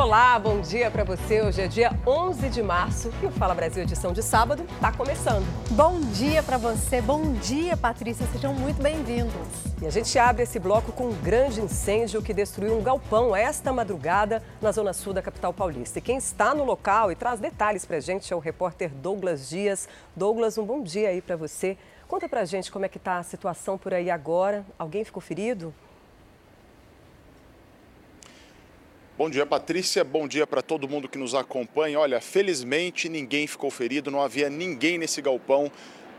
Olá, bom dia para você. Hoje é dia 11 de março e o Fala Brasil edição de sábado está começando. Bom dia para você, bom dia Patrícia, sejam muito bem-vindos. E a gente abre esse bloco com um grande incêndio que destruiu um galpão esta madrugada na zona sul da capital paulista. E quem está no local e traz detalhes para a gente é o repórter Douglas Dias. Douglas, um bom dia aí para você. Conta para a gente como é que está a situação por aí agora. Alguém ficou ferido? Bom dia, Patrícia. Bom dia para todo mundo que nos acompanha. Olha, felizmente ninguém ficou ferido, não havia ninguém nesse galpão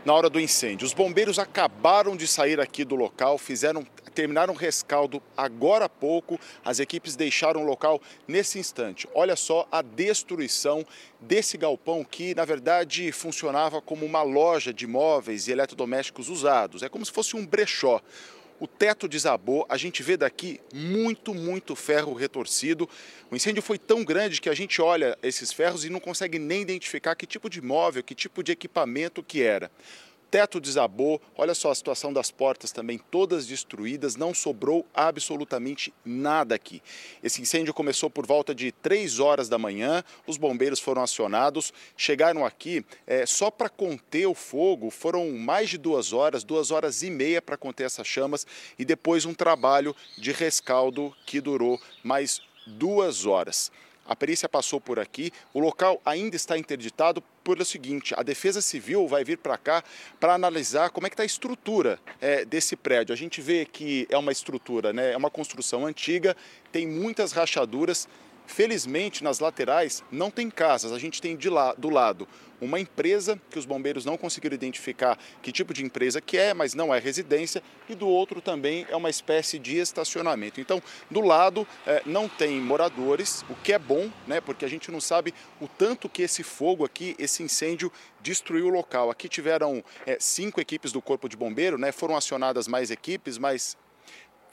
na hora do incêndio. Os bombeiros acabaram de sair aqui do local, fizeram terminaram o rescaldo agora há pouco. As equipes deixaram o local nesse instante. Olha só a destruição desse galpão que, na verdade, funcionava como uma loja de móveis e eletrodomésticos usados. É como se fosse um brechó. O teto desabou, a gente vê daqui muito, muito ferro retorcido. O incêndio foi tão grande que a gente olha esses ferros e não consegue nem identificar que tipo de móvel, que tipo de equipamento que era teto desabou, olha só a situação das portas também todas destruídas, não sobrou absolutamente nada aqui. Esse incêndio começou por volta de 3 horas da manhã, os bombeiros foram acionados, chegaram aqui é, só para conter o fogo, foram mais de duas horas, duas horas e meia para conter essas chamas e depois um trabalho de rescaldo que durou mais duas horas. A perícia passou por aqui, o local ainda está interditado pelo seguinte: a Defesa Civil vai vir para cá para analisar como é que está a estrutura é, desse prédio. A gente vê que é uma estrutura, né, é uma construção antiga, tem muitas rachaduras. Felizmente, nas laterais não tem casas, a gente tem de lá, do lado uma empresa que os bombeiros não conseguiram identificar que tipo de empresa que é, mas não é residência, e do outro também é uma espécie de estacionamento. Então, do lado eh, não tem moradores, o que é bom, né, porque a gente não sabe o tanto que esse fogo aqui, esse incêndio destruiu o local. Aqui tiveram eh, cinco equipes do Corpo de Bombeiro, né, foram acionadas mais equipes, mas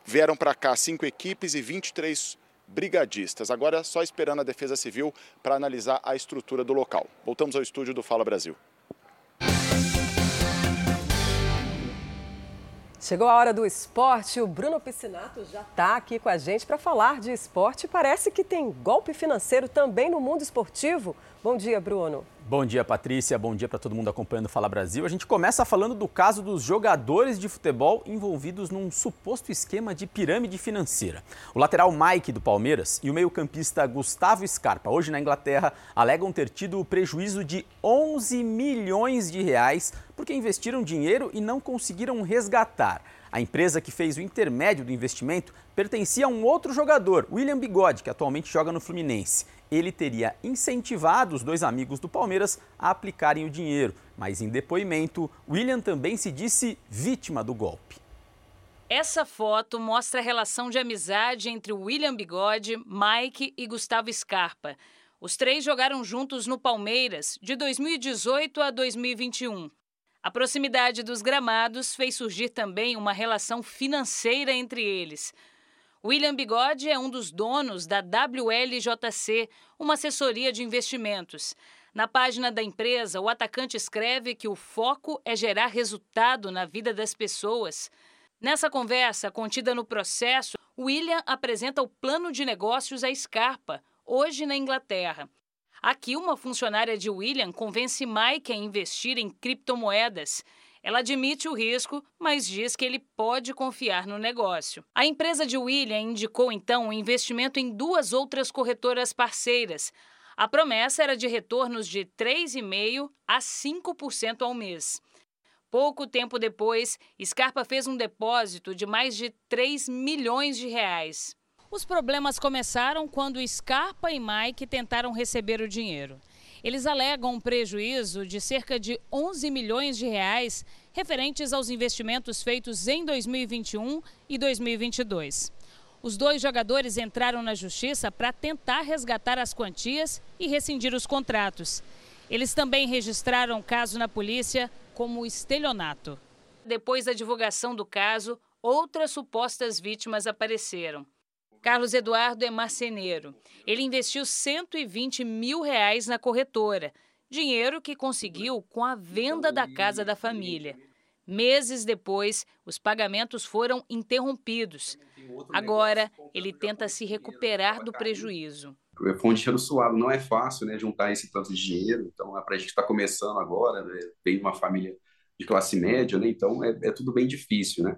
vieram para cá cinco equipes e 23 brigadistas. Agora só esperando a Defesa Civil para analisar a estrutura do local. Voltamos ao estúdio do Fala Brasil. Chegou a hora do esporte. O Bruno Piscinato já está aqui com a gente para falar de esporte. Parece que tem golpe financeiro também no mundo esportivo. Bom dia, Bruno. Bom dia, Patrícia. Bom dia para todo mundo acompanhando o Fala Brasil. A gente começa falando do caso dos jogadores de futebol envolvidos num suposto esquema de pirâmide financeira. O lateral Mike do Palmeiras e o meio-campista Gustavo Scarpa, hoje na Inglaterra, alegam ter tido prejuízo de 11 milhões de reais porque investiram dinheiro e não conseguiram resgatar. A empresa que fez o intermédio do investimento pertencia a um outro jogador, William Bigode, que atualmente joga no Fluminense ele teria incentivado os dois amigos do Palmeiras a aplicarem o dinheiro. Mas em depoimento, William também se disse vítima do golpe. Essa foto mostra a relação de amizade entre William Bigode, Mike e Gustavo Scarpa. Os três jogaram juntos no Palmeiras de 2018 a 2021. A proximidade dos gramados fez surgir também uma relação financeira entre eles. William Bigode é um dos donos da WLJC, uma assessoria de investimentos. Na página da empresa, o atacante escreve que o foco é gerar resultado na vida das pessoas. Nessa conversa, contida no processo, William apresenta o plano de negócios à Scarpa, hoje na Inglaterra. Aqui, uma funcionária de William convence Mike a investir em criptomoedas. Ela admite o risco, mas diz que ele pode confiar no negócio. A empresa de William indicou então um investimento em duas outras corretoras parceiras. A promessa era de retornos de 3,5% a 5% ao mês. Pouco tempo depois, Scarpa fez um depósito de mais de 3 milhões de reais. Os problemas começaram quando Scarpa e Mike tentaram receber o dinheiro. Eles alegam um prejuízo de cerca de 11 milhões de reais referentes aos investimentos feitos em 2021 e 2022. Os dois jogadores entraram na justiça para tentar resgatar as quantias e rescindir os contratos. Eles também registraram o caso na polícia como estelionato. Depois da divulgação do caso, outras supostas vítimas apareceram. Carlos Eduardo é marceneiro. Ele investiu 120 mil reais na corretora, dinheiro que conseguiu com a venda da casa da família. Meses depois, os pagamentos foram interrompidos. Agora, ele tenta se recuperar do prejuízo. Foi um dinheiro suado, não é fácil, né, juntar esse tanto de dinheiro. Então, é para a gente estar tá começando agora, né, vem uma família de classe média, né, então é, é tudo bem difícil, né.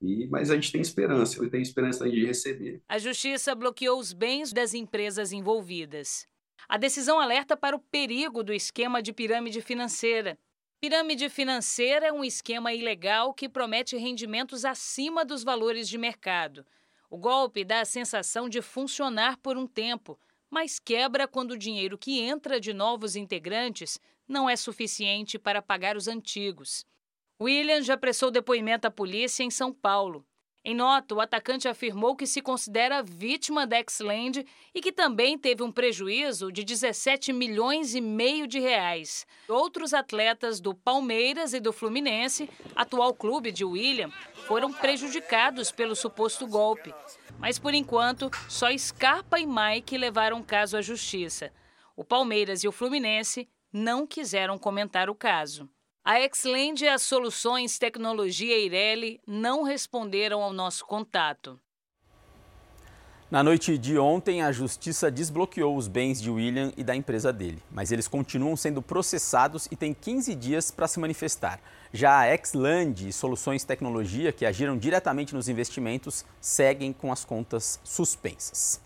E, mas a gente tem esperança, eu tenho esperança de receber. A justiça bloqueou os bens das empresas envolvidas. A decisão alerta para o perigo do esquema de pirâmide financeira. Pirâmide financeira é um esquema ilegal que promete rendimentos acima dos valores de mercado. O golpe dá a sensação de funcionar por um tempo, mas quebra quando o dinheiro que entra de novos integrantes não é suficiente para pagar os antigos. William já prestou depoimento à polícia em São Paulo. Em nota, o atacante afirmou que se considera vítima da Xland e que também teve um prejuízo de 17 milhões e meio de reais. Outros atletas do Palmeiras e do Fluminense, atual clube de William, foram prejudicados pelo suposto golpe. Mas por enquanto, só Scarpa e Mike levaram o caso à justiça. O Palmeiras e o Fluminense não quiseram comentar o caso. A Exland e as Soluções Tecnologia Eireli não responderam ao nosso contato. Na noite de ontem, a justiça desbloqueou os bens de William e da empresa dele, mas eles continuam sendo processados e têm 15 dias para se manifestar. Já a Exland e Soluções Tecnologia, que agiram diretamente nos investimentos, seguem com as contas suspensas.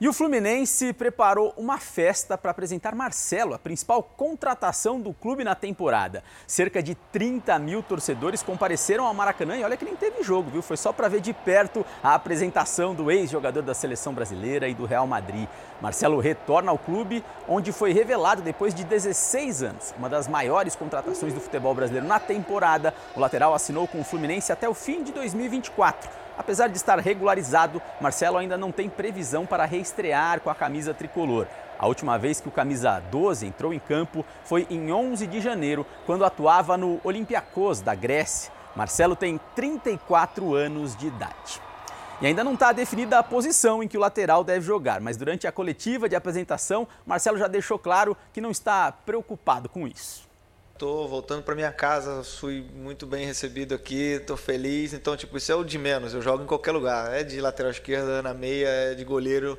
E o Fluminense preparou uma festa para apresentar Marcelo, a principal contratação do clube na temporada. Cerca de 30 mil torcedores compareceram ao Maracanã e olha que nem teve jogo, viu? Foi só para ver de perto a apresentação do ex-jogador da seleção brasileira e do Real Madrid. Marcelo retorna ao clube, onde foi revelado depois de 16 anos. Uma das maiores contratações do futebol brasileiro na temporada. O lateral assinou com o Fluminense até o fim de 2024. Apesar de estar regularizado, Marcelo ainda não tem previsão para reestrear com a camisa tricolor. A última vez que o camisa 12 entrou em campo foi em 11 de janeiro, quando atuava no Olympiacos da Grécia. Marcelo tem 34 anos de idade. E ainda não está definida a posição em que o lateral deve jogar, mas durante a coletiva de apresentação, Marcelo já deixou claro que não está preocupado com isso. Tô voltando para minha casa, fui muito bem recebido aqui, tô feliz. Então, tipo, isso é o de menos. Eu jogo em qualquer lugar. É de lateral esquerda, na meia, é de goleiro.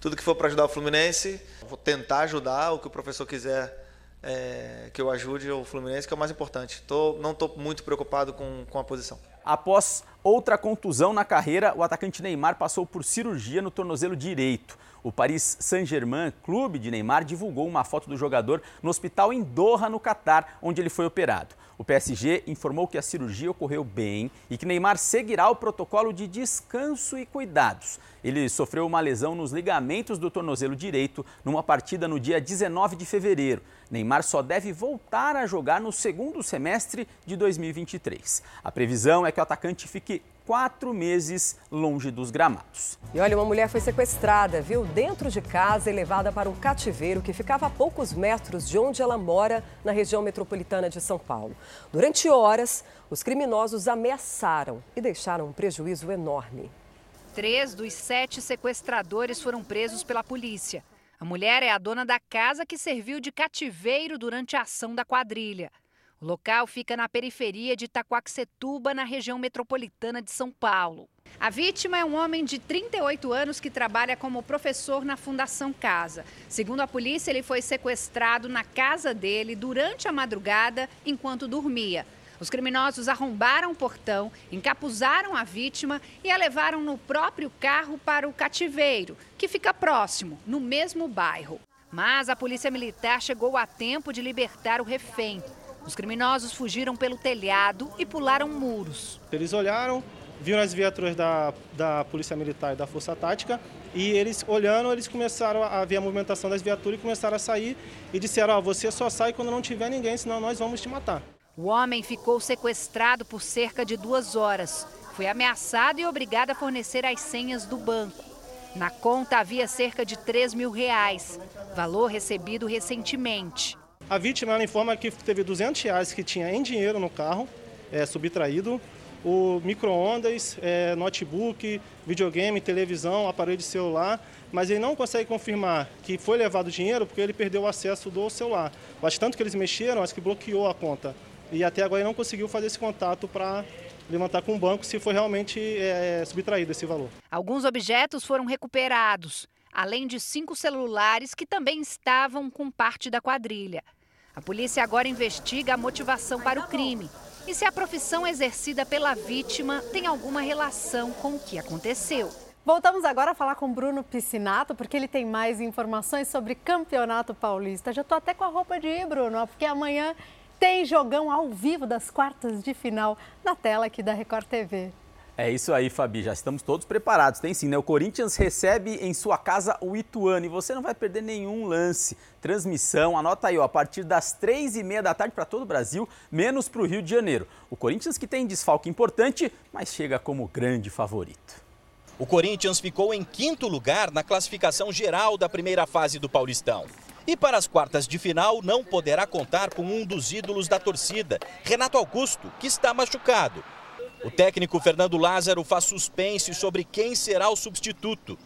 Tudo que for para ajudar o Fluminense, vou tentar ajudar o que o professor quiser é, que eu ajude o Fluminense, que é o mais importante. Tô, não estou muito preocupado com, com a posição. Após outra contusão na carreira, o atacante Neymar passou por cirurgia no tornozelo direito. O Paris Saint-Germain, clube de Neymar, divulgou uma foto do jogador no hospital em Doha, no Catar, onde ele foi operado. O PSG informou que a cirurgia ocorreu bem e que Neymar seguirá o protocolo de descanso e cuidados. Ele sofreu uma lesão nos ligamentos do tornozelo direito numa partida no dia 19 de fevereiro. Neymar só deve voltar a jogar no segundo semestre de 2023. A previsão é que o atacante fique quatro meses longe dos gramados. E olha, uma mulher foi sequestrada, viu, dentro de casa e levada para um cativeiro que ficava a poucos metros de onde ela mora, na região metropolitana de São Paulo. Durante horas, os criminosos ameaçaram e deixaram um prejuízo enorme. Três dos sete sequestradores foram presos pela polícia. A mulher é a dona da casa que serviu de cativeiro durante a ação da quadrilha. O local fica na periferia de Itaquaquecetuba, na região metropolitana de São Paulo. A vítima é um homem de 38 anos que trabalha como professor na Fundação Casa. Segundo a polícia, ele foi sequestrado na casa dele durante a madrugada enquanto dormia. Os criminosos arrombaram o portão, encapuzaram a vítima e a levaram no próprio carro para o cativeiro, que fica próximo, no mesmo bairro. Mas a polícia militar chegou a tempo de libertar o refém. Os criminosos fugiram pelo telhado e pularam muros. Eles olharam, viram as viaturas da, da Polícia Militar e da Força Tática e eles, olhando, eles começaram a ver a movimentação das viaturas e começaram a sair e disseram, oh, você só sai quando não tiver ninguém, senão nós vamos te matar. O homem ficou sequestrado por cerca de duas horas. Foi ameaçado e obrigado a fornecer as senhas do banco. Na conta havia cerca de 3 mil reais, valor recebido recentemente. A vítima ela informa que teve 200 reais que tinha em dinheiro no carro, é, subtraído, o micro-ondas, é, notebook, videogame, televisão, aparelho de celular, mas ele não consegue confirmar que foi levado dinheiro porque ele perdeu o acesso do celular. Acho tanto que eles mexeram, acho que bloqueou a conta. E até agora ele não conseguiu fazer esse contato para levantar com o banco se foi realmente é, subtraído esse valor. Alguns objetos foram recuperados. além de cinco celulares que também estavam com parte da quadrilha. A polícia agora investiga a motivação para o crime e se a profissão exercida pela vítima tem alguma relação com o que aconteceu. Voltamos agora a falar com Bruno Piscinato, porque ele tem mais informações sobre Campeonato Paulista. Já estou até com a roupa de ir, Bruno, porque amanhã tem jogão ao vivo das quartas de final na tela aqui da Record TV. É isso aí, Fabi. Já estamos todos preparados. Tem sim, né? O Corinthians recebe em sua casa o Ituano e você não vai perder nenhum lance. Transmissão, anota aí, ó, a partir das três e meia da tarde para todo o Brasil, menos para o Rio de Janeiro. O Corinthians que tem desfalque importante, mas chega como grande favorito. O Corinthians ficou em quinto lugar na classificação geral da primeira fase do Paulistão. E para as quartas de final, não poderá contar com um dos ídolos da torcida, Renato Augusto, que está machucado. O técnico Fernando Lázaro faz suspense sobre quem será o substituto.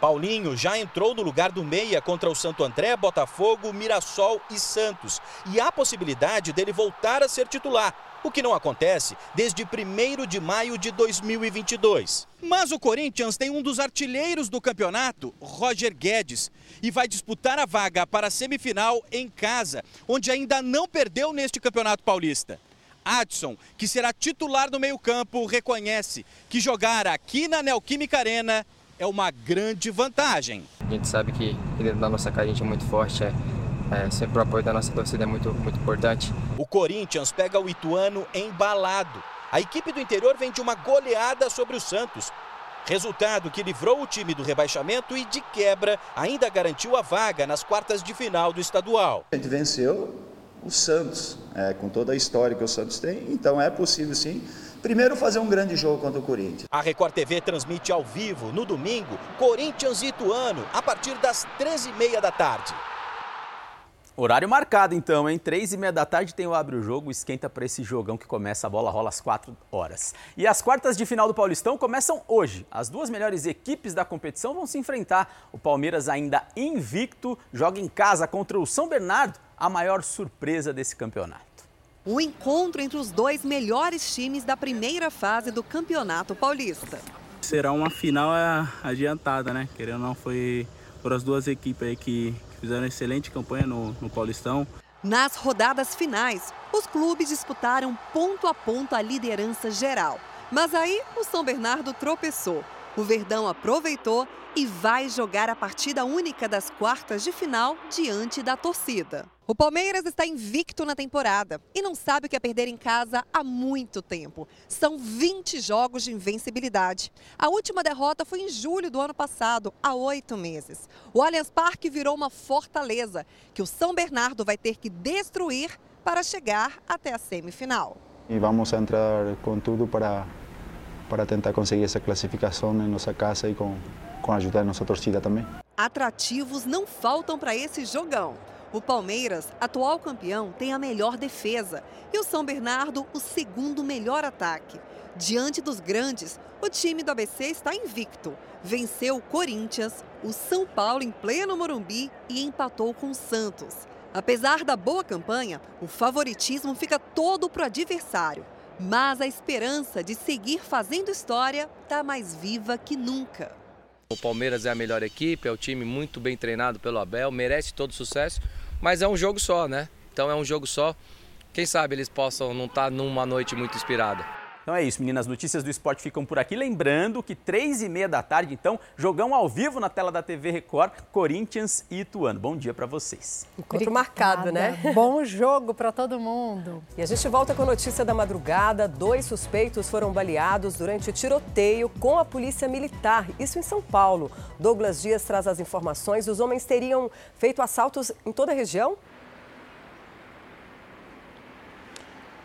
Paulinho já entrou no lugar do meia contra o Santo André, Botafogo, Mirassol e Santos. E há possibilidade dele voltar a ser titular, o que não acontece desde 1 de maio de 2022. Mas o Corinthians tem um dos artilheiros do campeonato, Roger Guedes, e vai disputar a vaga para a semifinal em casa, onde ainda não perdeu neste Campeonato Paulista. Adson, que será titular no meio-campo, reconhece que jogar aqui na Neoquímica Arena é uma grande vantagem. A gente sabe que dentro da nossa casa a gente é muito forte, é, é, sempre o apoio da nossa torcida é muito, muito importante. O Corinthians pega o Ituano embalado. A equipe do interior vem de uma goleada sobre o Santos. Resultado que livrou o time do rebaixamento e, de quebra, ainda garantiu a vaga nas quartas de final do estadual. A gente venceu o Santos, é, com toda a história que o Santos tem, então é possível sim Primeiro, fazer um grande jogo contra o Corinthians. A Record TV transmite ao vivo, no domingo, Corinthians e Ituano, a partir das 13h30 da tarde. Horário marcado então, hein? Três e meia da tarde tem o Abre o Jogo, esquenta para esse jogão que começa, a bola rola às quatro horas. E as quartas de final do Paulistão começam hoje. As duas melhores equipes da competição vão se enfrentar. O Palmeiras ainda invicto, joga em casa contra o São Bernardo, a maior surpresa desse campeonato o encontro entre os dois melhores times da primeira fase do Campeonato Paulista. Será uma final é, adiantada, né? Querendo ou não, foi por as duas equipes aí que fizeram excelente campanha no, no Paulistão. Nas rodadas finais, os clubes disputaram ponto a ponto a liderança geral. Mas aí o São Bernardo tropeçou. O Verdão aproveitou e vai jogar a partida única das quartas de final diante da torcida. O Palmeiras está invicto na temporada e não sabe o que é perder em casa há muito tempo. São 20 jogos de invencibilidade. A última derrota foi em julho do ano passado, há oito meses. O Allianz Parque virou uma fortaleza que o São Bernardo vai ter que destruir para chegar até a semifinal. E vamos entrar com tudo para, para tentar conseguir essa classificação em nossa casa e com, com a ajuda da nossa torcida também. Atrativos não faltam para esse jogão. O Palmeiras, atual campeão, tem a melhor defesa e o São Bernardo, o segundo melhor ataque. Diante dos grandes, o time do ABC está invicto. Venceu o Corinthians, o São Paulo em pleno Morumbi e empatou com o Santos. Apesar da boa campanha, o favoritismo fica todo para o adversário. Mas a esperança de seguir fazendo história está mais viva que nunca. O Palmeiras é a melhor equipe, é o time muito bem treinado pelo Abel, merece todo sucesso. Mas é um jogo só, né? Então é um jogo só. Quem sabe eles possam não estar tá numa noite muito inspirada. Então é isso, meninas. Notícias do esporte ficam por aqui. Lembrando que três e meia da tarde, então, jogão ao vivo na tela da TV Record, Corinthians e Ituano. Bom dia para vocês. Encontro marcado, né? Bom jogo para todo mundo. E a gente volta com a notícia da madrugada. Dois suspeitos foram baleados durante tiroteio com a polícia militar. Isso em São Paulo. Douglas Dias traz as informações. Os homens teriam feito assaltos em toda a região?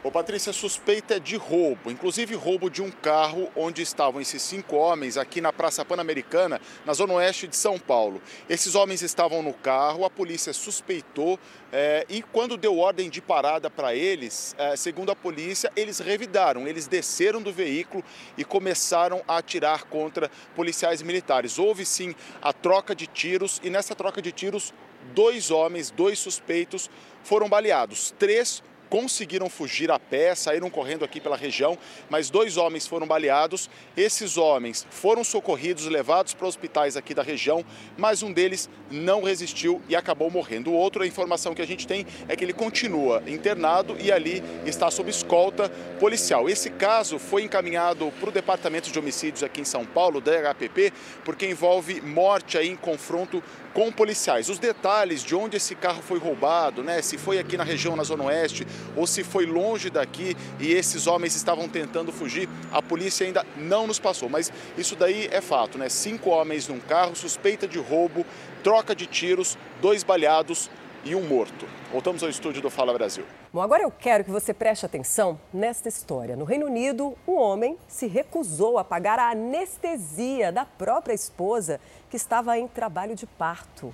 Ô Patrícia, suspeita é de roubo, inclusive roubo de um carro onde estavam esses cinco homens aqui na Praça Pan-Americana, na zona oeste de São Paulo. Esses homens estavam no carro, a polícia suspeitou é, e quando deu ordem de parada para eles, é, segundo a polícia, eles revidaram, eles desceram do veículo e começaram a atirar contra policiais militares. Houve sim a troca de tiros e nessa troca de tiros, dois homens, dois suspeitos foram baleados. Três conseguiram fugir a pé, saíram correndo aqui pela região, mas dois homens foram baleados. Esses homens foram socorridos, levados para hospitais aqui da região, mas um deles não resistiu e acabou morrendo. O outro, a informação que a gente tem é que ele continua internado e ali está sob escolta policial. Esse caso foi encaminhado para o Departamento de Homicídios aqui em São Paulo, DHPP, porque envolve morte aí em confronto com policiais. Os detalhes de onde esse carro foi roubado, né? Se foi aqui na região, na Zona Oeste, ou se foi longe daqui e esses homens estavam tentando fugir, a polícia ainda não nos passou. Mas isso daí é fato, né? Cinco homens num carro, suspeita de roubo, troca de tiros, dois baleados e um morto. Voltamos ao estúdio do Fala Brasil. Bom, agora eu quero que você preste atenção nesta história. No Reino Unido, um homem se recusou a pagar a anestesia da própria esposa que estava em trabalho de parto.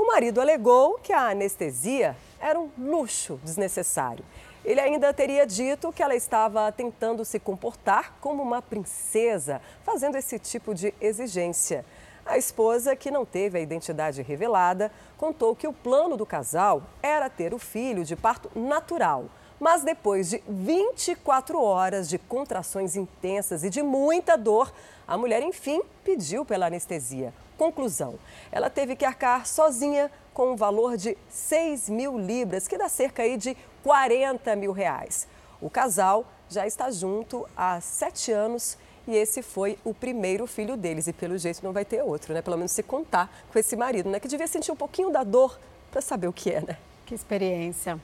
O marido alegou que a anestesia era um luxo desnecessário. Ele ainda teria dito que ela estava tentando se comportar como uma princesa, fazendo esse tipo de exigência. A esposa, que não teve a identidade revelada, contou que o plano do casal era ter o filho de parto natural. Mas depois de 24 horas de contrações intensas e de muita dor, a mulher, enfim, pediu pela anestesia. Conclusão: ela teve que arcar sozinha com um valor de 6 mil libras, que dá cerca aí de 40 mil reais. O casal já está junto há sete anos e esse foi o primeiro filho deles. E pelo jeito não vai ter outro, né? Pelo menos se contar com esse marido, né? Que devia sentir um pouquinho da dor para saber o que é, né? Que experiência.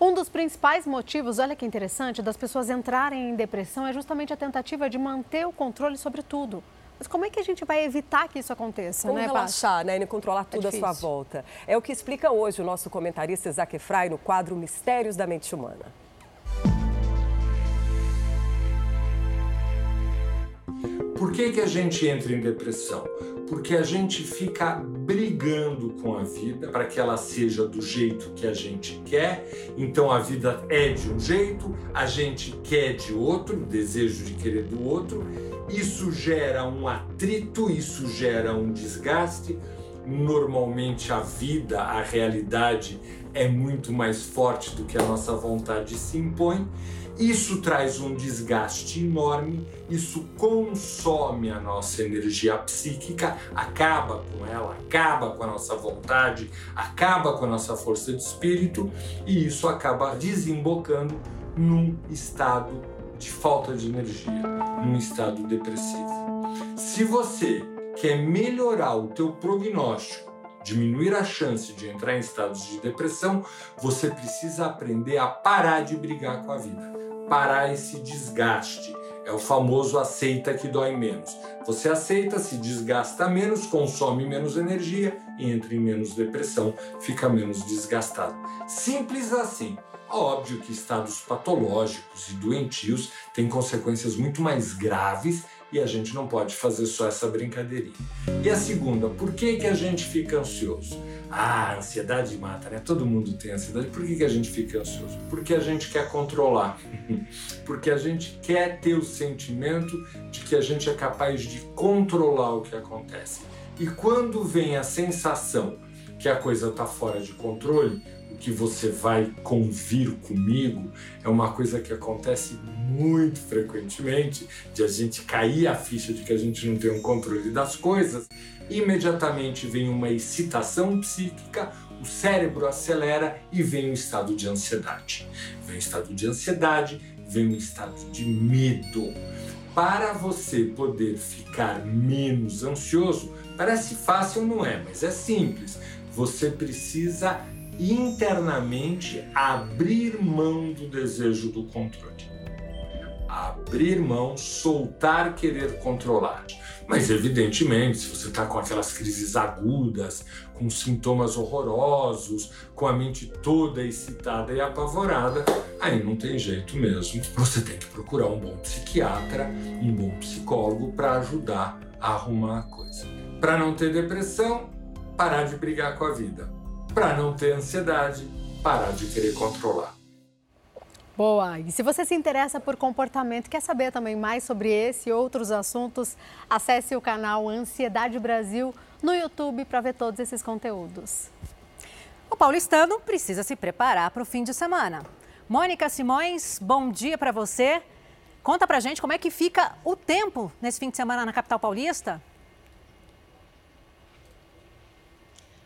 Um dos principais motivos, olha que interessante, das pessoas entrarem em depressão é justamente a tentativa de manter o controle sobre tudo. Mas como é que a gente vai evitar que isso aconteça, como né, relaxar, né, e controlar tudo é à sua volta. É o que explica hoje o nosso comentarista Isaac Efraim no quadro Mistérios da Mente Humana. Por que, que a gente entra em depressão? Porque a gente fica brigando com a vida para que ela seja do jeito que a gente quer. Então a vida é de um jeito, a gente quer de outro, o desejo de querer do outro isso gera um atrito, isso gera um desgaste. Normalmente a vida, a realidade é muito mais forte do que a nossa vontade se impõe. Isso traz um desgaste enorme, isso consome a nossa energia psíquica, acaba com ela, acaba com a nossa vontade, acaba com a nossa força de espírito e isso acaba desembocando num estado de falta de energia, num estado depressivo. Se você quer melhorar o teu prognóstico, diminuir a chance de entrar em estados de depressão, você precisa aprender a parar de brigar com a vida, parar esse desgaste. É o famoso aceita que dói menos. Você aceita, se desgasta menos, consome menos energia, entra em menos depressão, fica menos desgastado. Simples assim. Óbvio que estados patológicos e doentios têm consequências muito mais graves e a gente não pode fazer só essa brincadeirinha. E a segunda, por que, que a gente fica ansioso? Ah, a ansiedade mata, né? Todo mundo tem ansiedade. Por que, que a gente fica ansioso? Porque a gente quer controlar. Porque a gente quer ter o sentimento de que a gente é capaz de controlar o que acontece. E quando vem a sensação que a coisa está fora de controle, que você vai convir comigo é uma coisa que acontece muito frequentemente, de a gente cair a ficha de que a gente não tem um controle das coisas, imediatamente vem uma excitação psíquica, o cérebro acelera e vem um estado de ansiedade. Vem um estado de ansiedade, vem um estado de medo. Para você poder ficar menos ansioso, parece fácil, não é? Mas é simples. Você precisa internamente abrir mão do desejo do controle. Abrir mão, soltar querer controlar. Mas, evidentemente, se você está com aquelas crises agudas, com sintomas horrorosos, com a mente toda excitada e apavorada, aí não tem jeito mesmo. Você tem que procurar um bom psiquiatra, um bom psicólogo para ajudar a arrumar a coisa. Para não ter depressão, parar de brigar com a vida para não ter ansiedade, parar de querer controlar. Boa! E se você se interessa por comportamento, quer saber também mais sobre esse e outros assuntos, acesse o canal Ansiedade Brasil no YouTube para ver todos esses conteúdos. O paulistano precisa se preparar para o fim de semana. Mônica Simões, bom dia para você. Conta pra gente como é que fica o tempo nesse fim de semana na capital paulista.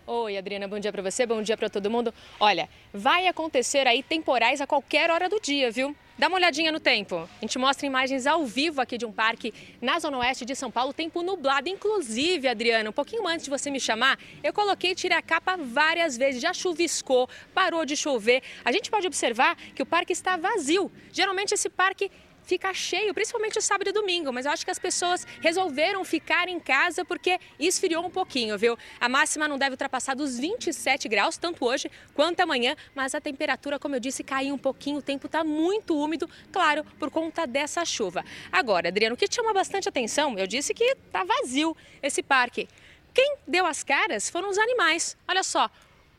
Oi, Adriana, bom dia para você, bom dia para todo mundo. Olha, vai acontecer aí temporais a qualquer hora do dia, viu? Dá uma olhadinha no tempo. A gente mostra imagens ao vivo aqui de um parque na zona oeste de São Paulo, tempo nublado. Inclusive, Adriana, um pouquinho antes de você me chamar, eu coloquei tirei a capa várias vezes, já chuviscou, parou de chover. A gente pode observar que o parque está vazio. Geralmente esse parque fica cheio, principalmente sábado e domingo, mas eu acho que as pessoas resolveram ficar em casa porque esfriou um pouquinho, viu? A máxima não deve ultrapassar dos 27 graus, tanto hoje quanto amanhã, mas a temperatura, como eu disse, caiu um pouquinho, o tempo está muito úmido, claro, por conta dessa chuva. Agora, Adriano, o que chama bastante atenção, eu disse que está vazio esse parque. Quem deu as caras foram os animais. Olha só,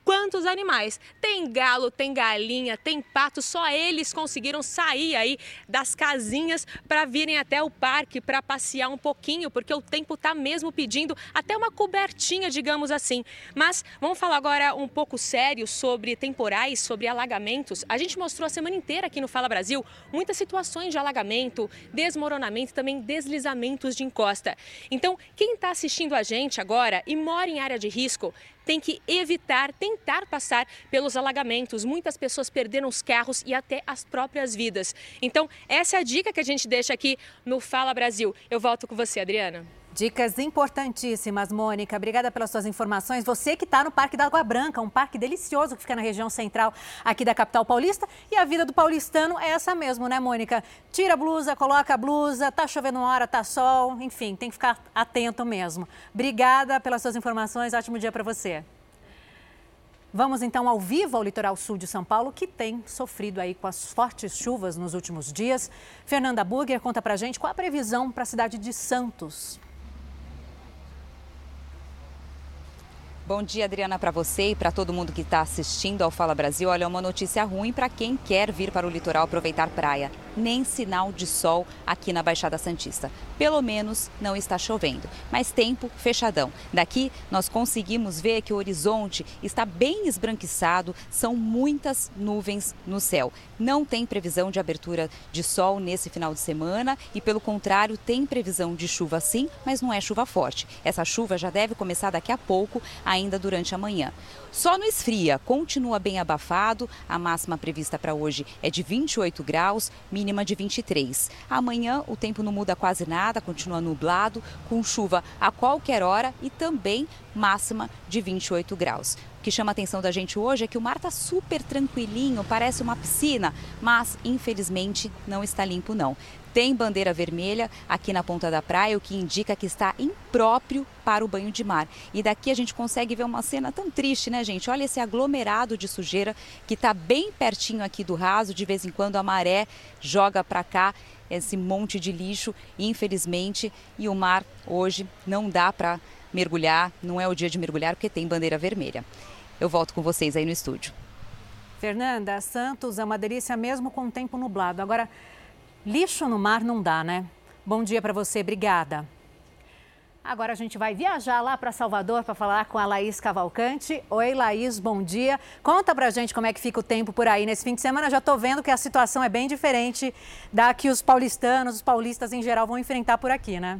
quantos animais. Tem galo, tem galinha, tem pato, só eles conseguiram sair aí das casinhas para virem até o parque para passear um pouquinho, porque o tempo está mesmo pedindo até uma cobertinha, digamos assim. Mas vamos falar agora um pouco sério sobre temporais, sobre alagamentos. A gente mostrou a semana inteira aqui no Fala Brasil muitas situações de alagamento, desmoronamento, também deslizamentos de encosta. Então, quem está assistindo a gente agora e mora em área de risco, tem que evitar, tentar passar pelos alagamentos. Muitas pessoas perderam os carros e até as próprias vidas. Então, essa é a dica que a gente deixa aqui no Fala Brasil. Eu volto com você, Adriana. Dicas importantíssimas, Mônica. Obrigada pelas suas informações. Você que está no Parque da Água Branca, um parque delicioso que fica na região central aqui da capital paulista. E a vida do paulistano é essa mesmo, né, Mônica? Tira a blusa, coloca a blusa, tá chovendo uma hora, tá sol, enfim, tem que ficar atento mesmo. Obrigada pelas suas informações. Ótimo dia para você. Vamos então ao vivo ao litoral sul de São Paulo, que tem sofrido aí com as fortes chuvas nos últimos dias. Fernanda Burger conta pra gente qual a previsão para a cidade de Santos. Bom dia, Adriana, para você e para todo mundo que está assistindo ao Fala Brasil. Olha, uma notícia ruim para quem quer vir para o litoral aproveitar praia. Nem sinal de sol aqui na Baixada Santista. Pelo menos não está chovendo, mas tempo fechadão. Daqui nós conseguimos ver que o horizonte está bem esbranquiçado, são muitas nuvens no céu. Não tem previsão de abertura de sol nesse final de semana e, pelo contrário, tem previsão de chuva sim, mas não é chuva forte. Essa chuva já deve começar daqui a pouco. A ainda durante a manhã. Só no esfria, continua bem abafado. A máxima prevista para hoje é de 28 graus, mínima de 23. Amanhã o tempo não muda quase nada, continua nublado, com chuva a qualquer hora e também máxima de 28 graus. Que chama a atenção da gente hoje é que o mar está super tranquilinho, parece uma piscina, mas infelizmente não está limpo não. Tem bandeira vermelha aqui na ponta da praia, o que indica que está impróprio para o banho de mar. E daqui a gente consegue ver uma cena tão triste, né, gente? Olha esse aglomerado de sujeira que está bem pertinho aqui do raso. De vez em quando a maré joga para cá esse monte de lixo, infelizmente. E o mar hoje não dá para mergulhar, não é o dia de mergulhar porque tem bandeira vermelha. Eu volto com vocês aí no estúdio. Fernanda, Santos é uma delícia mesmo com o tempo nublado. Agora, Lixo no mar não dá, né? Bom dia para você, obrigada. Agora a gente vai viajar lá para Salvador para falar com a Laís Cavalcante. Oi, Laís, bom dia. Conta pra gente como é que fica o tempo por aí nesse fim de semana. Já estou vendo que a situação é bem diferente da que os paulistanos, os paulistas em geral vão enfrentar por aqui, né?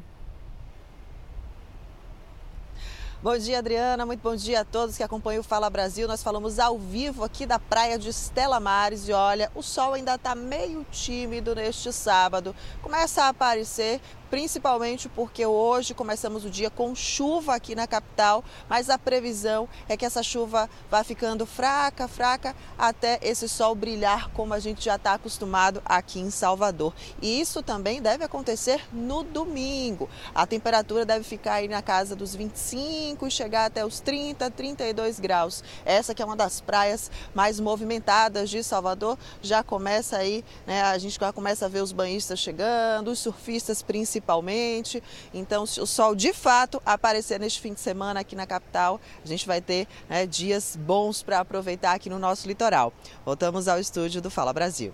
Bom dia, Adriana. Muito bom dia a todos que acompanham o Fala Brasil. Nós falamos ao vivo aqui da praia de Estela Mares e olha, o sol ainda está meio tímido neste sábado. Começa a aparecer principalmente porque hoje começamos o dia com chuva aqui na capital, mas a previsão é que essa chuva vá ficando fraca, fraca, até esse sol brilhar como a gente já está acostumado aqui em Salvador. E isso também deve acontecer no domingo. A temperatura deve ficar aí na casa dos 25 e chegar até os 30, 32 graus. Essa que é uma das praias mais movimentadas de Salvador. Já começa aí, né, a gente já começa a ver os banhistas chegando, os surfistas principalmente principalmente. Então, se o sol de fato aparecer neste fim de semana aqui na capital, a gente vai ter né, dias bons para aproveitar aqui no nosso litoral. Voltamos ao estúdio do Fala Brasil.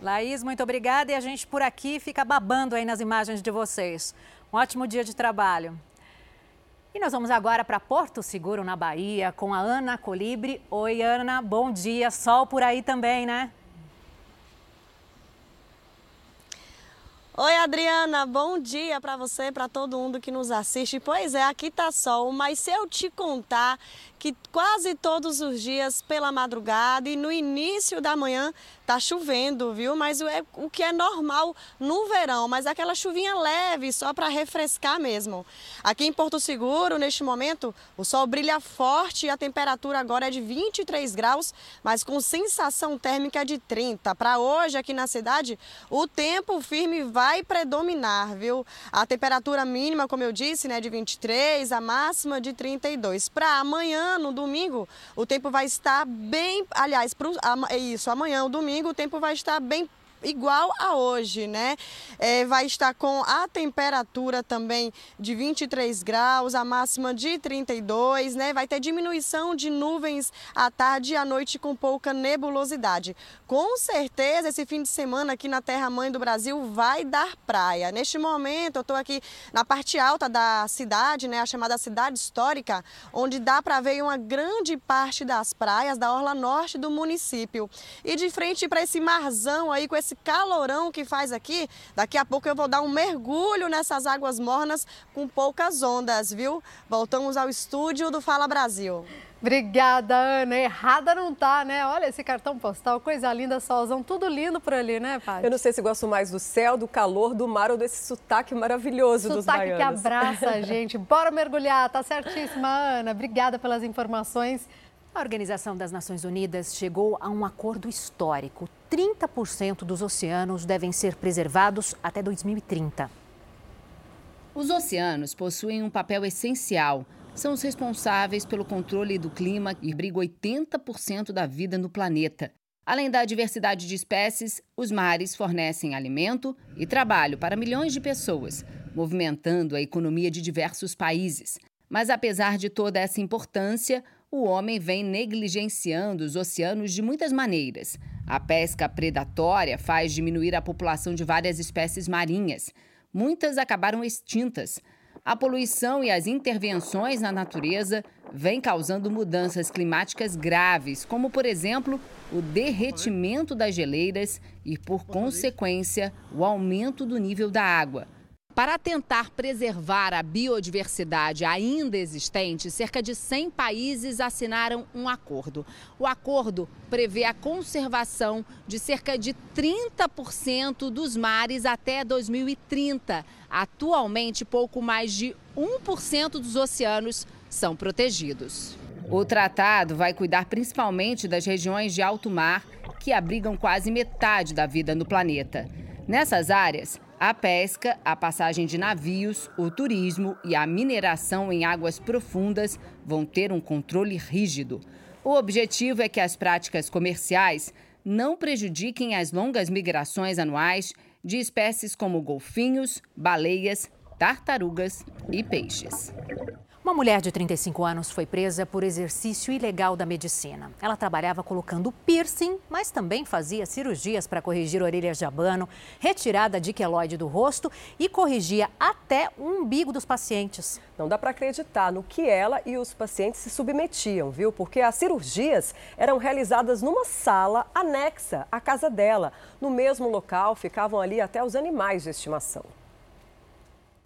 Laís, muito obrigada e a gente por aqui fica babando aí nas imagens de vocês. Um ótimo dia de trabalho. E nós vamos agora para Porto Seguro, na Bahia, com a Ana Colibre. Oi, Ana, bom dia. Sol por aí também, né? Oi, Adriana, bom dia para você, para todo mundo que nos assiste. Pois é, aqui tá sol, mas se eu te contar que quase todos os dias pela madrugada e no início da manhã tá chovendo, viu? Mas é o que é normal no verão, mas aquela chuvinha leve só para refrescar mesmo. Aqui em Porto Seguro, neste momento, o sol brilha forte e a temperatura agora é de 23 graus, mas com sensação térmica de 30. Para hoje aqui na cidade, o tempo firme vai predominar, viu? A temperatura mínima, como eu disse, né, de 23, a máxima de 32. Para amanhã no domingo, o tempo vai estar bem. Aliás, pro, é isso, amanhã, o domingo, o tempo vai estar bem igual a hoje, né? É, vai estar com a temperatura também de 23 graus, a máxima de 32, né? Vai ter diminuição de nuvens à tarde e à noite com pouca nebulosidade. Com certeza, esse fim de semana aqui na Terra Mãe do Brasil vai dar praia. Neste momento, eu estou aqui na parte alta da cidade, né? A chamada cidade histórica, onde dá para ver uma grande parte das praias da orla norte do município. E de frente para esse marzão aí com esse esse calorão que faz aqui, daqui a pouco eu vou dar um mergulho nessas águas mornas com poucas ondas, viu? Voltamos ao estúdio do Fala Brasil. Obrigada, Ana. Errada não tá, né? Olha esse cartão postal, coisa linda, solzão, tudo lindo por ali, né, pai? Eu não sei se gosto mais do céu, do calor, do mar ou desse sotaque maravilhoso sotaque dos baianos. Sotaque que abraça a gente. Bora mergulhar, tá certíssima, Ana. Obrigada pelas informações. A Organização das Nações Unidas chegou a um acordo histórico. 30% dos oceanos devem ser preservados até 2030. Os oceanos possuem um papel essencial. São os responsáveis pelo controle do clima e abrigam 80% da vida no planeta. Além da diversidade de espécies, os mares fornecem alimento e trabalho para milhões de pessoas, movimentando a economia de diversos países. Mas apesar de toda essa importância, o homem vem negligenciando os oceanos de muitas maneiras. A pesca predatória faz diminuir a população de várias espécies marinhas. Muitas acabaram extintas. A poluição e as intervenções na natureza vêm causando mudanças climáticas graves, como, por exemplo, o derretimento das geleiras e, por consequência, o aumento do nível da água. Para tentar preservar a biodiversidade ainda existente, cerca de 100 países assinaram um acordo. O acordo prevê a conservação de cerca de 30% dos mares até 2030. Atualmente, pouco mais de 1% dos oceanos são protegidos. O tratado vai cuidar principalmente das regiões de alto mar, que abrigam quase metade da vida no planeta. Nessas áreas, a pesca, a passagem de navios, o turismo e a mineração em águas profundas vão ter um controle rígido. O objetivo é que as práticas comerciais não prejudiquem as longas migrações anuais de espécies como golfinhos, baleias, tartarugas e peixes. Uma mulher de 35 anos foi presa por exercício ilegal da medicina. Ela trabalhava colocando piercing, mas também fazia cirurgias para corrigir orelhas de abano, retirada de queloide do rosto e corrigia até o umbigo dos pacientes. Não dá para acreditar no que ela e os pacientes se submetiam, viu? Porque as cirurgias eram realizadas numa sala anexa à casa dela. No mesmo local ficavam ali até os animais de estimação.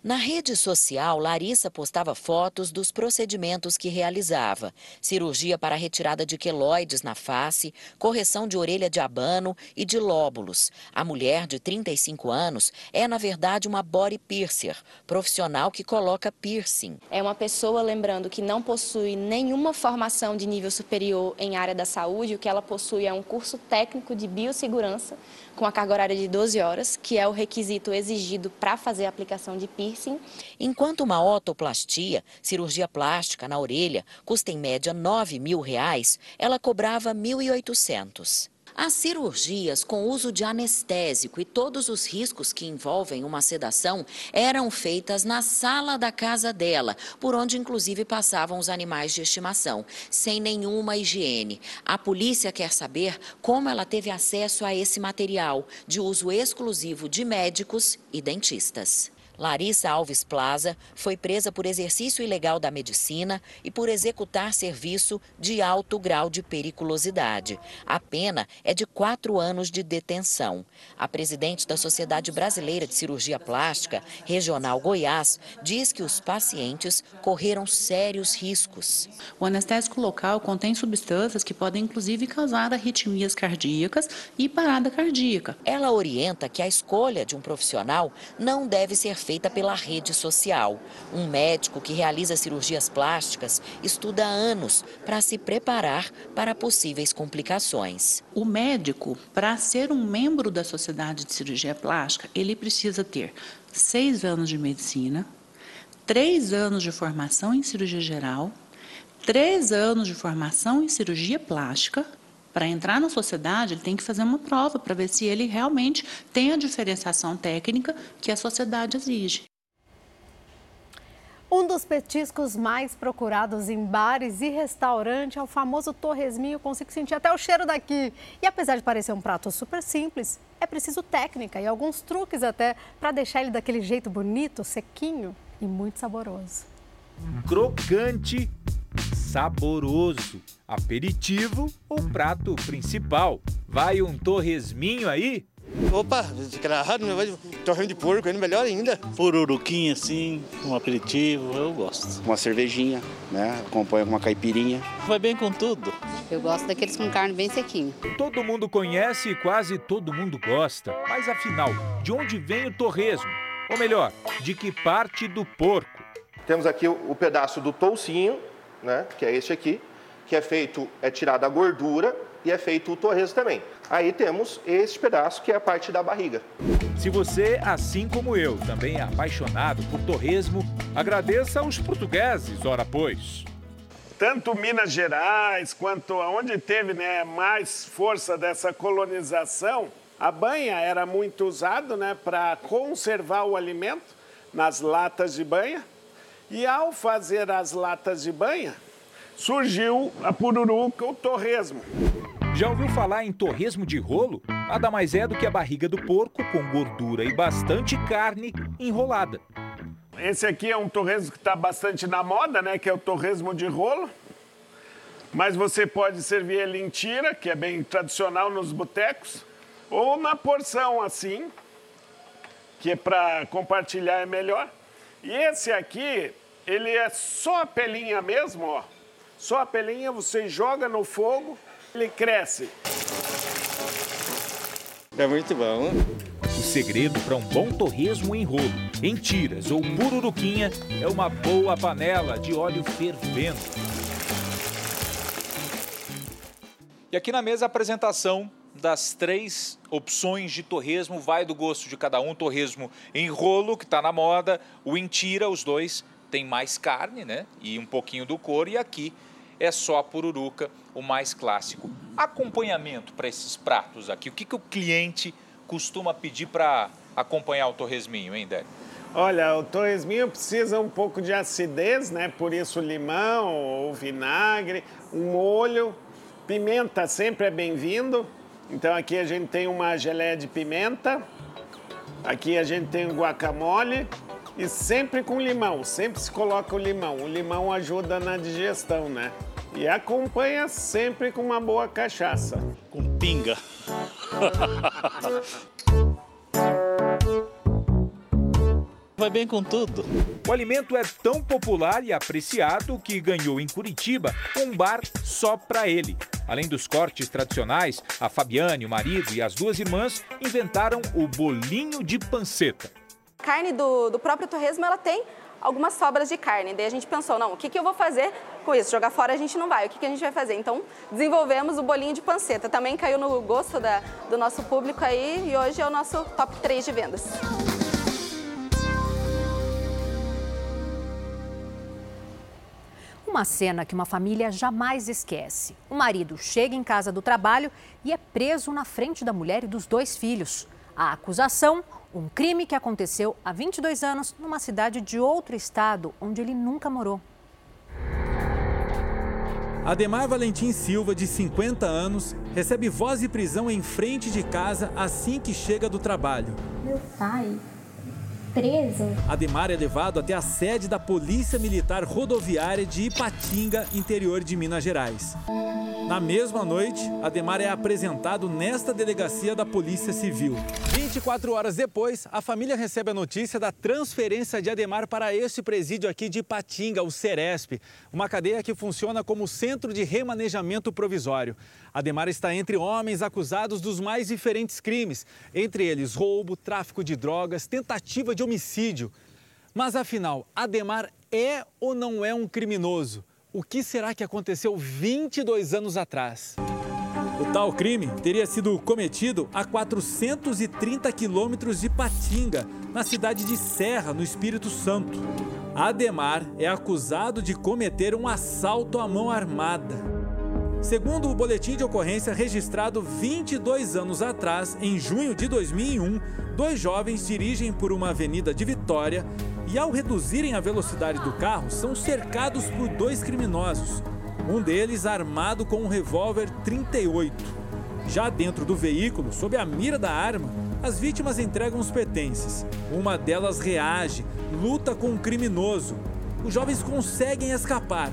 Na rede social, Larissa postava fotos dos procedimentos que realizava: cirurgia para retirada de queloides na face, correção de orelha de abano e de lóbulos. A mulher, de 35 anos, é na verdade uma body piercer, profissional que coloca piercing. É uma pessoa, lembrando, que não possui nenhuma formação de nível superior em área da saúde, o que ela possui é um curso técnico de biossegurança com a carga horária de 12 horas, que é o requisito exigido para fazer a aplicação de piercing. Enquanto uma otoplastia, cirurgia plástica na orelha, custa em média 9 mil reais, ela cobrava R$ 1.800. As cirurgias com uso de anestésico e todos os riscos que envolvem uma sedação eram feitas na sala da casa dela, por onde inclusive passavam os animais de estimação, sem nenhuma higiene. A polícia quer saber como ela teve acesso a esse material, de uso exclusivo de médicos e dentistas. Larissa Alves Plaza foi presa por exercício ilegal da medicina e por executar serviço de alto grau de periculosidade. A pena é de quatro anos de detenção. A presidente da Sociedade Brasileira de Cirurgia Plástica, Regional Goiás, diz que os pacientes correram sérios riscos. O anestésico local contém substâncias que podem inclusive causar arritmias cardíacas e parada cardíaca. Ela orienta que a escolha de um profissional não deve ser feita pela rede social. Um médico que realiza cirurgias plásticas estuda há anos para se preparar para possíveis complicações. O médico, para ser um membro da Sociedade de Cirurgia Plástica, ele precisa ter seis anos de medicina, três anos de formação em cirurgia geral, três anos de formação em cirurgia plástica para entrar na sociedade, ele tem que fazer uma prova para ver se ele realmente tem a diferenciação técnica que a sociedade exige. Um dos petiscos mais procurados em bares e restaurantes é o famoso torresminho. Consigo sentir até o cheiro daqui. E apesar de parecer um prato super simples, é preciso técnica e alguns truques até para deixar ele daquele jeito bonito, sequinho e muito saboroso. Crocante, saboroso, aperitivo ou prato principal. Vai um torresminho aí? Opa, claro, torresmo de porco, ainda melhor ainda. Pururuquinha assim, um aperitivo, eu gosto. Uma cervejinha, né? Acompanha com uma caipirinha. Vai bem com tudo. Eu gosto daqueles com carne bem sequinha. Todo mundo conhece e quase todo mundo gosta. Mas afinal, de onde vem o torresmo? Ou melhor, de que parte do porco? Temos aqui o, o pedaço do toucinho, né? Que é este aqui, que é feito, é tirada a gordura e é feito o torresmo também. Aí temos este pedaço que é a parte da barriga. Se você, assim como eu, também é apaixonado por torresmo, agradeça aos portugueses, ora pois. Tanto Minas Gerais quanto onde teve né, mais força dessa colonização, a banha era muito usada né, para conservar o alimento nas latas de banha. E ao fazer as latas de banha, surgiu a pururuca, o torresmo. Já ouviu falar em torresmo de rolo? Nada mais é do que a barriga do porco com gordura e bastante carne enrolada. Esse aqui é um torresmo que está bastante na moda, né? Que é o torresmo de rolo. Mas você pode servir ele em tira, que é bem tradicional nos botecos, ou na porção assim, que é para compartilhar é melhor. E esse aqui, ele é só a pelinha mesmo, ó. Só a pelinha, você joga no fogo, ele cresce. É muito bom. O segredo para um bom torresmo em rolo, em tiras ou pururuquinha é uma boa panela de óleo fervendo. E aqui na mesa a apresentação das três opções de torresmo, vai do gosto de cada um. Torresmo em rolo, que está na moda, o em tira, os dois tem mais carne, né? E um pouquinho do couro. E aqui é só a pururuca, o mais clássico. Acompanhamento para esses pratos aqui, o que, que o cliente costuma pedir para acompanhar o torresminho, hein, Délio? Olha, o torresminho precisa um pouco de acidez, né? Por isso limão ou vinagre, um molho, pimenta sempre é bem-vindo. Então aqui a gente tem uma geleia de pimenta, aqui a gente tem o guacamole e sempre com limão, sempre se coloca o limão. O limão ajuda na digestão, né? E acompanha sempre com uma boa cachaça. Com pinga. Vai bem com tudo. O alimento é tão popular e apreciado que ganhou em Curitiba um bar só para ele. Além dos cortes tradicionais, a Fabiane, o marido e as duas irmãs inventaram o bolinho de panceta. Carne do, do próprio torresmo, ela tem algumas sobras de carne. Daí a gente pensou, não, o que, que eu vou fazer com isso? Jogar fora a gente não vai, o que, que a gente vai fazer? Então desenvolvemos o bolinho de panceta. Também caiu no gosto da, do nosso público aí e hoje é o nosso top 3 de vendas. Uma cena que uma família jamais esquece. O marido chega em casa do trabalho e é preso na frente da mulher e dos dois filhos. A acusação: um crime que aconteceu há 22 anos numa cidade de outro estado onde ele nunca morou. Ademar Valentim Silva, de 50 anos, recebe voz de prisão em frente de casa assim que chega do trabalho. Meu pai preso. Ademar é levado até a sede da Polícia Militar Rodoviária de Ipatinga, interior de Minas Gerais. Na mesma noite, Ademar é apresentado nesta delegacia da Polícia Civil. 24 horas depois, a família recebe a notícia da transferência de Ademar para este presídio aqui de Ipatinga, o Ceresp, uma cadeia que funciona como centro de remanejamento provisório. Ademar está entre homens acusados dos mais diferentes crimes, entre eles roubo, tráfico de drogas, tentativa de homicídio. Mas afinal, Ademar é ou não é um criminoso? O que será que aconteceu 22 anos atrás? O tal crime teria sido cometido a 430 quilômetros de Patinga, na cidade de Serra, no Espírito Santo. Ademar é acusado de cometer um assalto à mão armada. Segundo o boletim de ocorrência registrado 22 anos atrás, em junho de 2001, dois jovens dirigem por uma avenida de Vitória e, ao reduzirem a velocidade do carro, são cercados por dois criminosos. Um deles armado com um revólver 38. Já dentro do veículo, sob a mira da arma, as vítimas entregam os pertences. Uma delas reage, luta com o um criminoso. Os jovens conseguem escapar.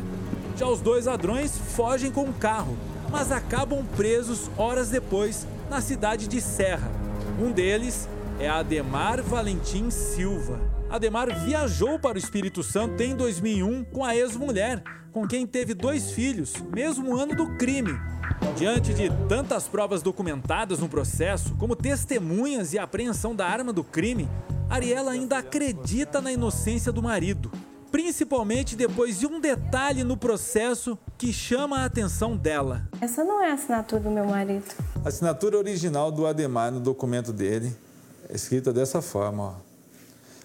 Já os dois ladrões fogem com o carro, mas acabam presos horas depois na cidade de Serra. Um deles é Ademar Valentim Silva. Ademar viajou para o Espírito Santo em 2001 com a ex-mulher, com quem teve dois filhos, mesmo ano do crime. Diante de tantas provas documentadas no processo, como testemunhas e apreensão da arma do crime, Ariela ainda acredita na inocência do marido, principalmente depois de um detalhe no processo que chama a atenção dela. Essa não é a assinatura do meu marido. A assinatura original do Ademar no documento dele é escrita dessa forma, ó.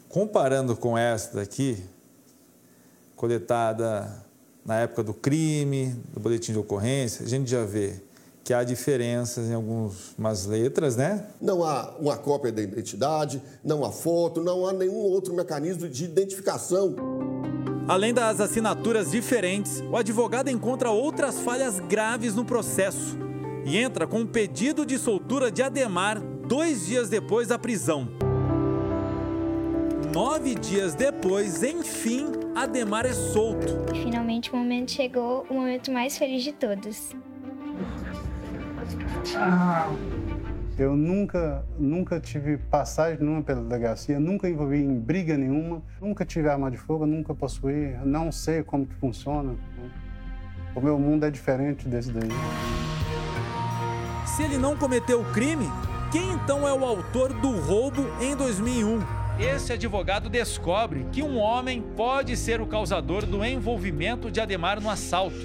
Comparando com esta daqui, coletada na época do crime, do boletim de ocorrência, a gente já vê que há diferenças em algumas letras, né? Não há uma cópia da identidade, não há foto, não há nenhum outro mecanismo de identificação. Além das assinaturas diferentes, o advogado encontra outras falhas graves no processo e entra com um pedido de soltura de Ademar dois dias depois da prisão. Nove dias depois, enfim, Ademar é solto. Finalmente o momento chegou, o momento mais feliz de todos. Eu nunca, nunca tive passagem nenhuma pela delegacia, nunca envolvi em briga nenhuma, nunca tive arma de fogo, nunca possuí, não sei como que funciona. O meu mundo é diferente desse daí. Se ele não cometeu o crime, quem então é o autor do roubo em 2001? Esse advogado descobre que um homem pode ser o causador do envolvimento de Ademar no assalto.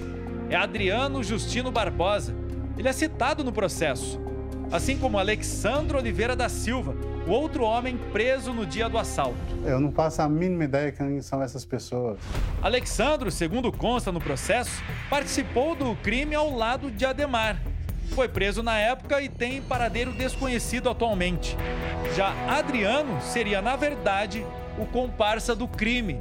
É Adriano Justino Barbosa. Ele é citado no processo. Assim como Alexandre Oliveira da Silva, o outro homem preso no dia do assalto. Eu não faço a mínima ideia quem são essas pessoas. Alexandro, segundo consta no processo, participou do crime ao lado de Ademar foi preso na época e tem paradeiro desconhecido atualmente. Já Adriano seria, na verdade, o comparsa do crime.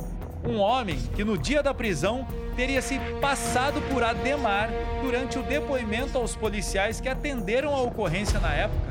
Um homem que no dia da prisão teria se passado por Ademar durante o depoimento aos policiais que atenderam a ocorrência na época.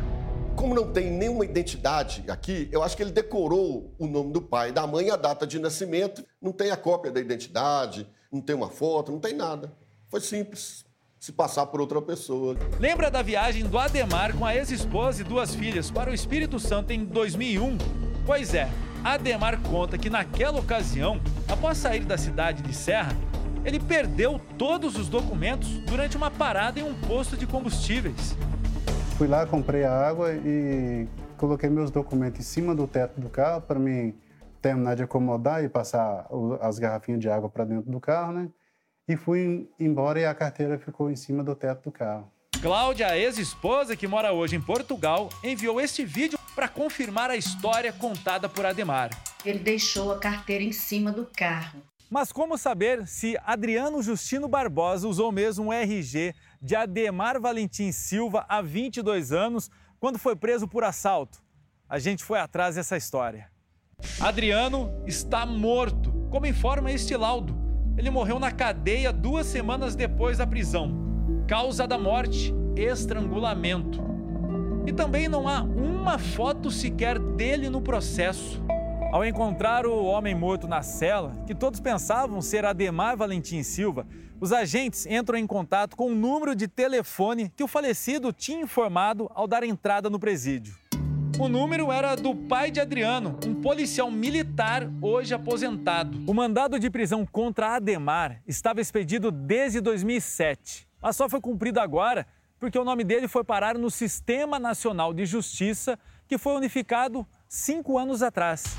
Como não tem nenhuma identidade aqui, eu acho que ele decorou o nome do pai, da mãe e a data de nascimento. Não tem a cópia da identidade, não tem uma foto, não tem nada. Foi simples se passar por outra pessoa. Lembra da viagem do Ademar com a ex-esposa e duas filhas para o Espírito Santo em 2001? Pois é, Ademar conta que naquela ocasião, após sair da cidade de Serra, ele perdeu todos os documentos durante uma parada em um posto de combustíveis. Fui lá, comprei a água e coloquei meus documentos em cima do teto do carro para me terminar de acomodar e passar as garrafinhas de água para dentro do carro, né? e fui embora e a carteira ficou em cima do teto do carro. Cláudia, a ex-esposa que mora hoje em Portugal, enviou este vídeo para confirmar a história contada por Ademar. Ele deixou a carteira em cima do carro. Mas como saber se Adriano Justino Barbosa usou mesmo o RG de Ademar Valentim Silva há 22 anos, quando foi preso por assalto? A gente foi atrás dessa história. Adriano está morto, como informa este laudo. Ele morreu na cadeia duas semanas depois da prisão. Causa da morte: estrangulamento. E também não há uma foto sequer dele no processo. Ao encontrar o homem morto na cela, que todos pensavam ser Ademar Valentim Silva, os agentes entram em contato com o número de telefone que o falecido tinha informado ao dar entrada no presídio. O número era do pai de Adriano, um policial militar hoje aposentado. O mandado de prisão contra Ademar estava expedido desde 2007, mas só foi cumprido agora porque o nome dele foi parar no Sistema Nacional de Justiça, que foi unificado cinco anos atrás.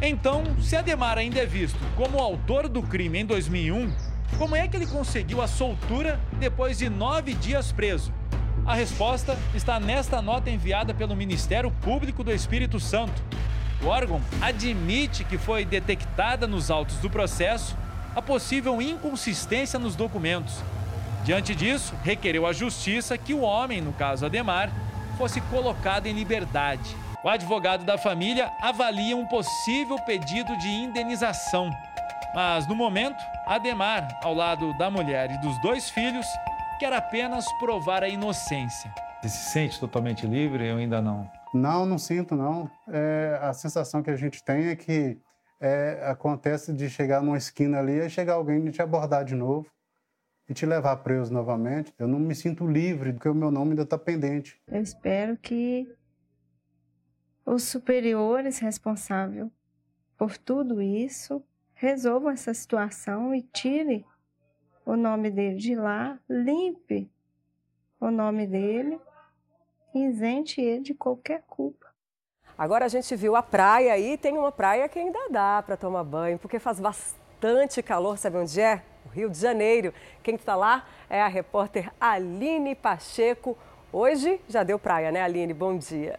Então, se Ademar ainda é visto como autor do crime em 2001, como é que ele conseguiu a soltura depois de nove dias preso? A resposta está nesta nota enviada pelo Ministério Público do Espírito Santo. O órgão admite que foi detectada nos autos do processo a possível inconsistência nos documentos. Diante disso, requereu à Justiça que o homem, no caso Ademar, fosse colocado em liberdade. O advogado da família avalia um possível pedido de indenização. Mas, no momento, Ademar, ao lado da mulher e dos dois filhos, quer apenas provar a inocência. Você se sente totalmente livre? Eu ainda não. Não, não sinto, não. É, a sensação que a gente tem é que é, acontece de chegar numa esquina ali e chegar alguém e te abordar de novo e te levar preso novamente. Eu não me sinto livre, porque o meu nome ainda está pendente. Eu espero que os superiores responsáveis por tudo isso resolvam essa situação e tire o nome dele de lá, limpe o nome dele, isente ele de qualquer culpa. Agora a gente viu a praia e tem uma praia que ainda dá para tomar banho, porque faz bastante calor, sabe onde é? Rio de Janeiro. Quem está lá é a repórter Aline Pacheco. Hoje já deu praia, né, Aline? Bom dia.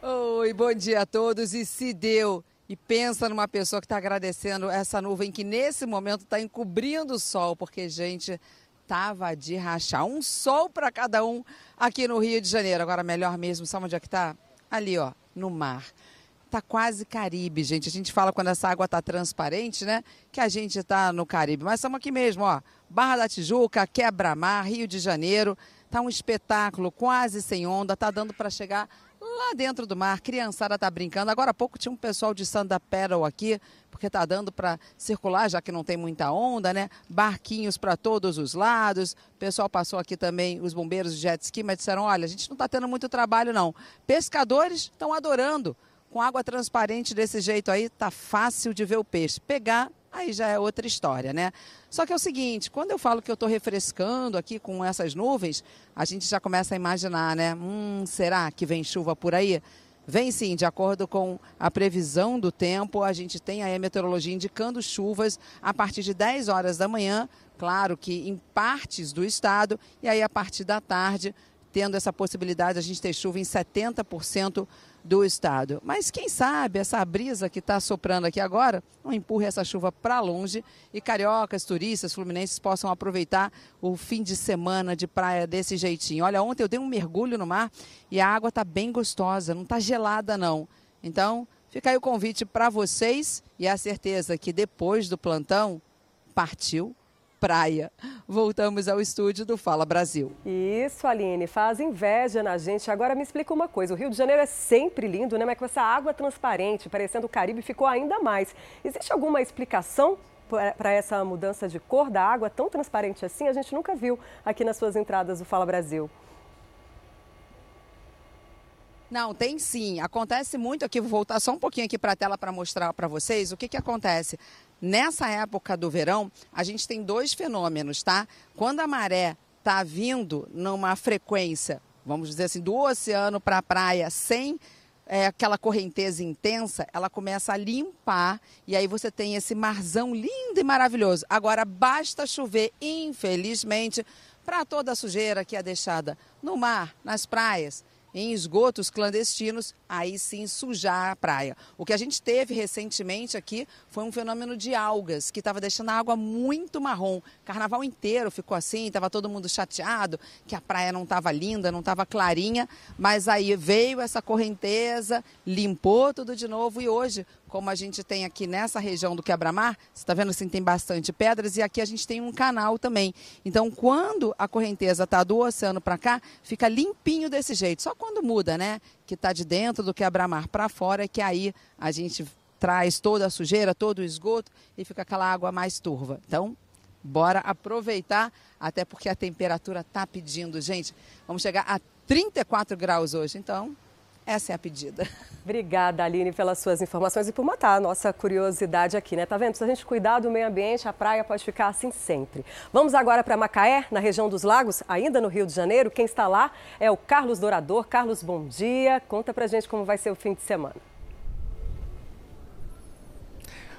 Oi, bom dia a todos. E se deu. E pensa numa pessoa que está agradecendo essa nuvem que nesse momento está encobrindo o sol, porque, gente, tava de rachar. Um sol para cada um aqui no Rio de Janeiro. Agora, melhor mesmo, sabe onde é que tá? Ali, ó, no mar. Tá quase Caribe, gente. A gente fala quando essa água tá transparente, né? Que a gente tá no Caribe. Mas estamos aqui mesmo, ó. Barra da Tijuca, Quebra-Mar, Rio de Janeiro. Tá um espetáculo quase sem onda. Tá dando para chegar lá dentro do mar, criançada tá brincando. Agora há pouco tinha um pessoal de Sanda Pedal aqui, porque tá dando para circular, já que não tem muita onda, né? Barquinhos para todos os lados. O pessoal passou aqui também, os bombeiros de jet ski, mas disseram: olha, a gente não tá tendo muito trabalho, não. Pescadores estão adorando. Com água transparente desse jeito aí, tá fácil de ver o peixe. Pegar aí já é outra história, né? Só que é o seguinte, quando eu falo que eu estou refrescando aqui com essas nuvens, a gente já começa a imaginar, né? Hum, será que vem chuva por aí? Vem sim, de acordo com a previsão do tempo, a gente tem aí a meteorologia indicando chuvas a partir de 10 horas da manhã, claro que em partes do estado, e aí a partir da tarde, tendo essa possibilidade, a gente ter chuva em 70% do estado. Mas quem sabe essa brisa que está soprando aqui agora não empurre essa chuva para longe e cariocas, turistas, fluminenses possam aproveitar o fim de semana de praia desse jeitinho. Olha, ontem eu dei um mergulho no mar e a água está bem gostosa, não está gelada não. Então, fica aí o convite para vocês e a certeza que depois do plantão partiu praia. Voltamos ao estúdio do Fala Brasil. Isso, Aline, faz inveja na gente. Agora me explica uma coisa: o Rio de Janeiro é sempre lindo, né? Mas com essa água transparente, parecendo o Caribe, ficou ainda mais. Existe alguma explicação para essa mudança de cor da água tão transparente assim? A gente nunca viu aqui nas suas entradas do Fala Brasil. Não, tem sim. Acontece muito aqui. Vou voltar só um pouquinho aqui para a tela para mostrar para vocês o que, que acontece. Nessa época do verão, a gente tem dois fenômenos, tá? Quando a maré está vindo numa frequência, vamos dizer assim, do oceano para a praia, sem é, aquela correnteza intensa, ela começa a limpar e aí você tem esse marzão lindo e maravilhoso. Agora, basta chover, infelizmente, para toda a sujeira que é deixada no mar, nas praias em esgotos clandestinos, aí sim sujar a praia. O que a gente teve recentemente aqui foi um fenômeno de algas, que estava deixando a água muito marrom. Carnaval inteiro ficou assim, estava todo mundo chateado, que a praia não estava linda, não estava clarinha, mas aí veio essa correnteza, limpou tudo de novo e hoje como a gente tem aqui nessa região do quebra-mar, você está vendo assim, tem bastante pedras e aqui a gente tem um canal também. Então, quando a correnteza está do oceano para cá, fica limpinho desse jeito. Só quando muda, né? Que está de dentro do quebra-mar para fora, é que aí a gente traz toda a sujeira, todo o esgoto e fica aquela água mais turva. Então, bora aproveitar, até porque a temperatura está pedindo, gente. Vamos chegar a 34 graus hoje, então essa é a pedida. Obrigada, Aline, pelas suas informações e por matar a nossa curiosidade aqui, né? Tá vendo? Se a gente cuidar do meio ambiente, a praia pode ficar assim sempre. Vamos agora para Macaé, na região dos lagos, ainda no Rio de Janeiro. Quem está lá é o Carlos Dourador. Carlos, bom dia. Conta pra gente como vai ser o fim de semana.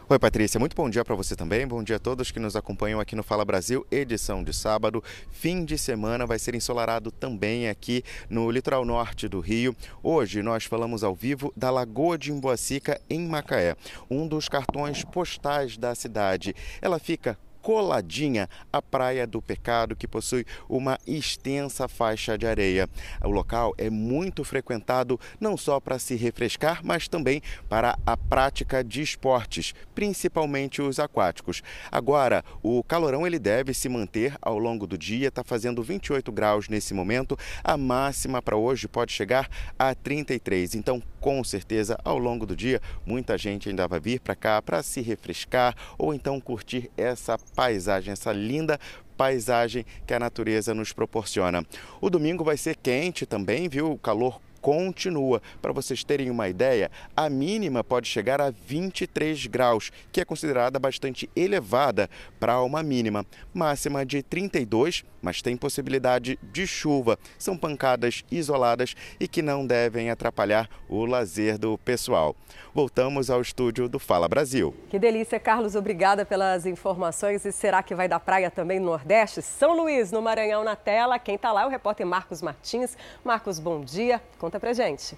Oi, Patrícia. Muito bom dia para você também. Bom dia a todos que nos acompanham aqui no Fala Brasil, edição de sábado. Fim de semana vai ser ensolarado também aqui no litoral norte do Rio. Hoje nós falamos ao vivo da Lagoa de Imboacica, em Macaé, um dos cartões postais da cidade. Ela fica coladinha à Praia do Pecado, que possui uma extensa faixa de areia. O local é muito frequentado não só para se refrescar, mas também para a prática de esportes, principalmente os aquáticos. Agora, o calorão ele deve se manter ao longo do dia, está fazendo 28 graus nesse momento. A máxima para hoje pode chegar a 33. Então, com certeza, ao longo do dia, muita gente ainda vai vir para cá para se refrescar ou então curtir essa paisagem, essa linda paisagem que a natureza nos proporciona. O domingo vai ser quente também, viu? O calor continua. Para vocês terem uma ideia, a mínima pode chegar a 23 graus, que é considerada bastante elevada para uma mínima. Máxima de 32, mas tem possibilidade de chuva. São pancadas isoladas e que não devem atrapalhar o lazer do pessoal. Voltamos ao estúdio do Fala Brasil. Que delícia, Carlos. Obrigada pelas informações. E será que vai dar praia também no Nordeste? São Luís, no Maranhão, na tela. Quem está lá é o repórter Marcos Martins. Marcos, bom dia. Conta pra gente.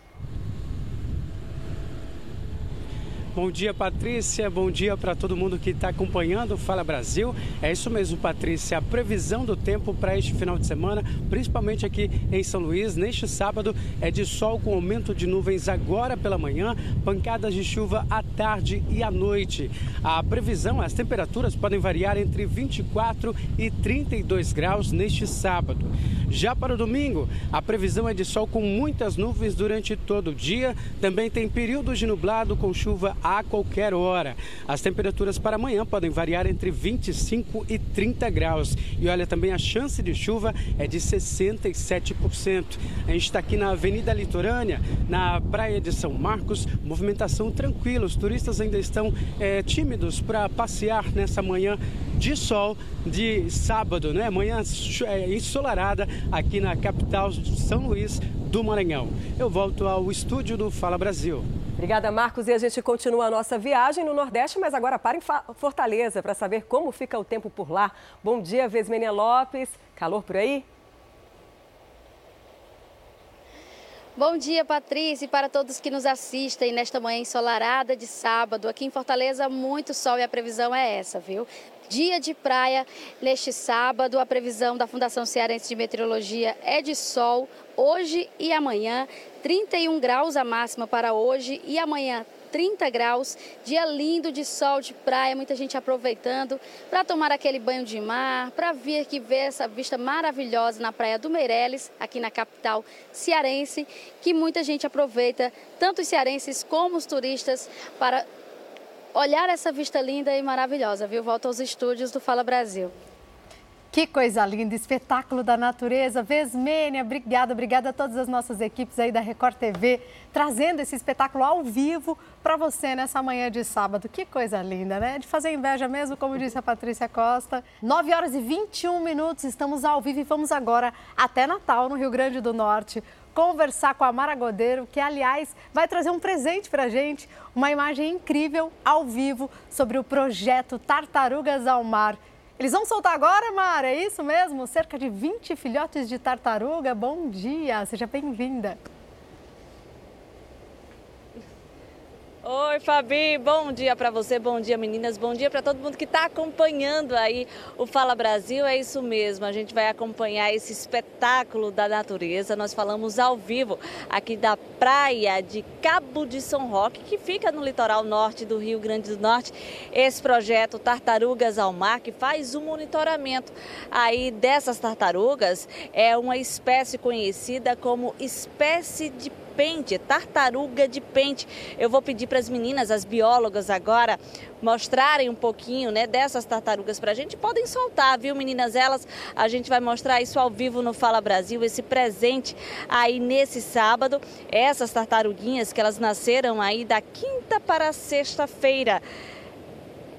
Bom dia, Patrícia. Bom dia para todo mundo que está acompanhando o Fala Brasil. É isso mesmo, Patrícia. A previsão do tempo para este final de semana, principalmente aqui em São Luís, neste sábado, é de sol com aumento de nuvens agora pela manhã, pancadas de chuva à tarde e à noite. A previsão, as temperaturas podem variar entre 24 e 32 graus neste sábado. Já para o domingo, a previsão é de sol com muitas nuvens durante todo o dia. Também tem períodos de nublado com chuva a qualquer hora. As temperaturas para amanhã podem variar entre 25 e 30 graus. E olha, também a chance de chuva é de 67%. A gente está aqui na Avenida Litorânea, na Praia de São Marcos, movimentação tranquila. Os turistas ainda estão é, tímidos para passear nessa manhã de sol de sábado, né? Manhã é, ensolarada aqui na capital de São Luís do Maranhão. Eu volto ao estúdio do Fala Brasil. Obrigada, Marcos. E a gente continua a nossa viagem no Nordeste, mas agora para em Fortaleza para saber como fica o tempo por lá. Bom dia, Vesmênia Lopes. Calor por aí? Bom dia, Patrícia, e para todos que nos assistem nesta manhã ensolarada de sábado. Aqui em Fortaleza, muito sol e a previsão é essa, viu? Dia de praia neste sábado. A previsão da Fundação Cearense de Meteorologia é de sol hoje e amanhã. 31 graus a máxima para hoje e amanhã 30 graus, dia lindo de sol, de praia, muita gente aproveitando para tomar aquele banho de mar, para vir aqui ver essa vista maravilhosa na praia do Meireles, aqui na capital cearense, que muita gente aproveita, tanto os cearenses como os turistas, para olhar essa vista linda e maravilhosa, viu? Volto aos estúdios do Fala Brasil. Que coisa linda, espetáculo da natureza. Vesmênia, obrigada, obrigada a todas as nossas equipes aí da Record TV, trazendo esse espetáculo ao vivo para você nessa manhã de sábado. Que coisa linda, né? De fazer inveja mesmo, como disse a Patrícia Costa. 9 horas e 21 minutos, estamos ao vivo e vamos agora até Natal, no Rio Grande do Norte, conversar com a Mara Godeiro, que, aliás, vai trazer um presente para a gente, uma imagem incrível ao vivo sobre o projeto Tartarugas ao Mar. Eles vão soltar agora, Mara? É isso mesmo? Cerca de 20 filhotes de tartaruga. Bom dia, seja bem-vinda. Oi, Fabi, bom dia para você, bom dia meninas, bom dia para todo mundo que está acompanhando aí o Fala Brasil. É isso mesmo, a gente vai acompanhar esse espetáculo da natureza. Nós falamos ao vivo aqui da praia de Cabo de São Roque, que fica no litoral norte do Rio Grande do Norte. Esse projeto Tartarugas ao Mar, que faz o monitoramento aí dessas tartarugas, é uma espécie conhecida como espécie de pente, tartaruga de pente. Eu vou pedir para as meninas, as biólogas agora, mostrarem um pouquinho né, dessas tartarugas para a gente. Podem soltar, viu, meninas? Elas, a gente vai mostrar isso ao vivo no Fala Brasil, esse presente aí nesse sábado. Essas tartaruguinhas que elas nasceram aí da quinta para sexta-feira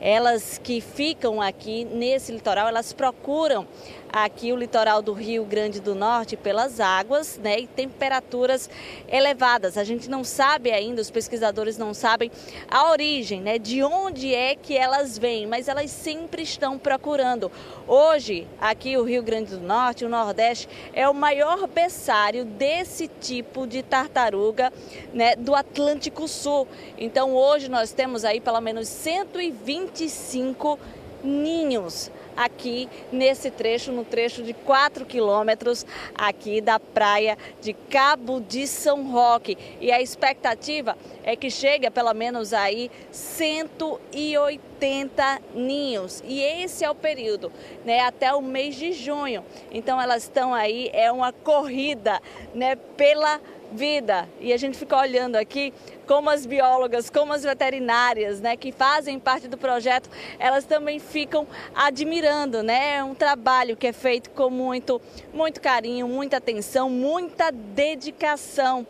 elas que ficam aqui nesse litoral, elas procuram aqui o litoral do Rio Grande do Norte pelas águas né, e temperaturas elevadas. A gente não sabe ainda, os pesquisadores não sabem a origem, né, de onde é que elas vêm, mas elas sempre estão procurando. Hoje, aqui o Rio Grande do Norte, o Nordeste, é o maior berçário desse tipo de tartaruga né, do Atlântico Sul. Então, hoje nós temos aí pelo menos 125 ninhos aqui nesse trecho, no trecho de 4 quilômetros aqui da praia de Cabo de São Roque. E a expectativa é que chegue a pelo menos aí 180 ninhos. E esse é o período, né, até o mês de junho. Então elas estão aí, é uma corrida, né, pela vida. E a gente fica olhando aqui como as biólogas, como as veterinárias, né, que fazem parte do projeto, elas também ficam admirando, né? É um trabalho que é feito com muito, muito carinho, muita atenção, muita dedicação.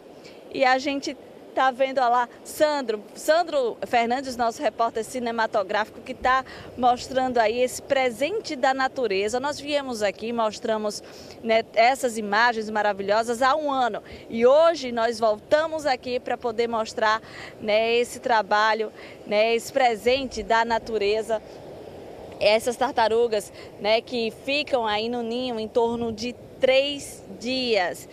E a gente Tá vendo lá Sandro, Sandro Fernandes, nosso repórter cinematográfico, que está mostrando aí esse presente da natureza. Nós viemos aqui, mostramos né, essas imagens maravilhosas há um ano e hoje nós voltamos aqui para poder mostrar né, esse trabalho, né, esse presente da natureza essas tartarugas né, que ficam aí no ninho em torno de três dias.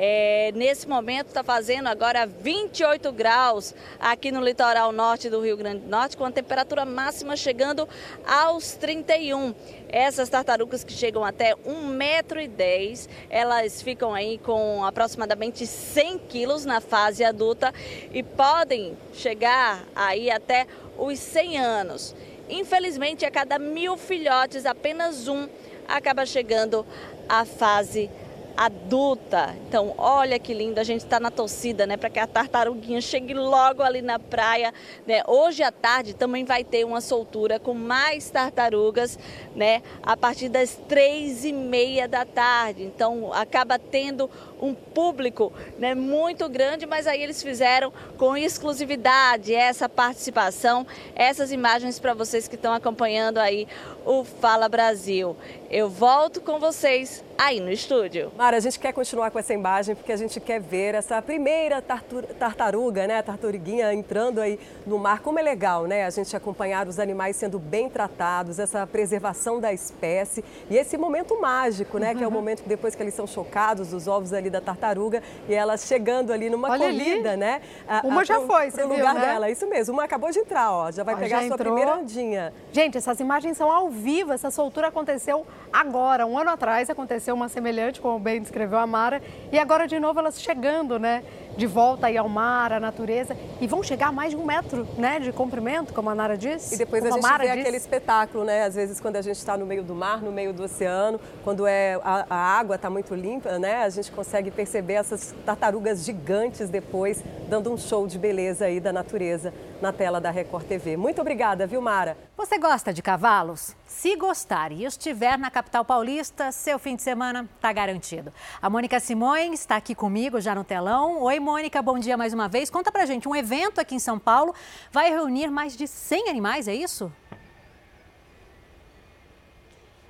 É, nesse momento está fazendo agora 28 graus aqui no litoral norte do Rio Grande do Norte, com a temperatura máxima chegando aos 31. Essas tartarugas que chegam até 1,10m, elas ficam aí com aproximadamente 100 quilos na fase adulta e podem chegar aí até os 100 anos. Infelizmente, a cada mil filhotes, apenas um acaba chegando à fase adulta adulta. Então, olha que lindo, a gente está na torcida, né, para que a tartaruguinha chegue logo ali na praia, né? Hoje à tarde também vai ter uma soltura com mais tartarugas, né, a partir das três e meia da tarde. Então, acaba tendo um público né, muito grande, mas aí eles fizeram com exclusividade essa participação, essas imagens para vocês que estão acompanhando aí o Fala Brasil. Eu volto com vocês aí no estúdio. Mara, a gente quer continuar com essa imagem porque a gente quer ver essa primeira tartaruga, né, a tartaruguinha entrando aí no mar. Como é legal, né, a gente acompanhar os animais sendo bem tratados, essa preservação da espécie e esse momento mágico, né, que é o uhum. momento que depois que eles são chocados, os ovos ali da tartaruga e elas chegando ali numa Olha corrida, ali. né? A, Uma a, já pro, foi, pro lugar viu, né? dela, isso mesmo. Uma acabou de entrar, ó, já vai ó, pegar já a sua entrou. primeira ondinha. Gente, essas imagens são ao vivo, essa soltura aconteceu agora, um ano atrás aconteceu uma semelhante, como bem descreveu a Mara, e agora de novo elas chegando, né? de volta aí ao mar, à natureza, e vão chegar a mais de um metro né, de comprimento, como a Nara disse. E depois a gente a vê disse. aquele espetáculo, né? Às vezes quando a gente está no meio do mar, no meio do oceano, quando é, a, a água está muito limpa, né? A gente consegue perceber essas tartarugas gigantes depois, dando um show de beleza aí da natureza na tela da Record TV. Muito obrigada, viu, Mara? Você gosta de cavalos? Se gostar e estiver na capital paulista, seu fim de semana está garantido. A Mônica Simões está aqui comigo já no telão. Oi, Mônica, bom dia mais uma vez. Conta pra gente, um evento aqui em São Paulo vai reunir mais de 100 animais, é isso?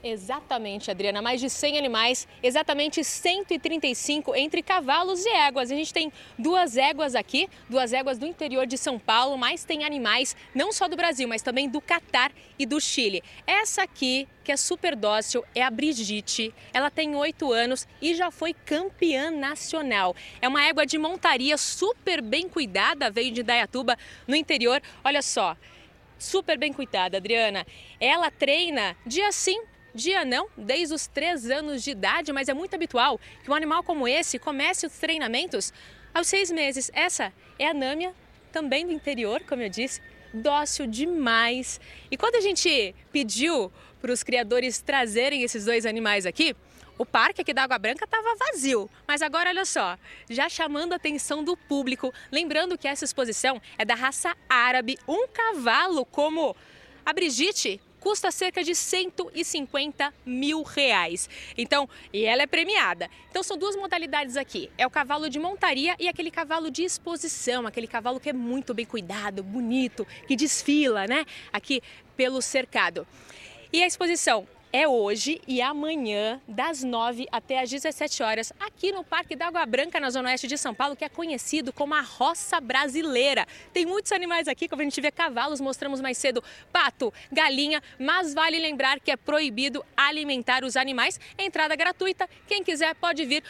Exatamente, Adriana. Mais de 100 animais, exatamente 135 entre cavalos e éguas. A gente tem duas éguas aqui, duas éguas do interior de São Paulo, mas tem animais não só do Brasil, mas também do Catar e do Chile. Essa aqui, que é super dócil, é a Brigitte. Ela tem 8 anos e já foi campeã nacional. É uma égua de montaria super bem cuidada, veio de Dayatuba, no interior. Olha só, super bem cuidada, Adriana. Ela treina dia sim, Dia não, desde os três anos de idade, mas é muito habitual que um animal como esse comece os treinamentos aos seis meses. Essa é a Nâmia, também do interior, como eu disse, dócil demais. E quando a gente pediu para os criadores trazerem esses dois animais aqui, o parque aqui da Água Branca estava vazio, mas agora olha só, já chamando a atenção do público. Lembrando que essa exposição é da raça árabe, um cavalo como a Brigitte custa cerca de 150 mil reais. Então, e ela é premiada. Então são duas modalidades aqui. É o cavalo de montaria e aquele cavalo de exposição, aquele cavalo que é muito bem cuidado, bonito, que desfila, né? Aqui pelo cercado. E a exposição é hoje e amanhã, das 9 até as 17 horas, aqui no Parque da Água Branca, na Zona Oeste de São Paulo, que é conhecido como a Roça Brasileira. Tem muitos animais aqui, como a gente vê cavalos, mostramos mais cedo pato, galinha, mas vale lembrar que é proibido alimentar os animais. Entrada gratuita, quem quiser pode vir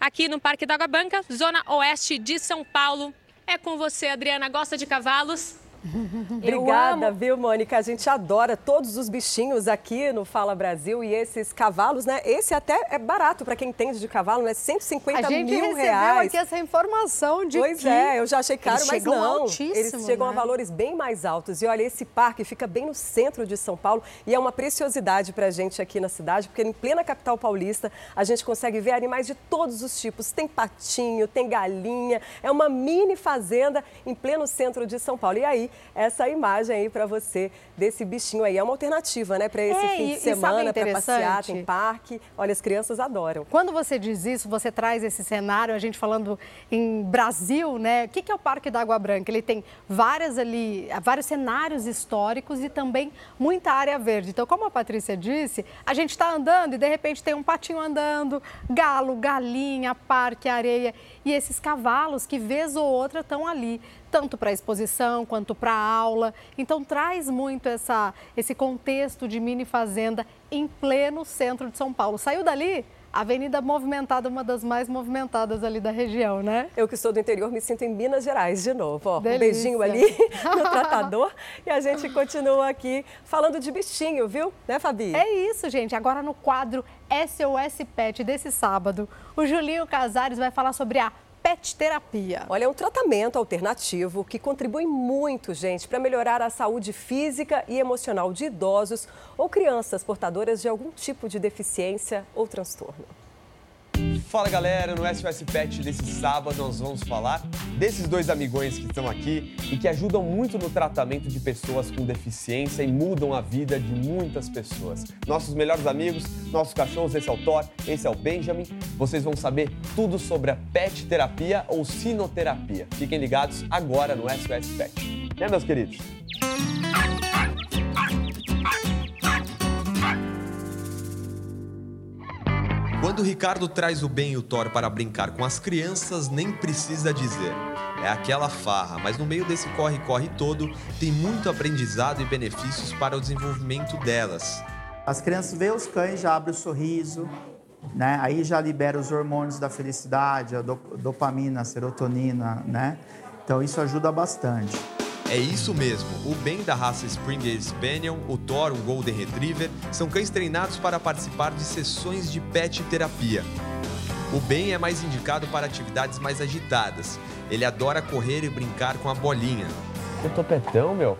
aqui no Parque da Água Branca, Zona Oeste de São Paulo. É com você, Adriana. Gosta de cavalos? Obrigada, viu, Mônica? A gente adora todos os bichinhos aqui no Fala Brasil e esses cavalos, né? Esse até é barato para quem entende de cavalo, né? 150 mil reais. aqui essa informação de Pois que é, eu já achei caro, eles mas chegam não. altíssimo, eles chegam né? a valores bem mais altos. E olha, esse parque fica bem no centro de São Paulo e é uma preciosidade para a gente aqui na cidade, porque em plena capital paulista a gente consegue ver animais de todos os tipos. Tem patinho, tem galinha, é uma mini fazenda em pleno centro de São Paulo. E aí, essa imagem aí para você desse bichinho aí é uma alternativa, né, para esse É, fim de e sabe semana, para passear, tem parque. Olha, as crianças adoram. Quando você diz isso, você traz esse cenário, a gente falando em Brasil, né? O que que é o Parque da Água Branca? Ele tem várias ali, vários cenários históricos e também muita área verde. Então, como a Patrícia disse, a gente está andando e de repente tem um patinho andando, galo, galinha, parque, areia e esses cavalos que vez ou outra estão ali, tanto para exposição quanto para aula. Então traz muito essa, esse contexto de mini fazenda em pleno centro de São Paulo. Saiu dali, avenida movimentada, uma das mais movimentadas ali da região, né? Eu que sou do interior me sinto em Minas Gerais de novo. Ó, um beijinho ali no tratador e a gente continua aqui falando de bichinho, viu? Né, Fabi? É isso, gente. Agora no quadro SOS Pet desse sábado, o Julinho Casares vai falar sobre a pet terapia. Olha, é um tratamento alternativo que contribui muito, gente, para melhorar a saúde física e emocional de idosos ou crianças portadoras de algum tipo de deficiência ou transtorno. Fala galera, no SOS Pet desse sábado nós vamos falar desses dois amigões que estão aqui e que ajudam muito no tratamento de pessoas com deficiência e mudam a vida de muitas pessoas. Nossos melhores amigos, nossos cachorros, esse é o Thor, esse é o Benjamin. Vocês vão saber tudo sobre a pet terapia ou sinoterapia. Fiquem ligados agora no SOS Pet. Né, meus queridos? Quando o Ricardo traz o Ben e o Thor para brincar com as crianças, nem precisa dizer. É aquela farra, mas no meio desse corre-corre todo, tem muito aprendizado e benefícios para o desenvolvimento delas. As crianças veem os cães, já abrem o sorriso, né? Aí já libera os hormônios da felicidade, a do- dopamina, a serotonina, né? Então isso ajuda bastante. É isso mesmo, o Ben da raça Springer Spaniel, o Thor, um Golden Retriever, são cães treinados para participar de sessões de pet terapia. O Ben é mais indicado para atividades mais agitadas. Ele adora correr e brincar com a bolinha. Que topetão, meu.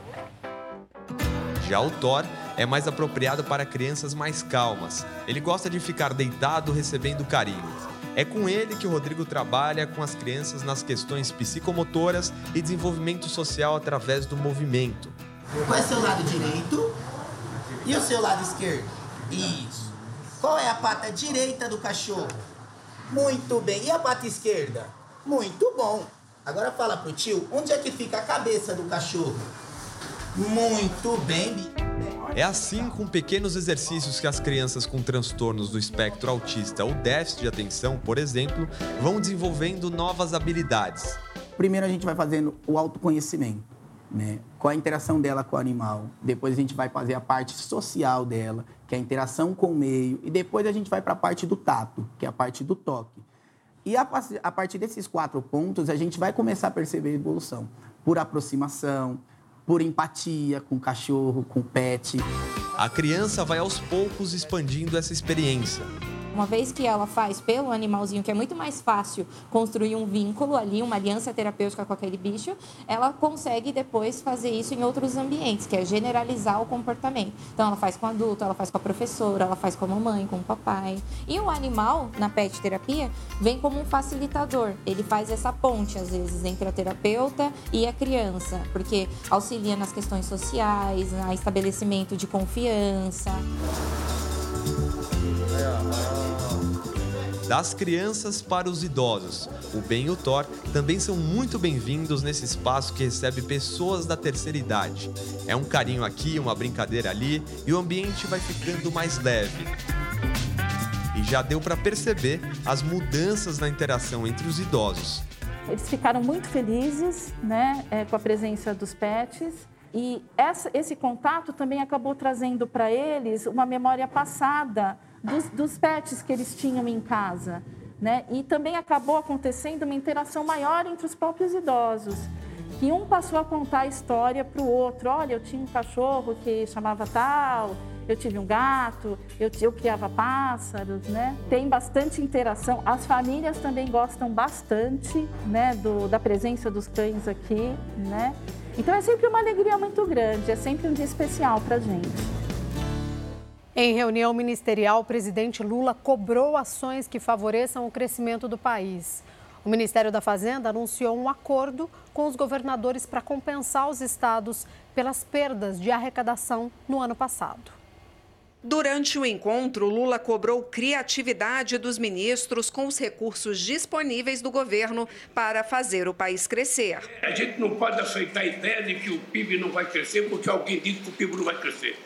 Já o Thor é mais apropriado para crianças mais calmas. Ele gosta de ficar deitado recebendo carinho. É com ele que o Rodrigo trabalha com as crianças nas questões psicomotoras e desenvolvimento social através do movimento. Qual é o seu lado direito e o seu lado esquerdo? Isso. Qual é a pata direita do cachorro? Muito bem. E a pata esquerda? Muito bom. Agora fala pro tio, onde é que fica a cabeça do cachorro? Muito bem. É assim, com pequenos exercícios que as crianças com transtornos do espectro autista ou déficit de atenção, por exemplo, vão desenvolvendo novas habilidades. Primeiro a gente vai fazendo o autoconhecimento, né? Qual a interação dela com o animal. Depois a gente vai fazer a parte social dela, que é a interação com o meio. E depois a gente vai para a parte do tato, que é a parte do toque. E a, a partir desses quatro pontos, a gente vai começar a perceber a evolução. Por aproximação, por empatia com o cachorro, com o pet. A criança vai aos poucos expandindo essa experiência. Uma vez que ela faz pelo animalzinho, que é muito mais fácil construir um vínculo ali, uma aliança terapêutica com aquele bicho, ela consegue depois fazer isso em outros ambientes, que é generalizar o comportamento. Então, ela faz com o adulto, ela faz com a professora, ela faz com a mamãe, com o papai. E o animal, na pet terapia, vem como um facilitador. Ele faz essa ponte, às vezes, entre a terapeuta e a criança, porque auxilia nas questões sociais, no estabelecimento de confiança. Das crianças para os idosos, o Ben e o Thor também são muito bem-vindos nesse espaço que recebe pessoas da terceira idade. É um carinho aqui, uma brincadeira ali e o ambiente vai ficando mais leve. E já deu para perceber as mudanças na interação entre os idosos. Eles ficaram muito felizes né, é, com a presença dos pets. E essa, esse contato também acabou trazendo para eles uma memória passada dos, dos pets que eles tinham em casa. Né? E também acabou acontecendo uma interação maior entre os próprios idosos. Que um passou a contar a história para o outro. Olha, eu tinha um cachorro que chamava tal, eu tive um gato, eu, eu criava pássaros, né? Tem bastante interação. As famílias também gostam bastante, né, do, da presença dos cães aqui, né? Então é sempre uma alegria muito grande, é sempre um dia especial para a gente. Em reunião ministerial, o presidente Lula cobrou ações que favoreçam o crescimento do país. O Ministério da Fazenda anunciou um acordo com os governadores para compensar os estados pelas perdas de arrecadação no ano passado. Durante o encontro, Lula cobrou criatividade dos ministros com os recursos disponíveis do governo para fazer o país crescer. A gente não pode aceitar a ideia de que o PIB não vai crescer porque alguém disse que o PIB não vai crescer.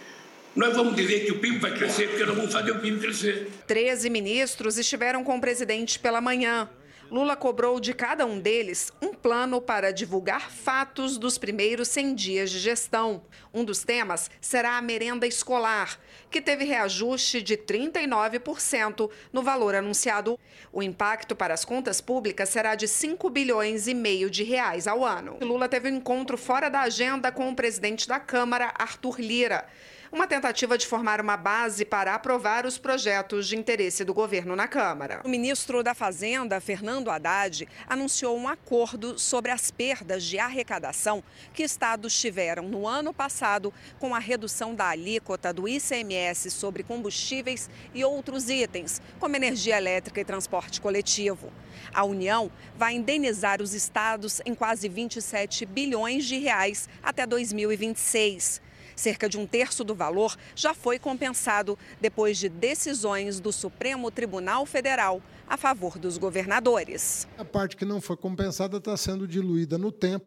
Nós vamos dizer que o PIB vai crescer porque nós vamos fazer o PIB crescer. Treze ministros estiveram com o presidente pela manhã. Lula cobrou de cada um deles um plano para divulgar fatos dos primeiros 100 dias de gestão. Um dos temas será a merenda escolar, que teve reajuste de 39% no valor anunciado. O impacto para as contas públicas será de 5 bilhões e meio de reais ao ano. Lula teve um encontro fora da agenda com o presidente da Câmara, Arthur Lira uma tentativa de formar uma base para aprovar os projetos de interesse do governo na Câmara. O ministro da Fazenda, Fernando Haddad, anunciou um acordo sobre as perdas de arrecadação que estados tiveram no ano passado com a redução da alíquota do ICMS sobre combustíveis e outros itens, como energia elétrica e transporte coletivo. A União vai indenizar os estados em quase 27 bilhões de reais até 2026. Cerca de um terço do valor já foi compensado depois de decisões do Supremo Tribunal Federal a favor dos governadores. A parte que não foi compensada está sendo diluída no tempo,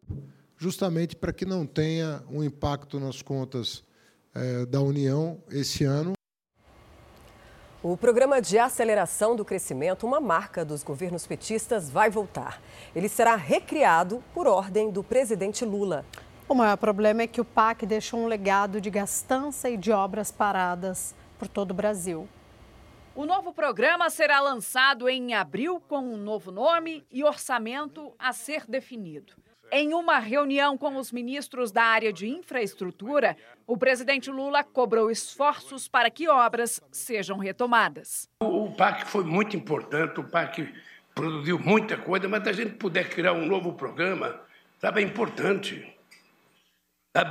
justamente para que não tenha um impacto nas contas eh, da União esse ano. O programa de aceleração do crescimento, uma marca dos governos petistas, vai voltar. Ele será recriado por ordem do presidente Lula. O maior problema é que o PAC deixou um legado de gastança e de obras paradas por todo o Brasil. O novo programa será lançado em abril com um novo nome e orçamento a ser definido. Em uma reunião com os ministros da área de infraestrutura, o presidente Lula cobrou esforços para que obras sejam retomadas. O PAC foi muito importante, o PAC produziu muita coisa, mas se a gente puder criar um novo programa, sabe, é importante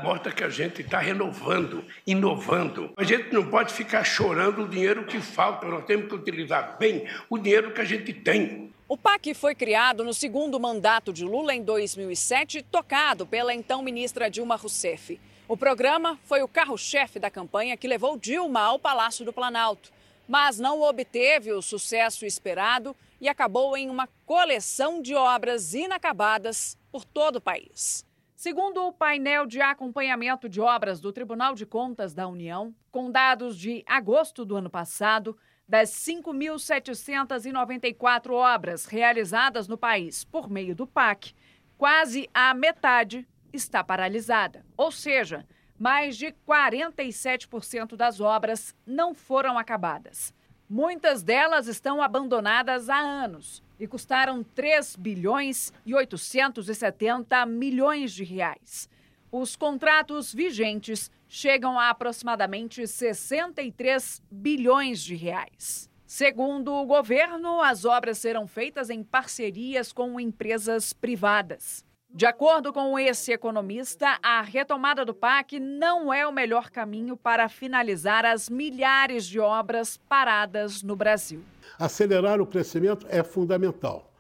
mostra que a gente está renovando, inovando. A gente não pode ficar chorando o dinheiro que falta, nós temos que utilizar bem o dinheiro que a gente tem. O PAC foi criado no segundo mandato de Lula em 2007, tocado pela então ministra Dilma Rousseff. O programa foi o carro-chefe da campanha que levou Dilma ao Palácio do Planalto, mas não obteve o sucesso esperado e acabou em uma coleção de obras inacabadas por todo o país. Segundo o painel de acompanhamento de obras do Tribunal de Contas da União, com dados de agosto do ano passado, das 5.794 obras realizadas no país por meio do PAC, quase a metade está paralisada. Ou seja, mais de 47% das obras não foram acabadas. Muitas delas estão abandonadas há anos e custaram 3 bilhões e 870 milhões de reais. Os contratos vigentes chegam a aproximadamente 63 bilhões de reais. Segundo o governo, as obras serão feitas em parcerias com empresas privadas. De acordo com esse economista, a retomada do PAC não é o melhor caminho para finalizar as milhares de obras paradas no Brasil. Acelerar o crescimento é fundamental.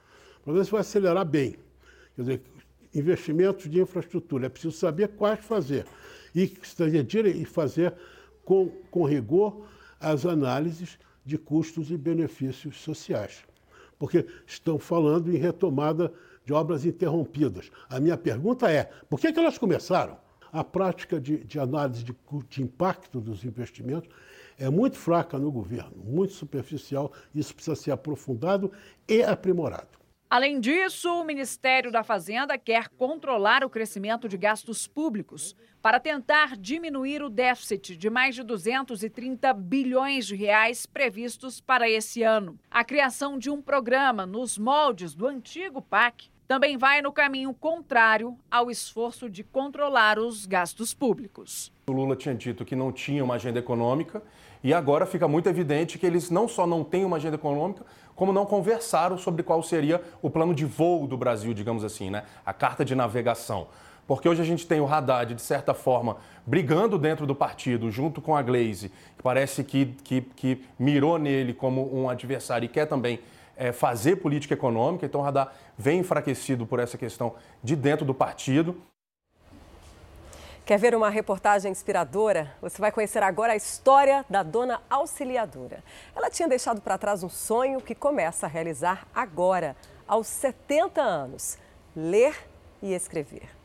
Mas você vai acelerar bem. Quer dizer, investimentos de infraestrutura, é preciso saber quais fazer. E e fazer com, com rigor as análises de custos e benefícios sociais. Porque estão falando em retomada de obras interrompidas. A minha pergunta é: por que, que elas começaram? A prática de, de análise de, de impacto dos investimentos é muito fraca no governo, muito superficial. Isso precisa ser aprofundado e aprimorado. Além disso, o Ministério da Fazenda quer controlar o crescimento de gastos públicos para tentar diminuir o déficit de mais de 230 bilhões de reais previstos para esse ano. A criação de um programa nos moldes do antigo PAC também vai no caminho contrário ao esforço de controlar os gastos públicos. O Lula tinha dito que não tinha uma agenda econômica e agora fica muito evidente que eles não só não têm uma agenda econômica, como não conversaram sobre qual seria o plano de voo do Brasil, digamos assim, né? A carta de navegação. Porque hoje a gente tem o Haddad, de certa forma, brigando dentro do partido, junto com a Glaze, que parece que, que, que mirou nele como um adversário e quer também é, fazer política econômica. Então, o Radar vem enfraquecido por essa questão de dentro do partido. Quer ver uma reportagem inspiradora? Você vai conhecer agora a história da dona auxiliadora. Ela tinha deixado para trás um sonho que começa a realizar agora, aos 70 anos: ler e escrever.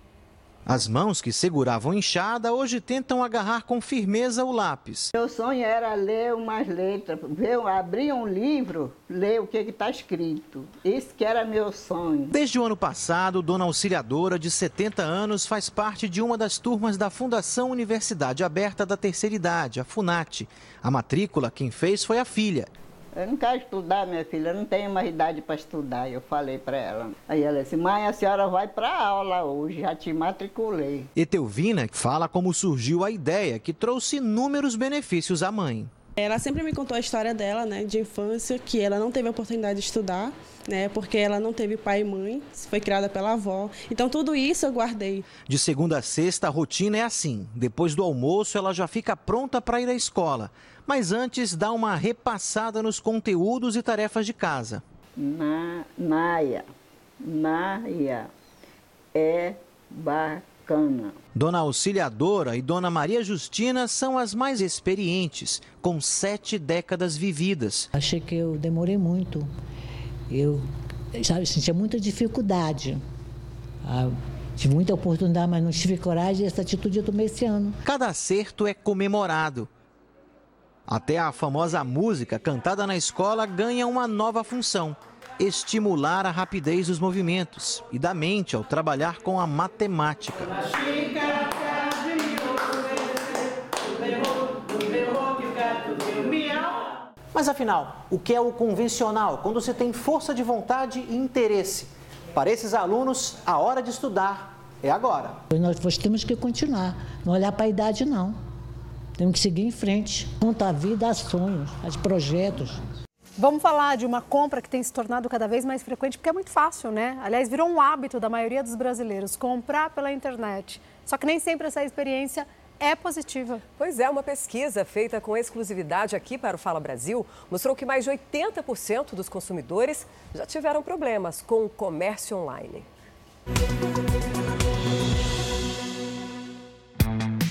As mãos que seguravam enxada hoje tentam agarrar com firmeza o lápis. Meu sonho era ler umas letras, ver, abrir um livro, ler o que está escrito. Isso que era meu sonho. Desde o ano passado, Dona Auxiliadora, de 70 anos, faz parte de uma das turmas da Fundação Universidade Aberta da Terceira Idade, a FUNAT. A matrícula quem fez foi a filha. Eu não quero estudar, minha filha, eu não tenho mais idade para estudar. Eu falei para ela. Aí ela disse: Mãe, a senhora vai para aula hoje, já te matriculei. Etelvina fala como surgiu a ideia que trouxe inúmeros benefícios à mãe. Ela sempre me contou a história dela, né, de infância, que ela não teve a oportunidade de estudar, né, porque ela não teve pai e mãe, foi criada pela avó. Então tudo isso eu guardei. De segunda a sexta a rotina é assim. Depois do almoço ela já fica pronta para ir à escola mas antes dá uma repassada nos conteúdos e tarefas de casa. Na, Naia, Naia, é bacana. Dona Auxiliadora e Dona Maria Justina são as mais experientes, com sete décadas vividas. Achei que eu demorei muito. Eu sabe, sentia muita dificuldade. Ah, tive muita oportunidade, mas não tive coragem. Essa atitude eu tomei esse ano. Cada acerto é comemorado. Até a famosa música cantada na escola ganha uma nova função: estimular a rapidez dos movimentos e da mente ao trabalhar com a matemática. Mas afinal, o que é o convencional quando se tem força de vontade e interesse? Para esses alunos, a hora de estudar é agora. Nós temos que continuar, não olhar para a idade, não. Temos que seguir em frente, junto à vida, a sonhos, a projetos. Vamos falar de uma compra que tem se tornado cada vez mais frequente, porque é muito fácil, né? Aliás, virou um hábito da maioria dos brasileiros comprar pela internet. Só que nem sempre essa experiência é positiva. Pois é, uma pesquisa feita com exclusividade aqui para o Fala Brasil mostrou que mais de 80% dos consumidores já tiveram problemas com o comércio online.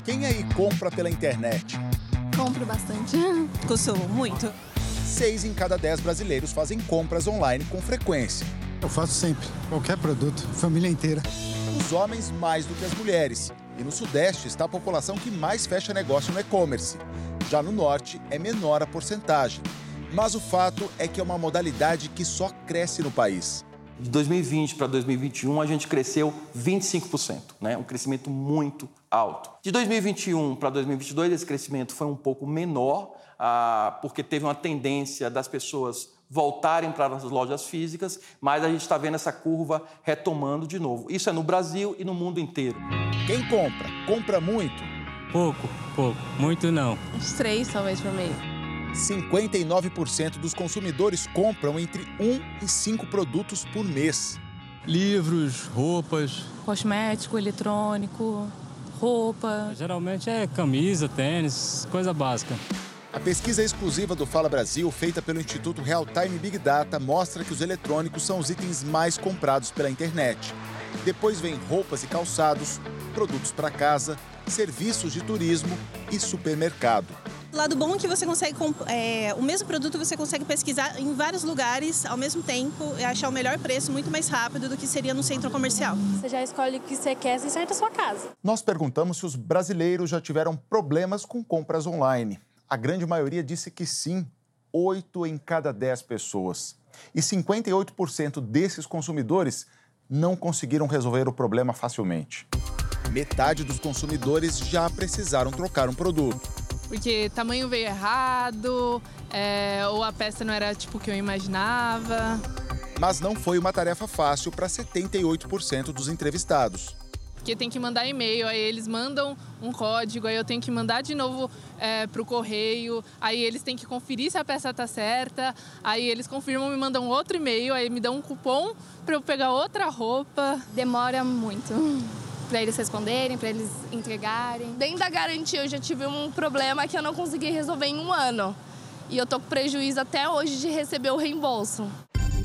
Quem aí compra pela internet? Compro bastante. Consumo muito. Seis em cada dez brasileiros fazem compras online com frequência. Eu faço sempre, qualquer produto, família inteira. Os homens mais do que as mulheres. E no Sudeste está a população que mais fecha negócio no e-commerce. Já no Norte é menor a porcentagem. Mas o fato é que é uma modalidade que só cresce no país. De 2020 para 2021, a gente cresceu 25%, né? um crescimento muito alto. De 2021 para 2022, esse crescimento foi um pouco menor, ah, porque teve uma tendência das pessoas voltarem para as lojas físicas, mas a gente está vendo essa curva retomando de novo. Isso é no Brasil e no mundo inteiro. Quem compra? Compra muito? Pouco, pouco. Muito não. Uns três, talvez, por mês. 59% dos consumidores compram entre um e cinco produtos por mês. Livros, roupas. Cosmético, eletrônico, roupa. Geralmente é camisa, tênis, coisa básica. A pesquisa exclusiva do Fala Brasil, feita pelo Instituto Real Time Big Data, mostra que os eletrônicos são os itens mais comprados pela internet. Depois vem roupas e calçados, produtos para casa, serviços de turismo e supermercado. O lado bom é que você consegue, é, o mesmo produto você consegue pesquisar em vários lugares ao mesmo tempo e achar o melhor preço muito mais rápido do que seria no centro comercial. Você já escolhe o que você quer e sai da sua casa. Nós perguntamos se os brasileiros já tiveram problemas com compras online. A grande maioria disse que sim, 8 em cada 10 pessoas. E 58% desses consumidores não conseguiram resolver o problema facilmente. Metade dos consumidores já precisaram trocar um produto. Porque tamanho veio errado, é, ou a peça não era tipo o que eu imaginava. Mas não foi uma tarefa fácil para 78% dos entrevistados porque tem que mandar e-mail, aí eles mandam um código, aí eu tenho que mandar de novo é, para o correio, aí eles têm que conferir se a peça está certa, aí eles confirmam, me mandam outro e-mail, aí me dão um cupom para eu pegar outra roupa. Demora muito para eles responderem, para eles entregarem. Dentro da garantia eu já tive um problema que eu não consegui resolver em um ano. E eu tô com prejuízo até hoje de receber o reembolso.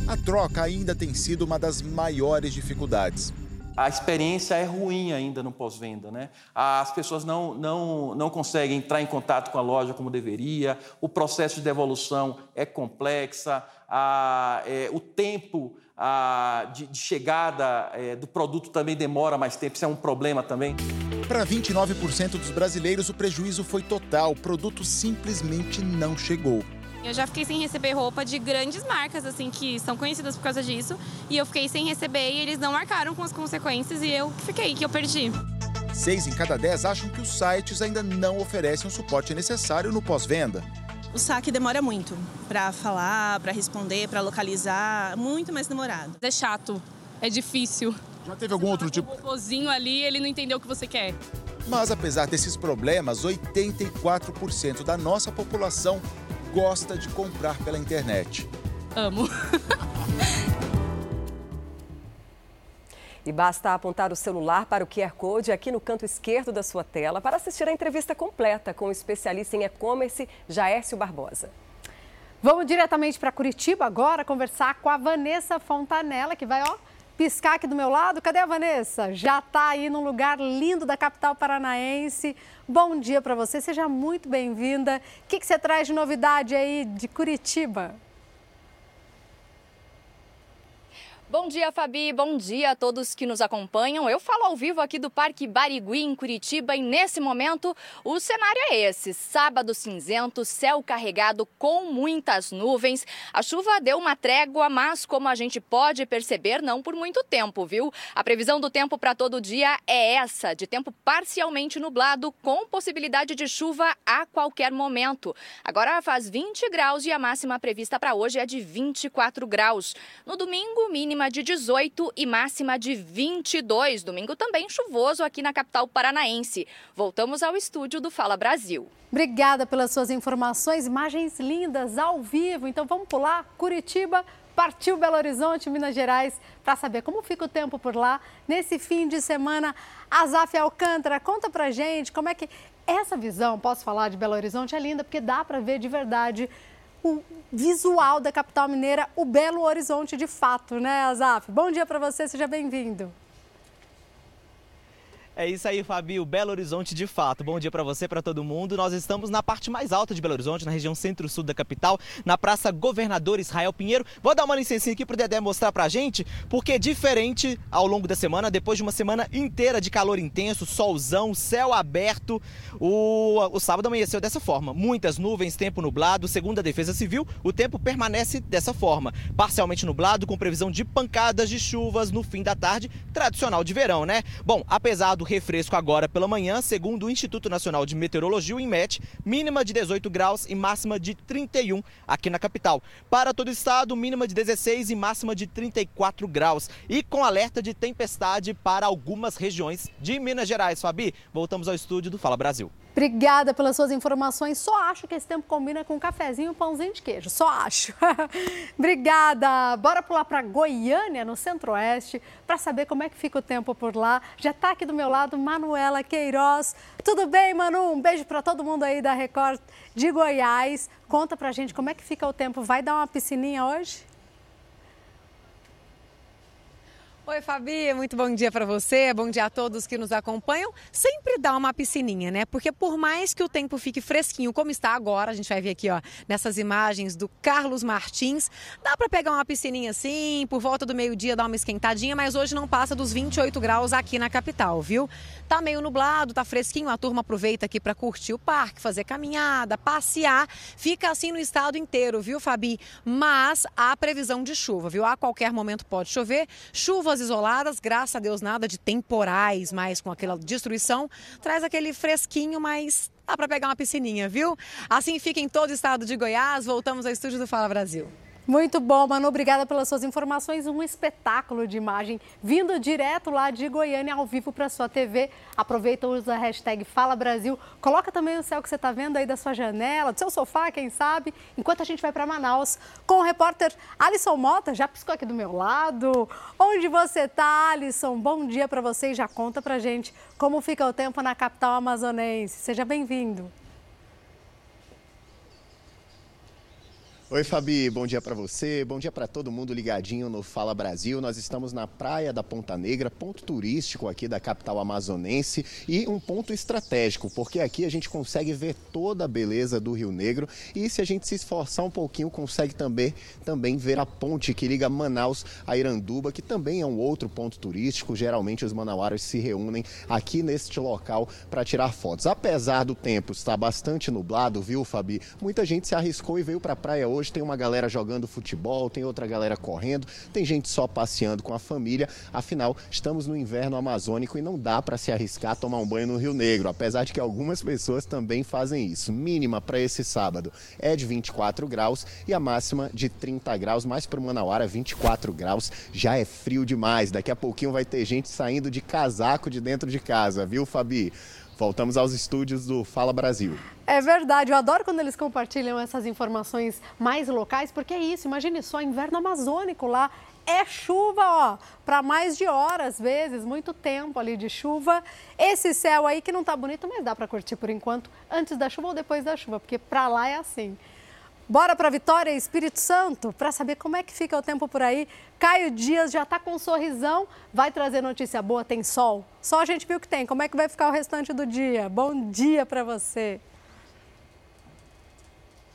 A troca ainda tem sido uma das maiores dificuldades a experiência é ruim ainda no pós-venda. Né? As pessoas não, não, não conseguem entrar em contato com a loja como deveria, o processo de devolução é complexa, a, é, o tempo a, de, de, chegada é, do produto também demora mais tempo, isso é um problema também. Para 29% dos brasileiros, o prejuízo foi total, o produto simplesmente não chegou. Eu já fiquei sem receber roupa de grandes marcas, assim, que são conhecidas por causa disso. E eu fiquei sem receber e eles não marcaram com as consequências e eu fiquei, que eu perdi. Seis em cada dez acham que os sites ainda não oferecem o suporte necessário no pós-venda. O saque demora muito para falar, para responder, para localizar, muito mais demorado. É chato, é difícil. Já teve algum outro tipo? O pozinho ali, ele não entendeu o que você quer. Mas apesar desses problemas, 84% da nossa população gosta de comprar pela internet. Amo. E basta apontar o celular para o QR Code aqui no canto esquerdo da sua tela para assistir a entrevista completa com o especialista em e-commerce, Jaércio Barbosa. Vamos diretamente para Curitiba agora conversar com a Vanessa Fontanella, que vai, ó, piscar aqui do meu lado. Cadê a Vanessa? Já está aí num lugar lindo da capital paranaense. Bom dia para você, seja muito bem-vinda. O que, que você traz de novidade aí de Curitiba? Bom dia, Fabi. Bom dia a todos que nos acompanham. Eu falo ao vivo aqui do Parque Barigui, em Curitiba, e nesse momento o cenário é esse: sábado cinzento, céu carregado com muitas nuvens. A chuva deu uma trégua, mas como a gente pode perceber, não por muito tempo, viu? A previsão do tempo para todo dia é essa: de tempo parcialmente nublado, com possibilidade de chuva a qualquer momento. Agora faz 20 graus e a máxima prevista para hoje é de 24 graus. No domingo, mínimo mínima de 18 e máxima de 22. Domingo também chuvoso aqui na capital paranaense. Voltamos ao estúdio do Fala Brasil. Obrigada pelas suas informações, imagens lindas ao vivo. Então vamos pular Curitiba, partiu Belo Horizonte, Minas Gerais, para saber como fica o tempo por lá nesse fim de semana. Azaf Alcântara, conta pra gente como é que essa visão, posso falar de Belo Horizonte, é linda porque dá para ver de verdade o visual da capital mineira, o Belo Horizonte de fato, né, Azaf? Bom dia para você, seja bem-vindo. É isso aí, Fabio. Belo Horizonte de fato. Bom dia para você, para todo mundo. Nós estamos na parte mais alta de Belo Horizonte, na região centro-sul da capital, na Praça Governador Israel Pinheiro. Vou dar uma licencinha aqui pro Dedé mostrar pra gente, porque diferente ao longo da semana, depois de uma semana inteira de calor intenso, solzão, céu aberto, o, o sábado amanheceu dessa forma. Muitas nuvens, tempo nublado. Segundo a Defesa Civil, o tempo permanece dessa forma. Parcialmente nublado, com previsão de pancadas de chuvas no fim da tarde, tradicional de verão, né? Bom, apesar do refresco agora pela manhã, segundo o Instituto Nacional de Meteorologia, o INMET, mínima de 18 graus e máxima de 31 aqui na capital. Para todo o estado, mínima de 16 e máxima de 34 graus. E com alerta de tempestade para algumas regiões de Minas Gerais. Fabi, voltamos ao estúdio do Fala Brasil. Obrigada pelas suas informações. Só acho que esse tempo combina com um cafezinho e um pãozinho de queijo. Só acho. Obrigada. Bora pular para Goiânia, no Centro-Oeste, para saber como é que fica o tempo por lá. Já está aqui do meu lado Manuela Queiroz. Tudo bem, Manu? Um beijo para todo mundo aí da Record de Goiás. Conta pra gente como é que fica o tempo. Vai dar uma piscininha hoje? Oi, Fabi, muito bom dia para você, bom dia a todos que nos acompanham. Sempre dá uma piscininha, né? Porque por mais que o tempo fique fresquinho, como está agora, a gente vai ver aqui, ó, nessas imagens do Carlos Martins, dá para pegar uma piscininha assim, por volta do meio-dia dar uma esquentadinha, mas hoje não passa dos 28 graus aqui na capital, viu? Tá meio nublado, tá fresquinho, a turma aproveita aqui para curtir o parque, fazer caminhada, passear. Fica assim no estado inteiro, viu, Fabi? Mas há previsão de chuva, viu? A qualquer momento pode chover. Chuvas isoladas, graças a Deus nada de temporais, mas com aquela destruição, traz aquele fresquinho, mas dá para pegar uma piscininha, viu? Assim fica em todo o estado de Goiás. Voltamos ao estúdio do Fala Brasil. Muito bom, Manu. Obrigada pelas suas informações. Um espetáculo de imagem vindo direto lá de Goiânia ao vivo para sua TV. Aproveita, usa a hashtag Fala Brasil. Coloca também o céu que você está vendo aí da sua janela, do seu sofá, quem sabe, enquanto a gente vai para Manaus com o repórter Alisson Mota. Já piscou aqui do meu lado. Onde você está, Alisson? Bom dia para você já conta para gente como fica o tempo na capital amazonense. Seja bem-vindo. Oi, Fabi, bom dia para você, bom dia para todo mundo ligadinho no Fala Brasil. Nós estamos na praia da Ponta Negra, ponto turístico aqui da capital amazonense e um ponto estratégico, porque aqui a gente consegue ver toda a beleza do Rio Negro e se a gente se esforçar um pouquinho, consegue também, também ver a ponte que liga Manaus a Iranduba, que também é um outro ponto turístico. Geralmente os manauaras se reúnem aqui neste local para tirar fotos. Apesar do tempo estar bastante nublado, viu, Fabi? Muita gente se arriscou e veio para a praia hoje Hoje tem uma galera jogando futebol, tem outra galera correndo, tem gente só passeando com a família. Afinal, estamos no inverno amazônico e não dá para se arriscar a tomar um banho no Rio Negro, apesar de que algumas pessoas também fazem isso. Mínima para esse sábado é de 24 graus e a máxima de 30 graus, mais para Manauara 24 graus já é frio demais. Daqui a pouquinho vai ter gente saindo de casaco de dentro de casa, viu, Fabi? Voltamos aos estúdios do Fala Brasil. É verdade, eu adoro quando eles compartilham essas informações mais locais, porque é isso, imagine só, inverno amazônico lá, é chuva, ó, para mais de horas, vezes, muito tempo ali de chuva. Esse céu aí que não tá bonito, mas dá para curtir por enquanto, antes da chuva ou depois da chuva, porque para lá é assim. Bora para Vitória, Espírito Santo, para saber como é que fica o tempo por aí. Caio Dias já está com um sorrisão, vai trazer notícia boa, tem sol. Só a gente viu que tem. Como é que vai ficar o restante do dia? Bom dia para você.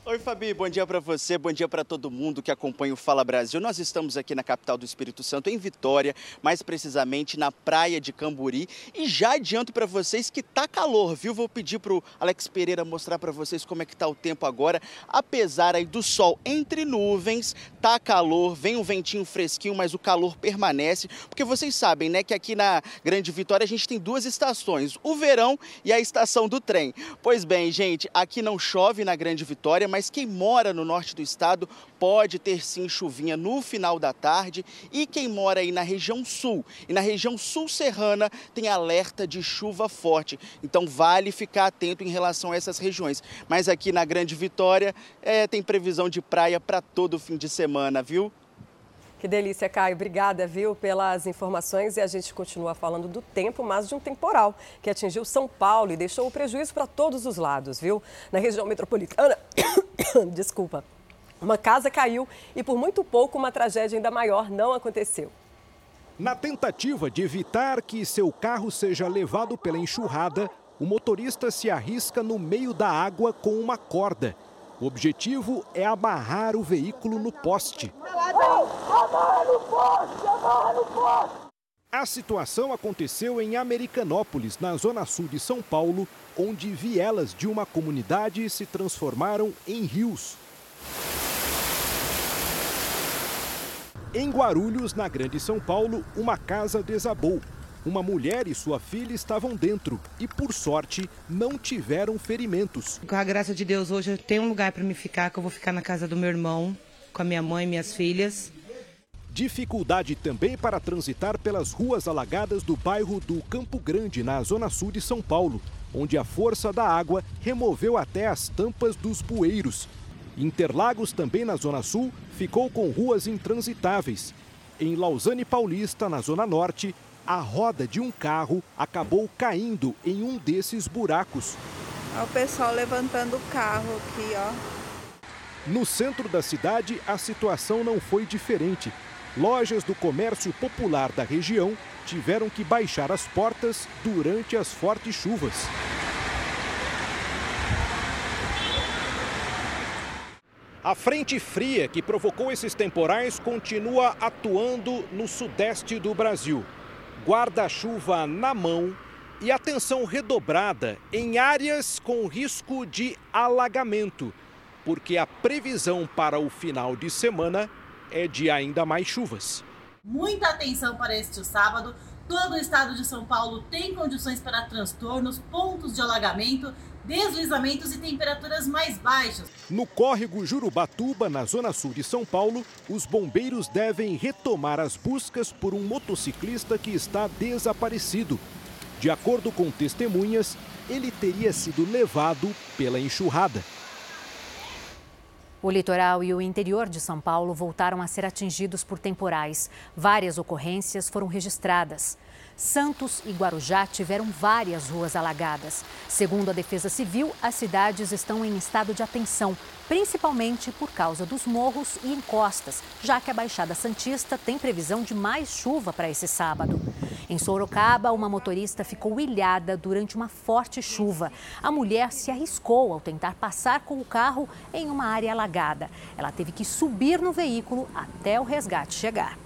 Oi, Fabi, bom dia para você, bom dia para todo mundo que acompanha o Fala Brasil. Nós estamos aqui na capital do Espírito Santo, em Vitória, mais precisamente na praia de Camburi. E já adianto para vocês que tá calor, viu? Vou pedir pro Alex Pereira mostrar para vocês como é que tá o tempo agora. Apesar aí do sol entre nuvens, tá calor, vem um ventinho fresquinho, mas o calor permanece. Porque vocês sabem, né, que aqui na Grande Vitória a gente tem duas estações, o verão e a estação do trem. Pois bem, gente, aqui não chove na Grande Vitória, mas quem mora no norte do estado pode ter sim chuvinha no final da tarde e quem mora aí na região sul e na região sul serrana tem alerta de chuva forte. Então vale ficar atento em relação a essas regiões. Mas aqui na Grande Vitória é, tem previsão de praia para todo fim de semana, viu? Que delícia, Caio. Obrigada, viu, pelas informações. E a gente continua falando do tempo, mas de um temporal que atingiu São Paulo e deixou o prejuízo para todos os lados, viu? Na região metropolitana. Desculpa. Uma casa caiu e por muito pouco uma tragédia ainda maior não aconteceu. Na tentativa de evitar que seu carro seja levado pela enxurrada, o motorista se arrisca no meio da água com uma corda. O objetivo é amarrar o veículo no poste. No poste. A situação aconteceu em Americanópolis, na zona sul de São Paulo, onde vielas de uma comunidade se transformaram em rios. Em Guarulhos, na Grande São Paulo, uma casa desabou. Uma mulher e sua filha estavam dentro e, por sorte, não tiveram ferimentos. Com a graça de Deus, hoje eu tenho um lugar para me ficar, que eu vou ficar na casa do meu irmão, com a minha mãe e minhas filhas. Dificuldade também para transitar pelas ruas alagadas do bairro do Campo Grande, na zona sul de São Paulo, onde a força da água removeu até as tampas dos bueiros. Interlagos, também na zona sul, ficou com ruas intransitáveis. Em Lausanne Paulista, na zona norte, a roda de um carro acabou caindo em um desses buracos. Olha o pessoal levantando o carro aqui, ó. No centro da cidade, a situação não foi diferente. Lojas do comércio popular da região tiveram que baixar as portas durante as fortes chuvas. A frente fria que provocou esses temporais continua atuando no sudeste do Brasil. Guarda-chuva na mão e atenção redobrada em áreas com risco de alagamento, porque a previsão para o final de semana é de ainda mais chuvas. Muita atenção para este sábado. Todo o estado de São Paulo tem condições para transtornos, pontos de alagamento deslizamentos e temperaturas mais baixas. No córrego Jurubatuba, na zona sul de São Paulo, os bombeiros devem retomar as buscas por um motociclista que está desaparecido. De acordo com testemunhas, ele teria sido levado pela enxurrada. O litoral e o interior de São Paulo voltaram a ser atingidos por temporais. Várias ocorrências foram registradas. Santos e Guarujá tiveram várias ruas alagadas. Segundo a Defesa Civil, as cidades estão em estado de atenção, principalmente por causa dos morros e encostas, já que a Baixada Santista tem previsão de mais chuva para esse sábado. Em Sorocaba, uma motorista ficou ilhada durante uma forte chuva. A mulher se arriscou ao tentar passar com o carro em uma área alagada. Ela teve que subir no veículo até o resgate chegar.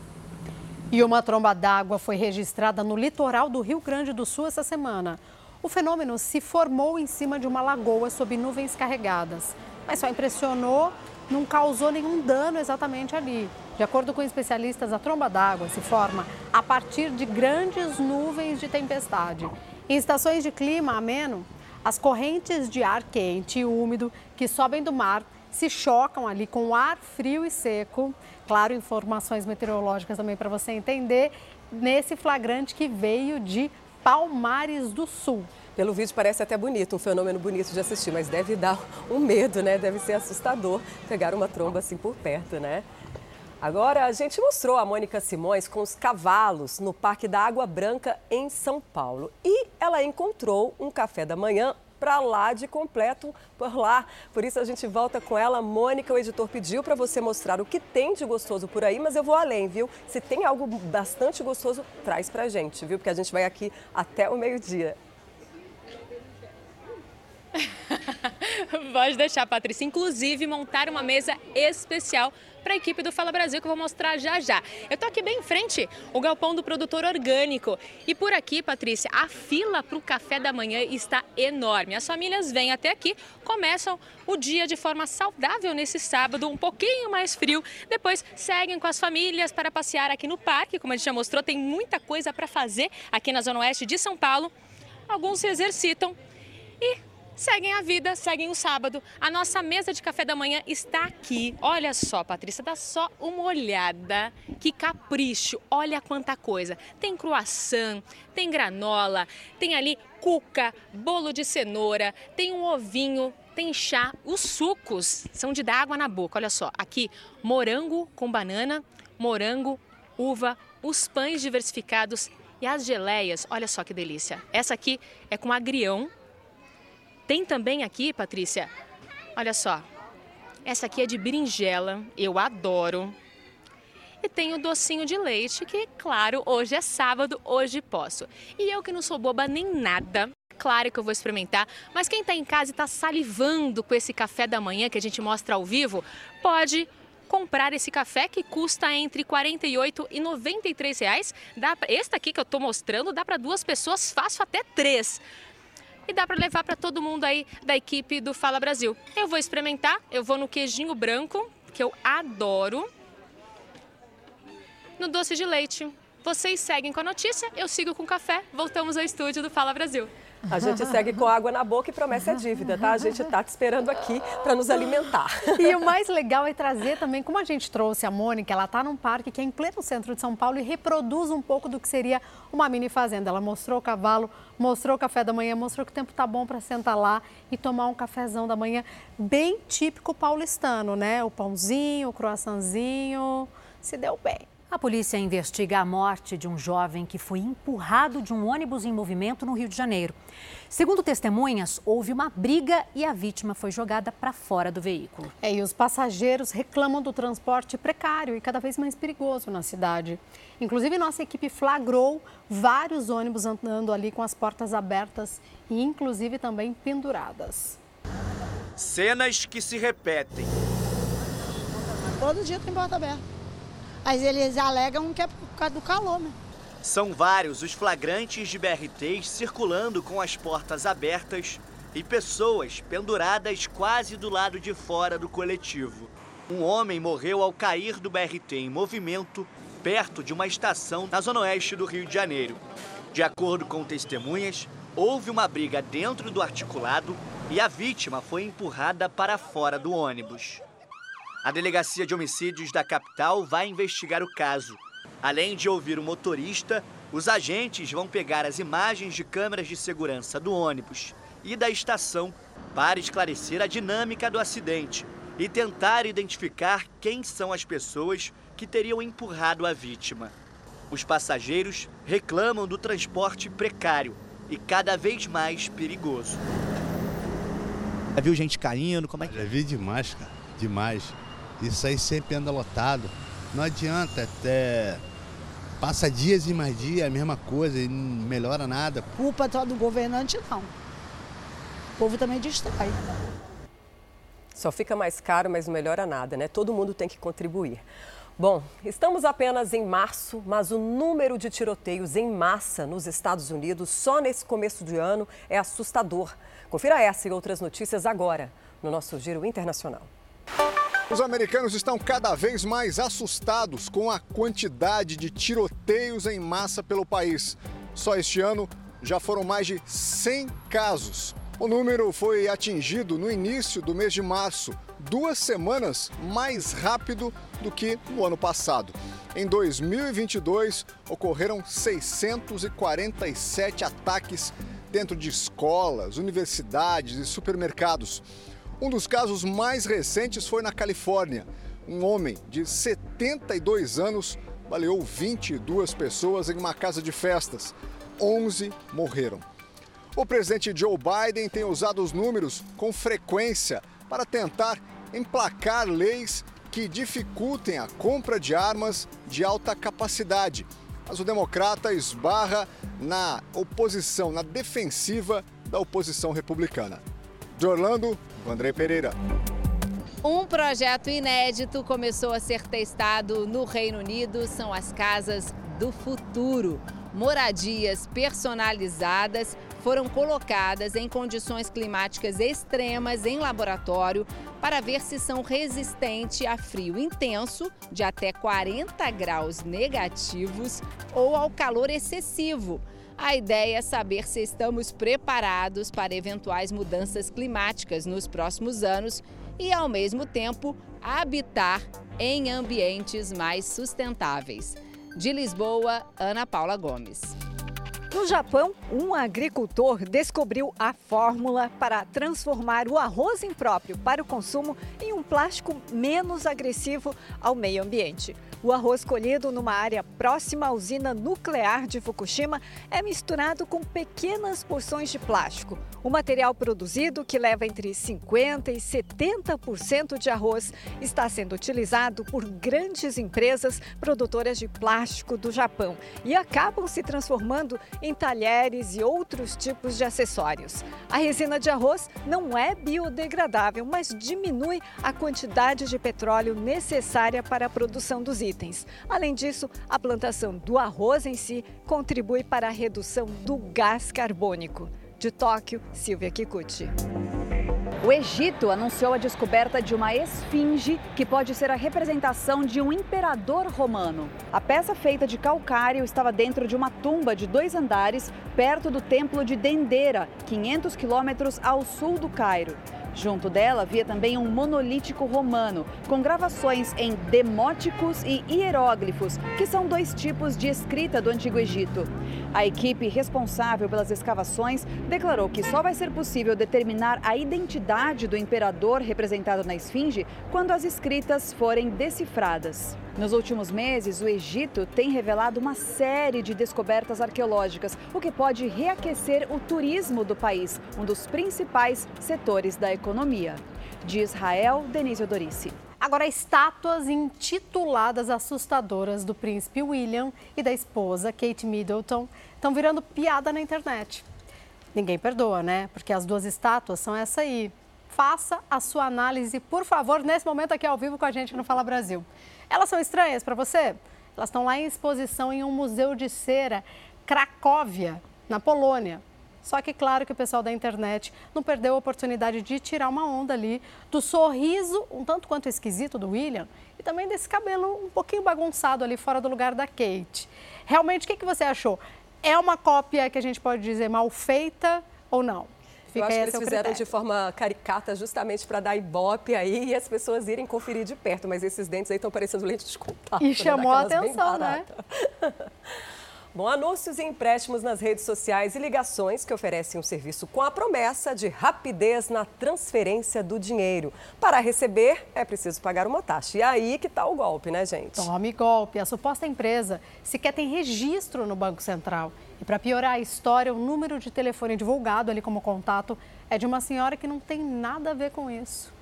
E uma tromba d'água foi registrada no litoral do Rio Grande do Sul essa semana. O fenômeno se formou em cima de uma lagoa sob nuvens carregadas, mas só impressionou, não causou nenhum dano exatamente ali. De acordo com especialistas, a tromba d'água se forma a partir de grandes nuvens de tempestade. Em estações de clima ameno, as correntes de ar quente e úmido que sobem do mar se chocam ali com ar frio e seco claro, informações meteorológicas também para você entender, nesse flagrante que veio de Palmares do Sul. Pelo vídeo parece até bonito, um fenômeno bonito de assistir, mas deve dar um medo, né? Deve ser assustador pegar uma tromba assim por perto, né? Agora, a gente mostrou a Mônica Simões com os cavalos no Parque da Água Branca, em São Paulo. E ela encontrou um café da manhã para lá de completo por lá. Por isso a gente volta com ela. Mônica, o editor pediu para você mostrar o que tem de gostoso por aí, mas eu vou além, viu? Se tem algo bastante gostoso, traz para gente, viu? Porque a gente vai aqui até o meio-dia. Pode deixar, Patrícia. Inclusive, montar uma mesa especial para a equipe do Fala Brasil, que eu vou mostrar já já. Eu estou aqui bem em frente, o galpão do produtor orgânico. E por aqui, Patrícia, a fila para o café da manhã está enorme. As famílias vêm até aqui, começam o dia de forma saudável nesse sábado, um pouquinho mais frio. Depois seguem com as famílias para passear aqui no parque. Como a gente já mostrou, tem muita coisa para fazer aqui na Zona Oeste de São Paulo. Alguns se exercitam e seguem a vida, seguem o sábado. A nossa mesa de café da manhã está aqui. Olha só, Patrícia, dá só uma olhada. Que capricho, olha quanta coisa. Tem croissant, tem granola, tem ali cuca, bolo de cenoura, tem um ovinho, tem chá. Os sucos são de dar água na boca. Olha só, aqui morango com banana, morango, uva, os pães diversificados e as geleias. Olha só que delícia. Essa aqui é com agrião, tem também aqui, Patrícia, olha só, essa aqui é de berinjela, eu adoro. E tem o docinho de leite, que, claro, hoje é sábado, hoje posso. E eu que não sou boba nem nada, Claro que eu vou experimentar, mas quem está em casa e está salivando com esse café da manhã que a gente mostra ao vivo, pode comprar esse café que custa entre 48 e 93 reais. Dá, este aqui que eu estou mostrando dá para duas pessoas, fácil até três. E dá para levar para todo mundo aí da equipe do Fala Brasil. Eu vou experimentar, eu vou no queijinho branco, que eu adoro, no doce de leite. Vocês seguem com a notícia, eu sigo com o café. Voltamos ao estúdio do Fala Brasil. A gente segue com água na boca e promessa é dívida, tá? A gente tá te esperando aqui para nos alimentar. E o mais legal é trazer também, como a gente trouxe a Mônica, ela tá num parque que é em pleno centro de São Paulo e reproduz um pouco do que seria uma mini fazenda. Ela mostrou o cavalo, mostrou o café da manhã, mostrou que o tempo tá bom para sentar lá e tomar um cafezão da manhã bem típico paulistano, né? O pãozinho, o croissantzinho, se deu bem. A polícia investiga a morte de um jovem que foi empurrado de um ônibus em movimento no Rio de Janeiro. Segundo testemunhas, houve uma briga e a vítima foi jogada para fora do veículo. É, e os passageiros reclamam do transporte precário e cada vez mais perigoso na cidade. Inclusive, nossa equipe flagrou vários ônibus andando ali com as portas abertas e, inclusive, também penduradas. Cenas que se repetem. Todo dia tem porta aberta. Mas eles alegam que é por causa do calor, né? São vários os flagrantes de BRTs circulando com as portas abertas e pessoas penduradas quase do lado de fora do coletivo. Um homem morreu ao cair do BRT em movimento perto de uma estação na zona oeste do Rio de Janeiro. De acordo com testemunhas, houve uma briga dentro do articulado e a vítima foi empurrada para fora do ônibus. A Delegacia de Homicídios da capital vai investigar o caso. Além de ouvir o motorista, os agentes vão pegar as imagens de câmeras de segurança do ônibus e da estação para esclarecer a dinâmica do acidente e tentar identificar quem são as pessoas que teriam empurrado a vítima. Os passageiros reclamam do transporte precário e cada vez mais perigoso. Já viu gente caindo? Como é que Já vi demais, cara. Demais. Isso aí sempre anda lotado. Não adianta, até passa dias e mais dias, a mesma coisa, e não melhora nada. Culpa só do governante, não. O povo também destrói. Só fica mais caro, mas não melhora nada, né? Todo mundo tem que contribuir. Bom, estamos apenas em março, mas o número de tiroteios em massa nos Estados Unidos só nesse começo de ano é assustador. Confira essa e outras notícias agora no nosso Giro Internacional. Os americanos estão cada vez mais assustados com a quantidade de tiroteios em massa pelo país. Só este ano já foram mais de 100 casos. O número foi atingido no início do mês de março, duas semanas mais rápido do que no ano passado. Em 2022, ocorreram 647 ataques dentro de escolas, universidades e supermercados. Um dos casos mais recentes foi na Califórnia. Um homem de 72 anos baleou 22 pessoas em uma casa de festas. 11 morreram. O presidente Joe Biden tem usado os números com frequência para tentar emplacar leis que dificultem a compra de armas de alta capacidade. Mas o democrata esbarra na oposição, na defensiva da oposição republicana. De Orlando, André Pereira. Um projeto inédito começou a ser testado no Reino Unido, são as casas do futuro. Moradias personalizadas foram colocadas em condições climáticas extremas em laboratório para ver se são resistentes a frio intenso, de até 40 graus negativos, ou ao calor excessivo. A ideia é saber se estamos preparados para eventuais mudanças climáticas nos próximos anos e, ao mesmo tempo, habitar em ambientes mais sustentáveis. De Lisboa, Ana Paula Gomes. No Japão, um agricultor descobriu a fórmula para transformar o arroz impróprio para o consumo em um plástico menos agressivo ao meio ambiente. O arroz colhido numa área próxima à usina nuclear de Fukushima é misturado com pequenas porções de plástico. O material produzido, que leva entre 50% e 70% de arroz, está sendo utilizado por grandes empresas produtoras de plástico do Japão e acabam se transformando em talheres e outros tipos de acessórios. A resina de arroz não é biodegradável, mas diminui a quantidade de petróleo necessária para a produção dos itens. Além disso, a plantação do arroz em si contribui para a redução do gás carbônico. De Tóquio, Silvia Kikuchi. O Egito anunciou a descoberta de uma esfinge que pode ser a representação de um imperador romano. A peça feita de calcário estava dentro de uma tumba de dois andares perto do templo de Dendera, 500 quilômetros ao sul do Cairo. Junto dela havia também um monolítico romano, com gravações em demóticos e hieróglifos, que são dois tipos de escrita do Antigo Egito. A equipe responsável pelas escavações declarou que só vai ser possível determinar a identidade do imperador representado na esfinge quando as escritas forem decifradas. Nos últimos meses, o Egito tem revelado uma série de descobertas arqueológicas, o que pode reaquecer o turismo do país, um dos principais setores da economia. De Israel, Denise Odorice. Agora, estátuas intituladas assustadoras do príncipe William e da esposa Kate Middleton estão virando piada na internet. Ninguém perdoa, né? Porque as duas estátuas são essa aí. Faça a sua análise, por favor, nesse momento aqui ao vivo com a gente no Fala Brasil. Elas são estranhas para você? Elas estão lá em exposição em um museu de cera, Cracóvia, na Polônia. Só que, claro, que o pessoal da internet não perdeu a oportunidade de tirar uma onda ali do sorriso, um tanto quanto esquisito do William, e também desse cabelo um pouquinho bagunçado ali fora do lugar da Kate. Realmente, o que, que você achou? É uma cópia que a gente pode dizer mal feita ou não? Fica Eu acho que eles fizeram critério. de forma caricata justamente para dar ibope aí e as pessoas irem conferir de perto. Mas esses dentes aí estão parecendo lentes de contato. E né? chamou a atenção, né? Bom, anúncios e empréstimos nas redes sociais e ligações que oferecem um serviço com a promessa de rapidez na transferência do dinheiro. Para receber, é preciso pagar uma taxa. E aí que está o golpe, né, gente? Tome golpe. A suposta empresa sequer tem registro no Banco Central. E para piorar a história, o número de telefone divulgado ali como contato é de uma senhora que não tem nada a ver com isso.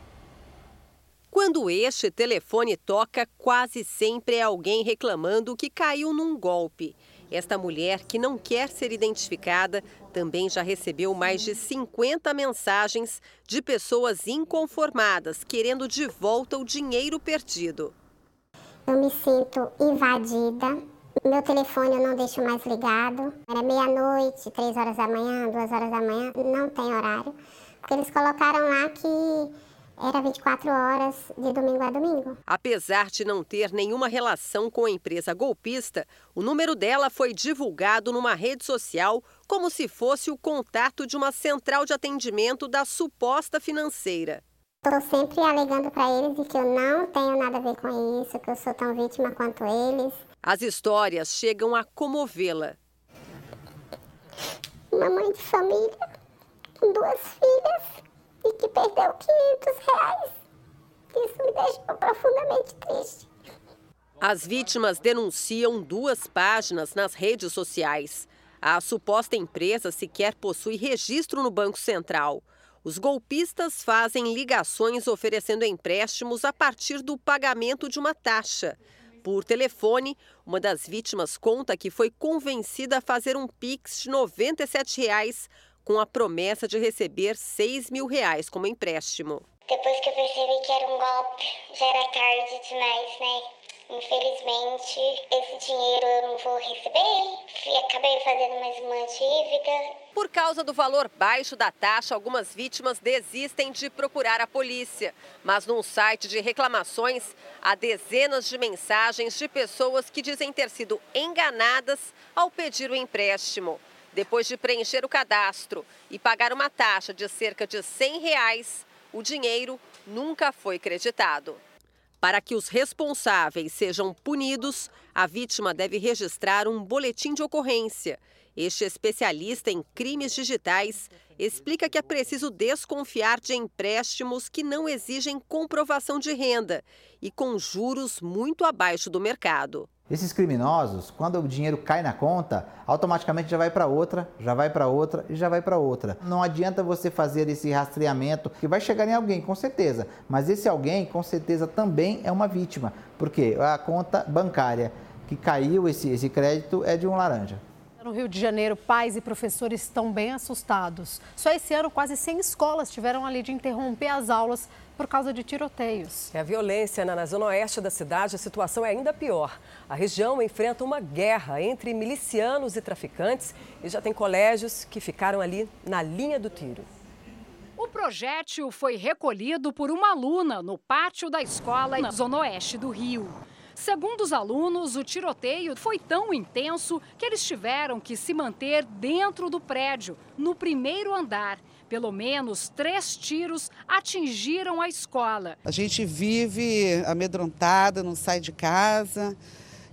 Quando este telefone toca, quase sempre é alguém reclamando que caiu num golpe. Esta mulher, que não quer ser identificada, também já recebeu mais de 50 mensagens de pessoas inconformadas querendo de volta o dinheiro perdido. Eu me sinto invadida. Meu telefone eu não deixo mais ligado. Era meia-noite, três horas da manhã, duas horas da manhã, não tem horário. Porque eles colocaram lá que era 24 horas de domingo a domingo. Apesar de não ter nenhuma relação com a empresa golpista, o número dela foi divulgado numa rede social como se fosse o contato de uma central de atendimento da suposta financeira. Estou sempre alegando para eles que eu não tenho nada a ver com isso, que eu sou tão vítima quanto eles. As histórias chegam a comovê-la. Uma mãe de família, com duas filhas, e que perdeu 500 reais. Isso me deixou profundamente triste. As vítimas denunciam duas páginas nas redes sociais. A suposta empresa sequer possui registro no Banco Central. Os golpistas fazem ligações oferecendo empréstimos a partir do pagamento de uma taxa. Por telefone, uma das vítimas conta que foi convencida a fazer um Pix de 97 reais com a promessa de receber 6 mil reais como empréstimo. Depois que eu percebi que era um golpe, já era tarde demais, né? Infelizmente, esse dinheiro eu não vou receber e acabei fazendo mais uma dívida. Por causa do valor baixo da taxa, algumas vítimas desistem de procurar a polícia. Mas num site de reclamações, há dezenas de mensagens de pessoas que dizem ter sido enganadas ao pedir o empréstimo. Depois de preencher o cadastro e pagar uma taxa de cerca de 100 reais, o dinheiro nunca foi creditado. Para que os responsáveis sejam punidos, a vítima deve registrar um boletim de ocorrência. Este especialista em crimes digitais explica que é preciso desconfiar de empréstimos que não exigem comprovação de renda e com juros muito abaixo do mercado. Esses criminosos, quando o dinheiro cai na conta, automaticamente já vai para outra, já vai para outra e já vai para outra. Não adianta você fazer esse rastreamento que vai chegar em alguém, com certeza, mas esse alguém, com certeza, também é uma vítima, porque a conta bancária que caiu esse, esse crédito é de um laranja. No Rio de Janeiro, pais e professores estão bem assustados. Só esse ano, quase 100 escolas tiveram ali de interromper as aulas por causa de tiroteios. É a violência na zona oeste da cidade, a situação é ainda pior. A região enfrenta uma guerra entre milicianos e traficantes e já tem colégios que ficaram ali na linha do tiro. O projétil foi recolhido por uma aluna no pátio da escola na zona oeste do Rio. Segundo os alunos, o tiroteio foi tão intenso que eles tiveram que se manter dentro do prédio, no primeiro andar. Pelo menos três tiros atingiram a escola. A gente vive amedrontada, não sai de casa.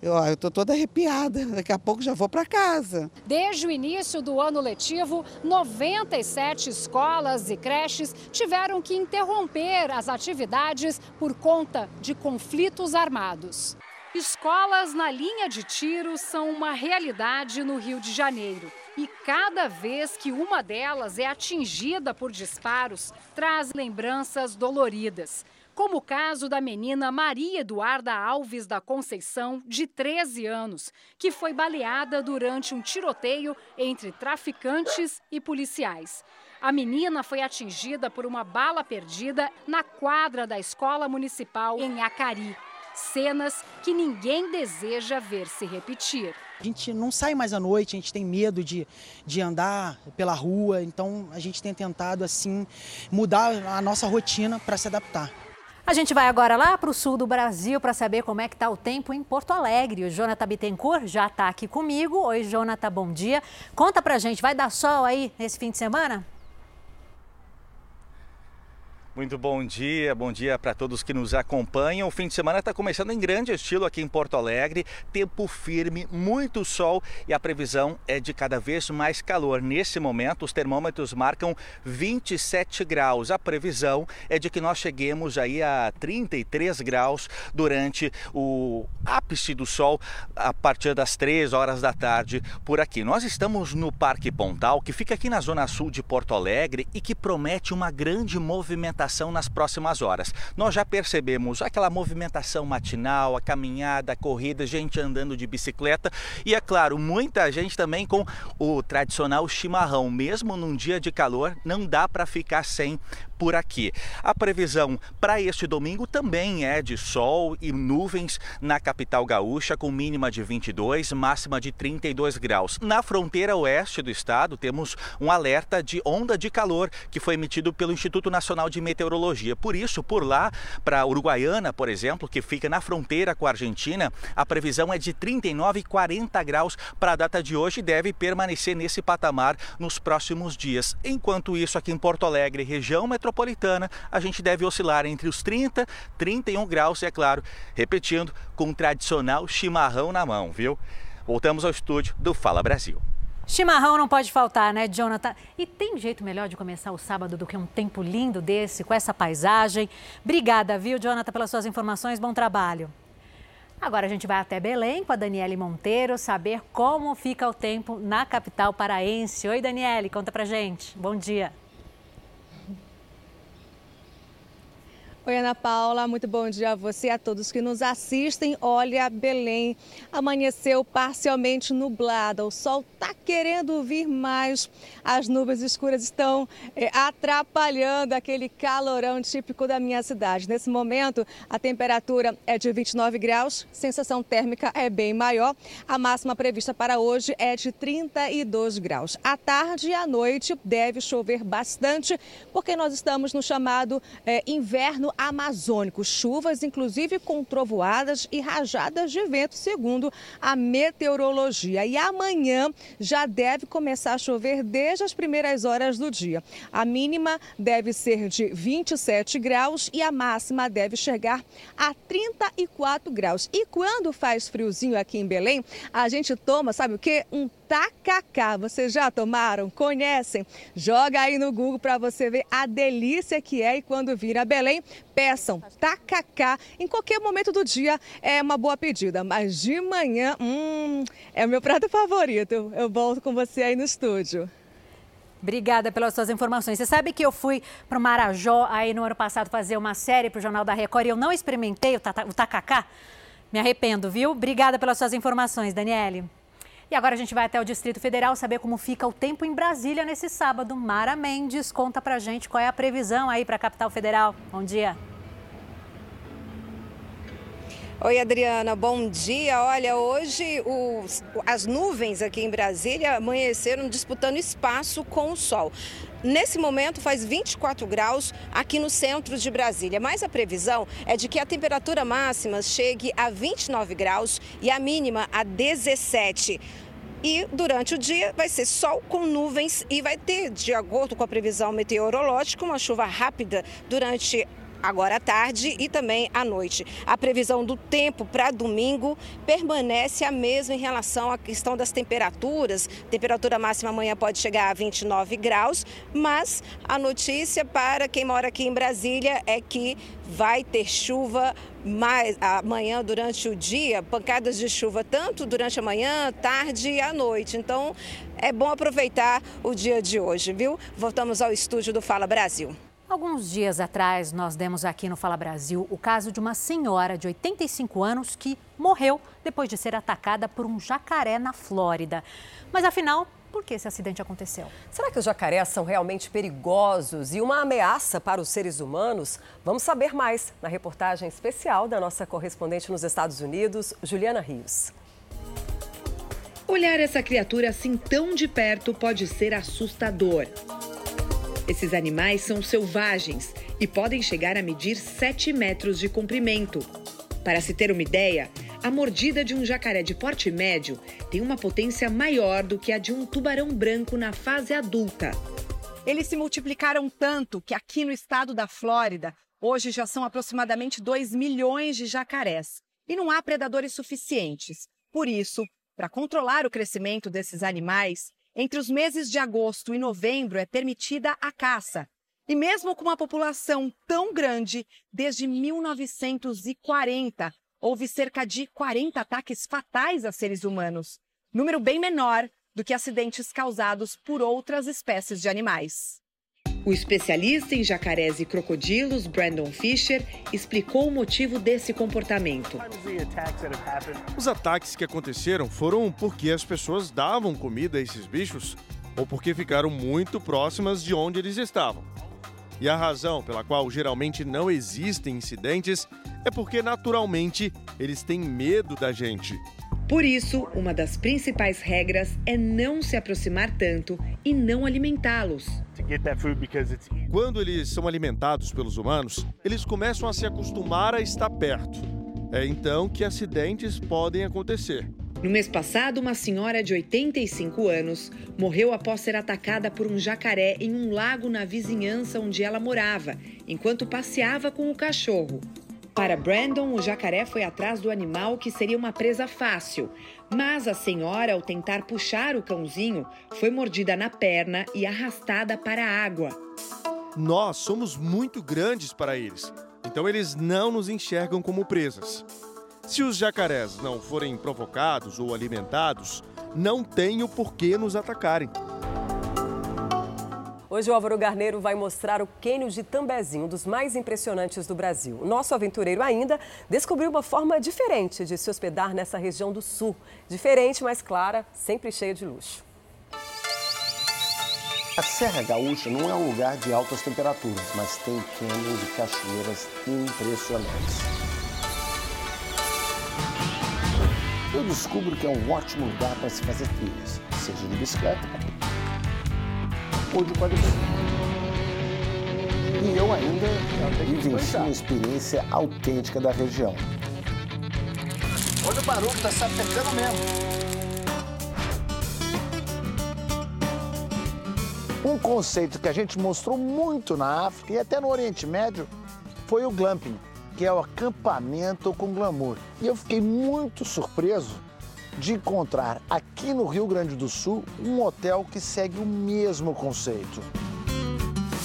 Eu estou toda arrepiada, daqui a pouco já vou para casa. Desde o início do ano letivo, 97 escolas e creches tiveram que interromper as atividades por conta de conflitos armados. Escolas na linha de tiro são uma realidade no Rio de Janeiro. E cada vez que uma delas é atingida por disparos, traz lembranças doloridas como o caso da menina Maria Eduarda Alves da Conceição, de 13 anos, que foi baleada durante um tiroteio entre traficantes e policiais. A menina foi atingida por uma bala perdida na quadra da escola municipal em Acari. Cenas que ninguém deseja ver se repetir. A gente não sai mais à noite, a gente tem medo de, de andar pela rua, então a gente tem tentado assim mudar a nossa rotina para se adaptar. A gente vai agora lá para o sul do Brasil para saber como é que está o tempo em Porto Alegre. O Jonathan Bittencourt já está aqui comigo. Oi, Jonathan, bom dia. Conta para gente, vai dar sol aí nesse fim de semana? Muito bom dia, bom dia para todos que nos acompanham. O fim de semana está começando em grande estilo aqui em Porto Alegre. Tempo firme, muito sol e a previsão é de cada vez mais calor. Nesse momento, os termômetros marcam 27 graus. A previsão é de que nós cheguemos aí a 33 graus durante o ápice do sol a partir das 3 horas da tarde por aqui. Nós estamos no Parque Pontal, que fica aqui na zona sul de Porto Alegre e que promete uma grande movimentação nas próximas horas. Nós já percebemos aquela movimentação matinal, a caminhada, a corrida, gente andando de bicicleta e, é claro, muita gente também com o tradicional chimarrão. Mesmo num dia de calor, não dá para ficar sem por aqui. A previsão para este domingo também é de sol e nuvens na capital gaúcha, com mínima de 22, máxima de 32 graus. Na fronteira oeste do estado, temos um alerta de onda de calor que foi emitido pelo Instituto Nacional de Meteorologia. Por isso, por lá, para Uruguaiana, por exemplo, que fica na fronteira com a Argentina, a previsão é de 39 e 40 graus para a data de hoje e deve permanecer nesse patamar nos próximos dias. Enquanto isso, aqui em Porto Alegre, região metropolitana, metropolitana, a gente deve oscilar entre os 30 e 31 graus, e é claro, repetindo, com o tradicional chimarrão na mão, viu? Voltamos ao estúdio do Fala Brasil. Chimarrão não pode faltar, né, Jonathan? E tem jeito melhor de começar o sábado do que um tempo lindo desse, com essa paisagem? Obrigada, viu, Jonathan, pelas suas informações. Bom trabalho. Agora a gente vai até Belém com a Daniele Monteiro saber como fica o tempo na capital paraense. Oi, Daniele, conta pra gente. Bom dia. Oi, Ana Paula, muito bom dia a você e a todos que nos assistem. Olha, Belém amanheceu parcialmente nublada, o sol está querendo vir mais, as nuvens escuras estão é, atrapalhando aquele calorão típico da minha cidade. Nesse momento, a temperatura é de 29 graus, sensação térmica é bem maior, a máxima prevista para hoje é de 32 graus. À tarde e à noite deve chover bastante, porque nós estamos no chamado é, inverno amazônico. Chuvas, inclusive com trovoadas e rajadas de vento, segundo a meteorologia. E amanhã já deve começar a chover desde as primeiras horas do dia. A mínima deve ser de 27 graus e a máxima deve chegar a 34 graus. E quando faz friozinho aqui em Belém, a gente toma, sabe o que? Um tacacá. Vocês já tomaram? Conhecem? Joga aí no Google para você ver a delícia que é e quando vir a Belém, peçam tacacá. Em qualquer momento do dia é uma boa pedida, mas de manhã, hum, é o meu prato favorito. Eu volto com você aí no estúdio. Obrigada pelas suas informações. Você sabe que eu fui para o Marajó aí no ano passado fazer uma série para o Jornal da Record e eu não experimentei o, tata, o tacacá? Me arrependo, viu? Obrigada pelas suas informações, Daniele. E agora a gente vai até o Distrito Federal saber como fica o tempo em Brasília nesse sábado. Mara Mendes conta pra gente qual é a previsão aí para a capital federal. Bom dia. Oi, Adriana, bom dia. Olha, hoje os, as nuvens aqui em Brasília amanheceram disputando espaço com o sol. Nesse momento faz 24 graus aqui no centro de Brasília, mas a previsão é de que a temperatura máxima chegue a 29 graus e a mínima a 17. E durante o dia vai ser sol com nuvens e vai ter, de acordo com a previsão meteorológica, uma chuva rápida durante agora à tarde e também à noite. A previsão do tempo para domingo permanece a mesma em relação à questão das temperaturas. Temperatura máxima amanhã pode chegar a 29 graus, mas a notícia para quem mora aqui em Brasília é que vai ter chuva mais amanhã durante o dia, pancadas de chuva tanto durante a manhã, tarde e à noite. Então, é bom aproveitar o dia de hoje, viu? Voltamos ao estúdio do Fala Brasil. Alguns dias atrás, nós demos aqui no Fala Brasil o caso de uma senhora de 85 anos que morreu depois de ser atacada por um jacaré na Flórida. Mas afinal, por que esse acidente aconteceu? Será que os jacarés são realmente perigosos e uma ameaça para os seres humanos? Vamos saber mais na reportagem especial da nossa correspondente nos Estados Unidos, Juliana Rios. Olhar essa criatura assim tão de perto pode ser assustador. Esses animais são selvagens e podem chegar a medir 7 metros de comprimento. Para se ter uma ideia, a mordida de um jacaré de porte médio tem uma potência maior do que a de um tubarão branco na fase adulta. Eles se multiplicaram tanto que aqui no estado da Flórida, hoje já são aproximadamente 2 milhões de jacarés. E não há predadores suficientes. Por isso, para controlar o crescimento desses animais, entre os meses de agosto e novembro é permitida a caça. E mesmo com uma população tão grande, desde 1940, houve cerca de 40 ataques fatais a seres humanos. Número bem menor do que acidentes causados por outras espécies de animais. O especialista em jacarés e crocodilos, Brandon Fisher, explicou o motivo desse comportamento. Os ataques que aconteceram foram porque as pessoas davam comida a esses bichos ou porque ficaram muito próximas de onde eles estavam. E a razão pela qual geralmente não existem incidentes é porque naturalmente eles têm medo da gente. Por isso, uma das principais regras é não se aproximar tanto e não alimentá-los. Quando eles são alimentados pelos humanos, eles começam a se acostumar a estar perto. É então que acidentes podem acontecer. No mês passado, uma senhora de 85 anos morreu após ser atacada por um jacaré em um lago na vizinhança onde ela morava, enquanto passeava com o cachorro. Para Brandon, o jacaré foi atrás do animal que seria uma presa fácil. Mas a senhora, ao tentar puxar o cãozinho, foi mordida na perna e arrastada para a água. Nós somos muito grandes para eles, então eles não nos enxergam como presas. Se os jacarés não forem provocados ou alimentados, não tem o porquê nos atacarem. Hoje o Álvaro Garneiro vai mostrar o cânion de Tambezinho, um dos mais impressionantes do Brasil. O nosso aventureiro ainda descobriu uma forma diferente de se hospedar nessa região do sul. Diferente, mas clara, sempre cheia de luxo. A Serra Gaúcha não é um lugar de altas temperaturas, mas tem cânions e cachoeiras impressionantes. Eu descubro que é um ótimo lugar para se fazer trilhas, seja de bicicleta ou de quadriciclo. E eu ainda vivencio uma experiência autêntica da região. Olha o barulho, tá sapecando mesmo. Um conceito que a gente mostrou muito na África e até no Oriente Médio foi o glamping, que é o acampamento com glamour. E eu fiquei muito surpreso de encontrar aqui no Rio Grande do Sul um hotel que segue o mesmo conceito.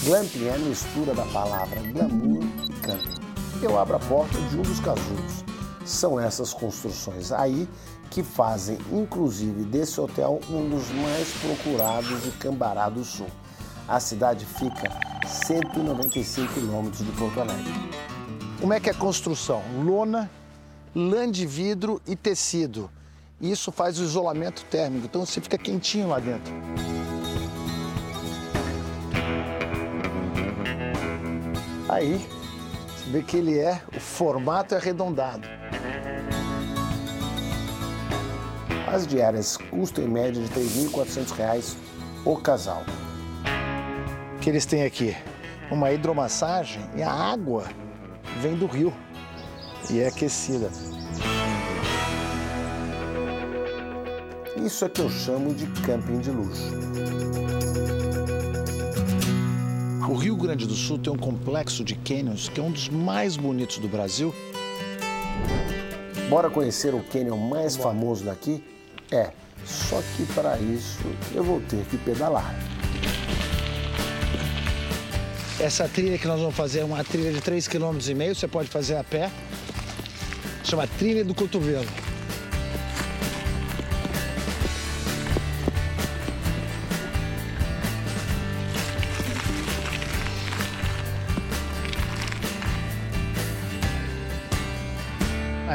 Glamping é a mistura da palavra glamour e camping. Eu abro a porta de um dos casulos. São essas construções aí que fazem, inclusive, desse hotel um dos mais procurados de Cambará do Sul. A cidade fica 195 quilômetros de Porto Alegre. Como é que é a construção? Lona, lã de vidro e tecido. Isso faz o isolamento térmico, então você fica quentinho lá dentro. Aí, você vê que ele é, o formato é arredondado. As diárias custam em média de R$ 3.400 o casal. O que eles têm aqui? Uma hidromassagem e a água vem do rio e é aquecida. Isso é que eu chamo de camping de luxo. O Rio Grande do Sul tem um complexo de canyons que é um dos mais bonitos do Brasil. Bora conhecer o canyon mais famoso daqui? É, só que para isso eu vou ter que pedalar. Essa trilha que nós vamos fazer é uma trilha de 3,5 km, você pode fazer a pé. Chama Trilha do Cotovelo.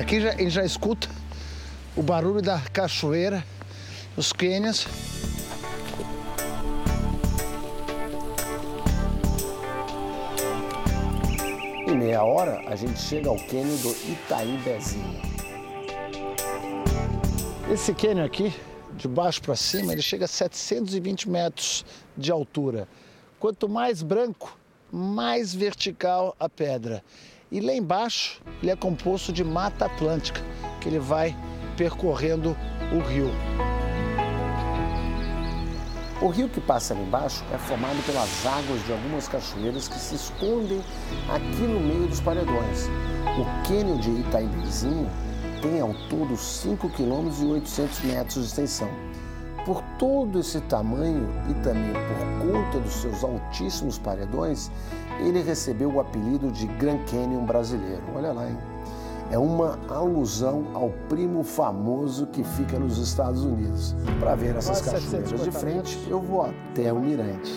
Aqui já, ele já escuta o barulho da cachoeira, os cânions. Em meia hora, a gente chega ao cânion do Itaim Bezinho. Esse cânion aqui, de baixo para cima, ele chega a 720 metros de altura. Quanto mais branco, mais vertical a pedra. E lá embaixo, ele é composto de mata atlântica, que ele vai percorrendo o rio. O rio que passa ali embaixo é formado pelas águas de algumas cachoeiras que se escondem aqui no meio dos paredões. O cânion de Itaimbezinho tem ao todo 5 km e 800 metros de extensão. Por todo esse tamanho e também por conta dos seus altíssimos paredões, ele recebeu o apelido de Grand Canyon brasileiro. Olha lá, hein? É uma alusão ao primo famoso que fica nos Estados Unidos. Para ver essas cachoeiras de frente, eu vou até o Mirante.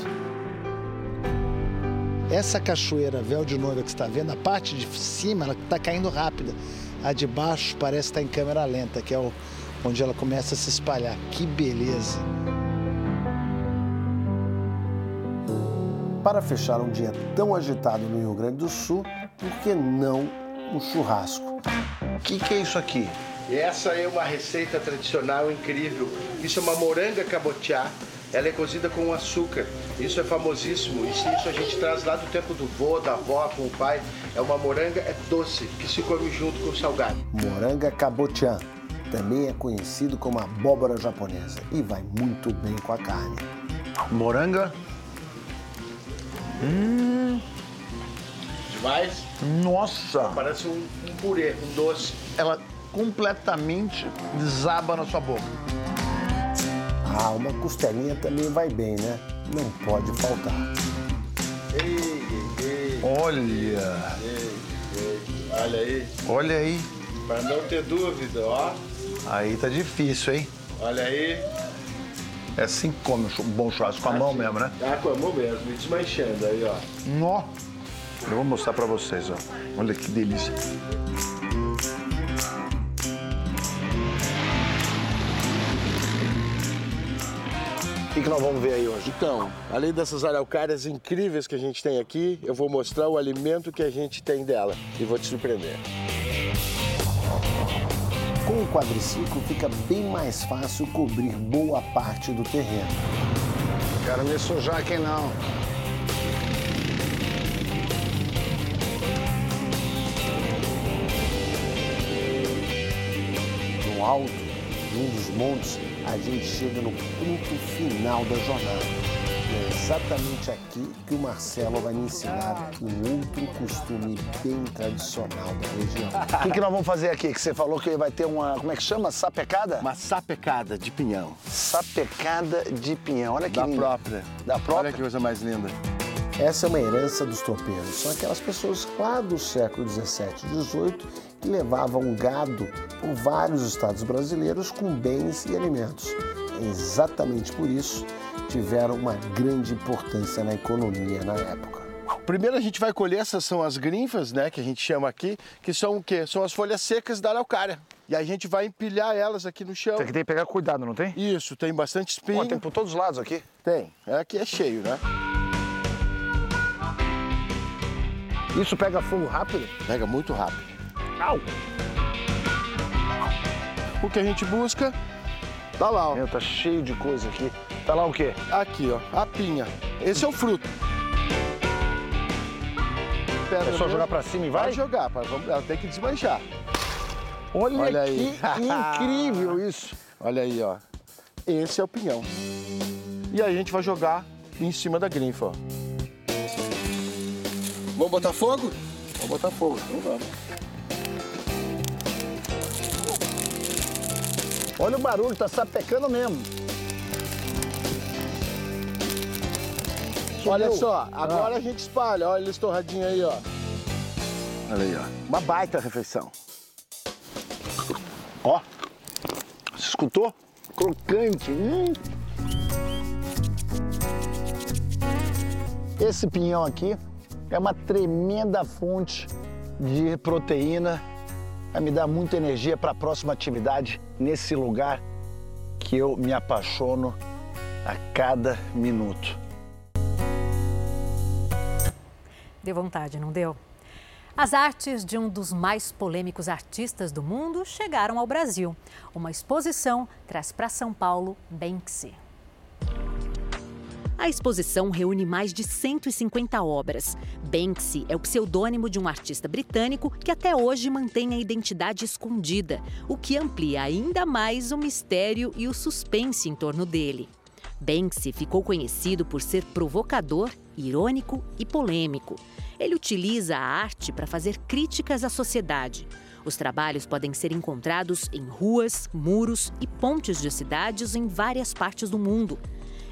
Essa cachoeira véu de noiva que está vendo, a parte de cima ela está caindo rápida. A de baixo parece estar em câmera lenta, que é o, onde ela começa a se espalhar. Que beleza! Para fechar um dia tão agitado no Rio Grande do Sul, por que não um churrasco? O que, que é isso aqui? Essa é uma receita tradicional incrível. Isso é uma moranga cabotiá. Ela é cozida com açúcar. Isso é famosíssimo. Isso, isso a gente traz lá do tempo do vô, da avó, com o pai. É uma moranga é doce, que se come junto com o salgado. Moranga cabotiã. Também é conhecido como abóbora japonesa e vai muito bem com a carne. Moranga. Hum. Demais? Nossa! Parece um, um purê, um doce. Ela completamente desaba na sua boca. Ah, uma costelinha também vai bem, né? Não pode faltar. Ei, ei, ei. Olha! Ei, ei. Olha aí. Olha aí. Para não ter dúvida, ó. Aí tá difícil, hein? Olha aí. É assim que come um bom churrasco, com a mão mesmo, né? Ah, com a mão mesmo, e desmanchando aí, ó. Nó! Eu vou mostrar pra vocês, ó. Olha que delícia. O que, que nós vamos ver aí hoje? Então, além dessas araucárias incríveis que a gente tem aqui, eu vou mostrar o alimento que a gente tem dela e vou te surpreender. Com o quadriciclo fica bem mais fácil cobrir boa parte do terreno. Quero me sujar aqui não. No alto de um dos montes, a gente chega no ponto final da jornada. É exatamente aqui que o Marcelo vai me ensinar um outro costume bem tradicional da região. O que, que nós vamos fazer aqui? Que você falou que vai ter uma, como é que chama? Sapecada? Uma sapecada de pinhão. Sapecada de pinhão. Olha que Da lindo. própria. Da própria? Olha que coisa mais linda. Essa é uma herança dos tropeiros. São aquelas pessoas lá do século 17 e 18 que levavam gado por vários estados brasileiros com bens e alimentos. Exatamente por isso tiveram uma grande importância na economia na época. Primeiro a gente vai colher, essas são as grinfas, né, que a gente chama aqui, que são o quê? São as folhas secas da araucária. E a gente vai empilhar elas aqui no chão. Tem que ter que pegar cuidado, não tem? Isso, tem bastante espinho. Ó, tem por todos os lados aqui? Tem. Aqui é cheio, né? Isso pega fogo rápido? Pega muito rápido. Au! O que a gente busca, tá lá, ó. Meu, tá cheio de coisa aqui. Tá lá o quê? Aqui, ó, a pinha. Esse é o fruto. É só jogar pra cima e vai? Vai jogar, pai. Vamos, ela tem que desmanchar. Olha, Olha que aí. incrível isso. Olha aí, ó. Esse é o pinhão. E aí a gente vai jogar em cima da grinfa, ó. Vamos botar fogo? Vamos botar fogo. Então vamos. Olha o barulho, tá sapecando mesmo. Olha Subiu. só, Ah. agora a gente espalha. Olha eles torradinho aí, ó. Olha aí, ó. Uma baita refeição. Ó. Você escutou? Crocante. Hum. Esse pinhão aqui é uma tremenda fonte de proteína. Vai me dar muita energia para a próxima atividade nesse lugar que eu me apaixono a cada minuto. Deu vontade, não deu? As artes de um dos mais polêmicos artistas do mundo chegaram ao Brasil. Uma exposição traz para São Paulo Banksy. A exposição reúne mais de 150 obras. Banksy é o pseudônimo de um artista britânico que até hoje mantém a identidade escondida, o que amplia ainda mais o mistério e o suspense em torno dele. Banksy ficou conhecido por ser provocador, irônico e polêmico. Ele utiliza a arte para fazer críticas à sociedade. Os trabalhos podem ser encontrados em ruas, muros e pontes de cidades em várias partes do mundo.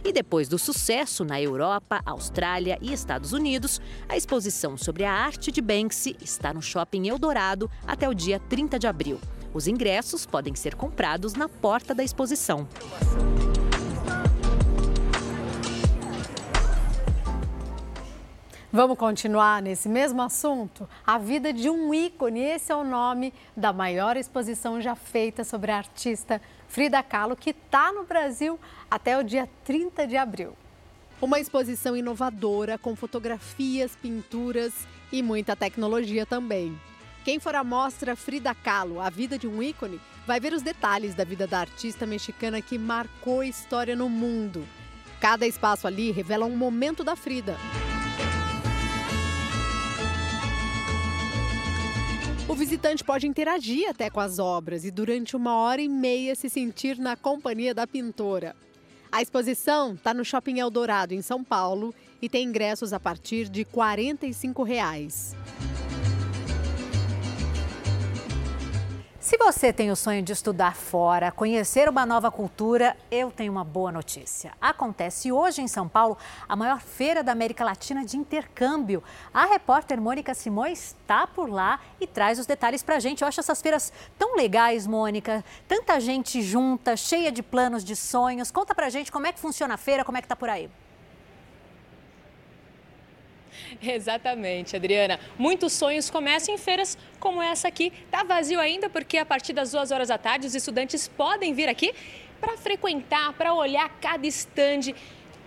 E depois do sucesso na Europa, Austrália e Estados Unidos, a exposição sobre a arte de Banksy está no Shopping Eldorado até o dia 30 de abril. Os ingressos podem ser comprados na porta da exposição. Vamos continuar nesse mesmo assunto? A vida de um ícone, esse é o nome da maior exposição já feita sobre a artista Frida Kahlo, que está no Brasil até o dia 30 de abril. Uma exposição inovadora, com fotografias, pinturas e muita tecnologia também. Quem for à mostra Frida Kahlo, a vida de um ícone, vai ver os detalhes da vida da artista mexicana que marcou história no mundo. Cada espaço ali revela um momento da Frida. O visitante pode interagir até com as obras e, durante uma hora e meia, se sentir na companhia da pintora. A exposição está no Shopping Eldorado, em São Paulo, e tem ingressos a partir de 45 reais. Se você tem o sonho de estudar fora, conhecer uma nova cultura, eu tenho uma boa notícia. Acontece hoje em São Paulo a maior feira da América Latina de intercâmbio. A repórter Mônica Simões está por lá e traz os detalhes para a gente. Eu acho essas feiras tão legais, Mônica. Tanta gente junta, cheia de planos, de sonhos. Conta para a gente como é que funciona a feira, como é que está por aí. Exatamente, Adriana. Muitos sonhos começam em feiras como essa aqui. Tá vazio ainda porque a partir das duas horas da tarde os estudantes podem vir aqui para frequentar, para olhar cada estande,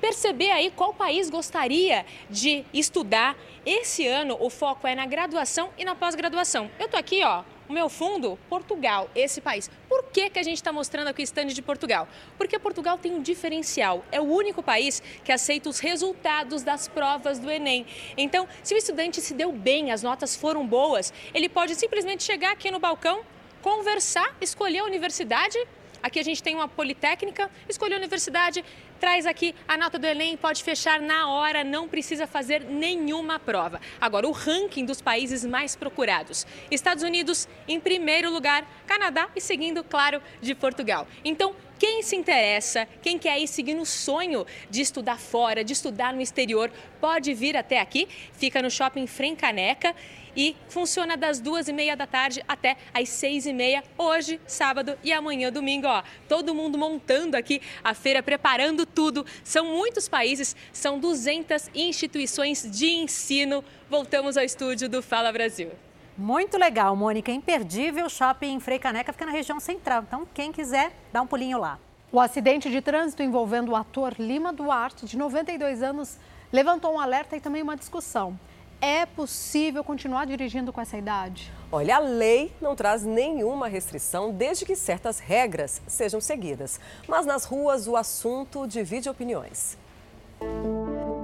perceber aí qual país gostaria de estudar. Esse ano o foco é na graduação e na pós-graduação. Eu tô aqui, ó, o meu fundo, Portugal, esse país. Por que, que a gente está mostrando aqui o stand de Portugal? Porque Portugal tem um diferencial. É o único país que aceita os resultados das provas do Enem. Então, se o estudante se deu bem, as notas foram boas, ele pode simplesmente chegar aqui no balcão, conversar, escolher a universidade Aqui a gente tem uma politécnica, escolheu a universidade, traz aqui a nota do Enem, pode fechar na hora, não precisa fazer nenhuma prova. Agora, o ranking dos países mais procurados. Estados Unidos em primeiro lugar, Canadá e seguindo, claro, de Portugal. Então, quem se interessa, quem quer ir seguindo o sonho de estudar fora, de estudar no exterior, pode vir até aqui. Fica no Shopping Frencaneca e funciona das duas e meia da tarde até às seis e meia, hoje, sábado e amanhã, domingo. Ó, todo mundo montando aqui a feira, preparando tudo. São muitos países, são 200 instituições de ensino. Voltamos ao estúdio do Fala Brasil. Muito legal, Mônica. Imperdível. Shopping Frei Caneca fica na região central. Então, quem quiser, dá um pulinho lá. O acidente de trânsito envolvendo o ator Lima Duarte, de 92 anos, levantou um alerta e também uma discussão. É possível continuar dirigindo com essa idade? Olha, a lei não traz nenhuma restrição desde que certas regras sejam seguidas. Mas nas ruas o assunto divide opiniões.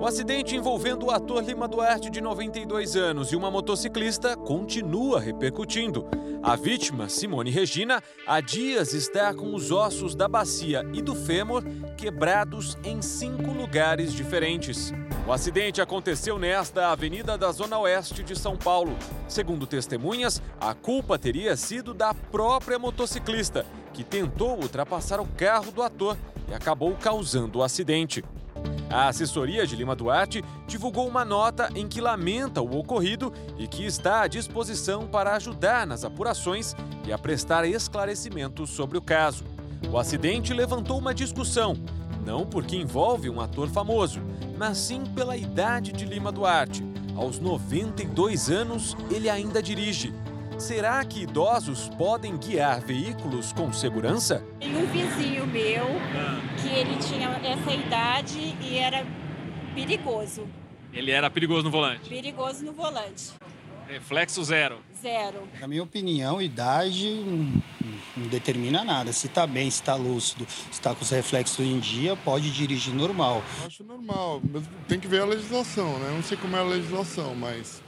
O acidente envolvendo o ator Lima Duarte, de 92 anos, e uma motociclista continua repercutindo. A vítima, Simone Regina, há dias está com os ossos da bacia e do fêmur quebrados em cinco lugares diferentes. O acidente aconteceu nesta avenida da Zona Oeste de São Paulo. Segundo testemunhas, a culpa teria sido da própria motociclista, que tentou ultrapassar o carro do ator e acabou causando o acidente. A assessoria de Lima Duarte divulgou uma nota em que lamenta o ocorrido e que está à disposição para ajudar nas apurações e a prestar esclarecimentos sobre o caso. O acidente levantou uma discussão, não porque envolve um ator famoso, mas sim pela idade de Lima Duarte. Aos 92 anos, ele ainda dirige. Será que idosos podem guiar veículos com segurança? Tem um vizinho meu que ele tinha essa idade e era perigoso. Ele era perigoso no volante? Perigoso no volante. Reflexo zero. Zero. Na minha opinião, idade não, determina nada. Se está bem, se está lúcido, se está com os reflexos em dia, pode dirigir normal. Eu acho normal, mas tem que ver a legislação, né? Não sei como é a legislação, mas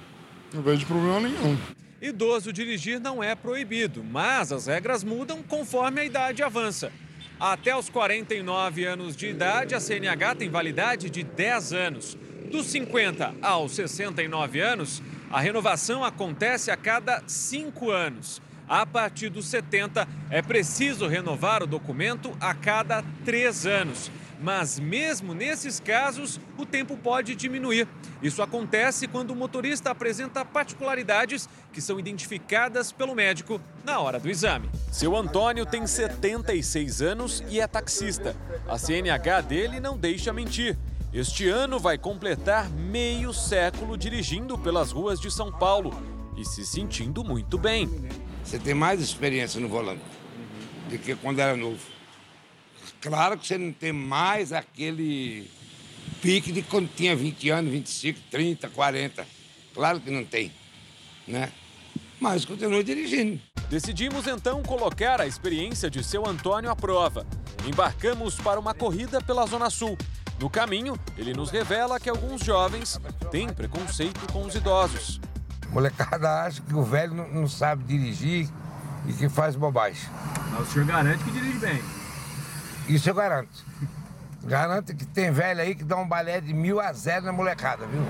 não vejo problema nenhum. Idoso dirigir não é proibido, mas as regras mudam conforme a idade avança. Até os 49 anos de idade, a CNH tem validade de 10 anos. Dos 50 aos 69 anos, a renovação acontece a cada 5 anos. A partir dos 70, é preciso renovar o documento a cada 3 anos. Mas mesmo nesses casos, o tempo pode diminuir. Isso acontece quando o motorista apresenta particularidades que são identificadas pelo médico na hora do exame. Seu Antônio tem 76 anos e é taxista. A CNH dele não deixa mentir. Este ano vai completar meio século dirigindo pelas ruas de São Paulo e se sentindo muito bem. Você tem mais experiência no volante do que quando era novo. Claro que você não tem mais aquele pique de quando tinha 20 anos, 25, 30, 40. Claro que não tem, né? Mas continua dirigindo. Decidimos então colocar a experiência de seu Antônio à prova. Embarcamos para uma corrida pela Zona Sul. No caminho, ele nos revela que alguns jovens têm preconceito com os idosos. Molecada acha que o velho não, não sabe dirigir e que faz bobagem. Mas o senhor garante que dirige bem. Isso eu garanto. Garanto que tem velho aí que dá um balé de mil a zero na molecada, viu?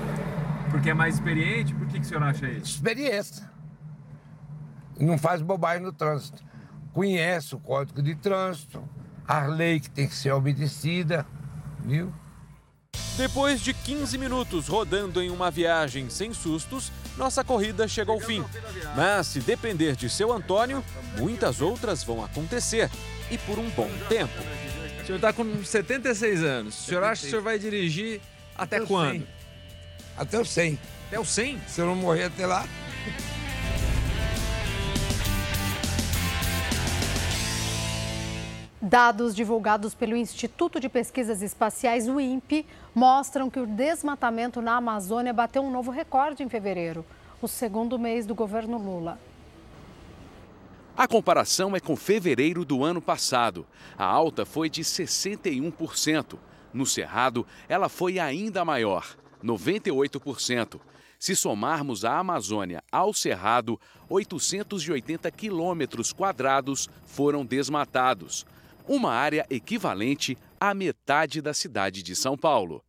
Porque é mais experiente? Por que, que o senhor acha isso? Experiência. Não faz bobagem no trânsito. Conhece o código de trânsito, a lei que tem que ser obedecida, viu? Depois de 15 minutos rodando em uma viagem sem sustos, nossa corrida chega ao fim. Mas se depender de seu Antônio, muitas outras vão acontecer e por um bom tempo. O senhor está com 76 anos. O senhor acha que o senhor vai dirigir até, Até quando? 100. Até o 100. Até o 100? Se eu não morrer até lá. Dados divulgados pelo Instituto de Pesquisas Espaciais, o INPE, mostram que o desmatamento na Amazônia bateu um novo recorde em fevereiro, o segundo mês do governo Lula. A comparação é com fevereiro do ano passado. A alta foi de 61%. No Cerrado, ela foi ainda maior, 98%. Se somarmos a Amazônia ao Cerrado, 880 quilômetros quadrados foram desmatados. uma área equivalente à metade da cidade de São Paulo.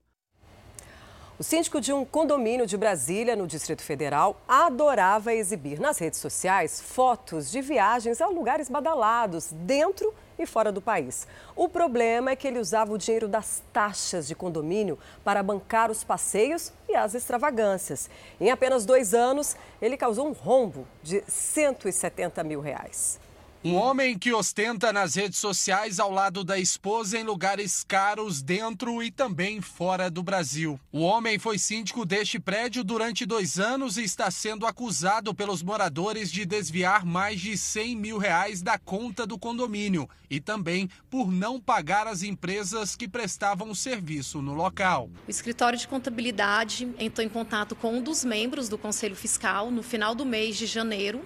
O síndico de um condomínio de Brasília, no Distrito Federal, adorava exibir nas redes sociais fotos de viagens a lugares badalados, dentro e fora do país. O problema é que ele usava o dinheiro das taxas de condomínio para bancar os passeios e as extravagâncias. Em apenas dois anos, ele causou um rombo de 170 mil reais. Um homem que ostenta nas redes sociais ao lado da esposa em lugares caros dentro e também fora do Brasil. O homem foi síndico deste prédio durante dois anos e está sendo acusado pelos moradores de desviar mais de 100 mil reais da conta do condomínio e também por não pagar as empresas que prestavam serviço no local. O escritório de contabilidade entrou em contato com um dos membros do Conselho Fiscal no final do mês de janeiro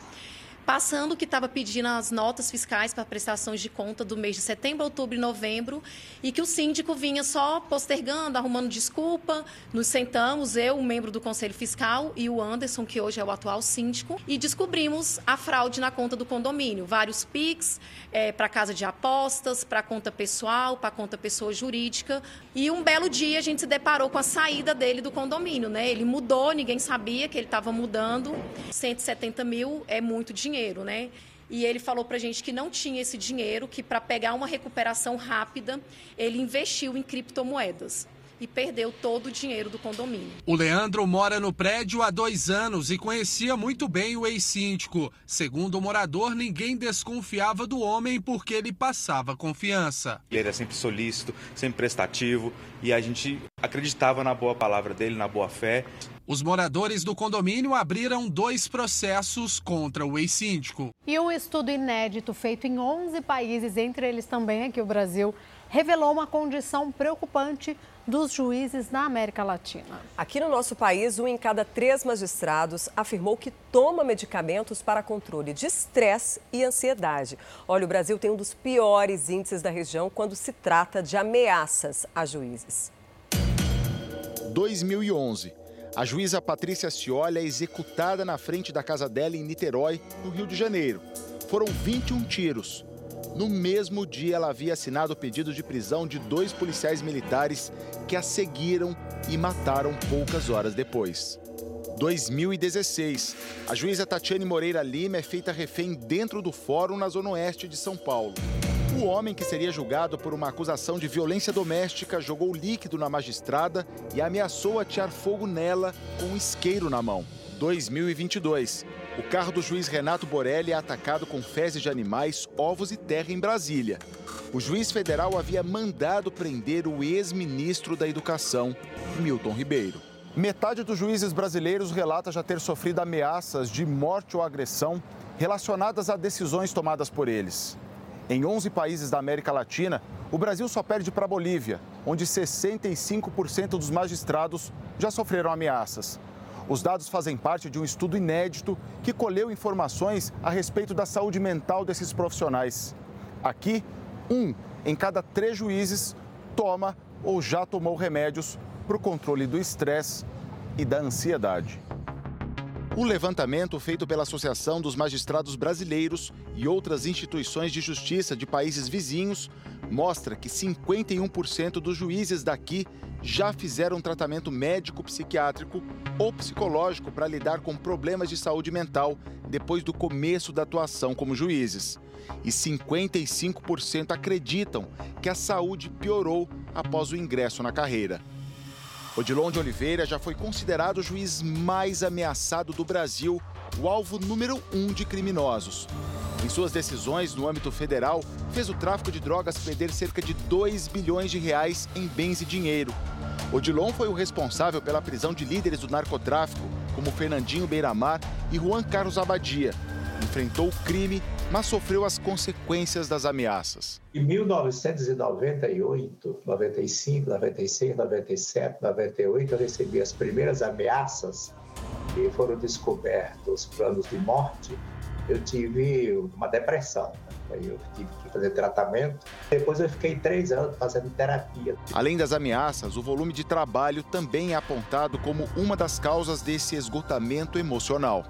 passando que estava pedindo as notas fiscais para prestações de conta do mês de setembro, outubro e novembro, e que o síndico vinha só postergando, arrumando desculpa. Nos sentamos, eu, um membro do Conselho Fiscal, e o Anderson, que hoje é o atual síndico, e descobrimos a fraude na conta do condomínio. Vários PIX é, para casa de apostas, para conta pessoal, para conta pessoa jurídica. E um belo dia a gente se deparou com a saída dele do condomínio. Né? Ele mudou, ninguém sabia que ele estava mudando. 170 mil é muito dinheiro dinheiro, né? E ele falou para a gente que não tinha esse dinheiro, que para pegar uma recuperação rápida, ele investiu em criptomoedas e perdeu todo o dinheiro do condomínio. O Leandro mora no prédio há dois anos e conhecia muito bem o ex-síndico. Segundo o morador, ninguém desconfiava do homem porque ele passava confiança. Ele era sempre solícito, sempre prestativo e a gente acreditava na boa palavra dele, na boa fé. Os moradores do condomínio abriram dois processos contra o ex-síndico. E um estudo inédito feito em 11 países, entre eles também aqui o Brasil, revelou uma condição preocupante dos juízes na América Latina. Aqui no nosso país, um em cada três magistrados afirmou que toma medicamentos para controle de estresse e ansiedade. Olha, o Brasil tem um dos piores índices da região quando se trata de ameaças a juízes. 2011. A juíza Patrícia Cioli é executada na frente da casa dela em Niterói, no Rio de Janeiro. Foram 21 tiros. No mesmo dia, ela havia assinado o pedido de prisão de dois policiais militares que a seguiram e mataram poucas horas depois. 2016. A juíza Tatiane Moreira Lima é feita refém dentro do fórum na zona oeste de São Paulo. O homem que seria julgado por uma acusação de violência doméstica jogou líquido na magistrada e ameaçou atear fogo nela com um isqueiro na mão. 2022. O carro do juiz Renato Borelli é atacado com fezes de animais, ovos e terra em Brasília. O juiz federal havia mandado prender o ex-ministro da Educação, Milton Ribeiro. Metade dos juízes brasileiros relata já ter sofrido ameaças de morte ou agressão relacionadas a decisões tomadas por eles. Em 11 países da América Latina, o Brasil só perde para a Bolívia, onde 65% dos magistrados já sofreram ameaças. Os dados fazem parte de um estudo inédito que colheu informações a respeito da saúde mental desses profissionais. Aqui, um em cada três juízes toma ou já tomou remédios para o controle do estresse e da ansiedade. O levantamento feito pela Associação dos Magistrados Brasileiros e outras instituições de justiça de países vizinhos mostra que 51% dos juízes daqui já fizeram tratamento médico psiquiátrico ou psicológico para lidar com problemas de saúde mental depois do começo da atuação como juízes. E 55% acreditam que a saúde piorou após o ingresso na carreira. Odilon de Oliveira já foi considerado o juiz mais ameaçado do Brasil, o alvo número um de criminosos. Em suas decisões no âmbito federal, fez o tráfico de drogas perder cerca de 2 bilhões de reais em bens e dinheiro. Odilon foi o responsável pela prisão de líderes do narcotráfico, como Fernandinho Beiramar e Juan Carlos Abadia. Enfrentou o crime mas sofreu as consequências das ameaças. Em 1998, 95, 96, 97, 98, eu recebi as primeiras ameaças e foram descobertos planos de morte. Eu tive uma depressão. Aí eu tive que fazer tratamento. Depois eu fiquei três anos fazendo terapia. Além das ameaças, o volume de trabalho também é apontado como uma das causas desse esgotamento emocional.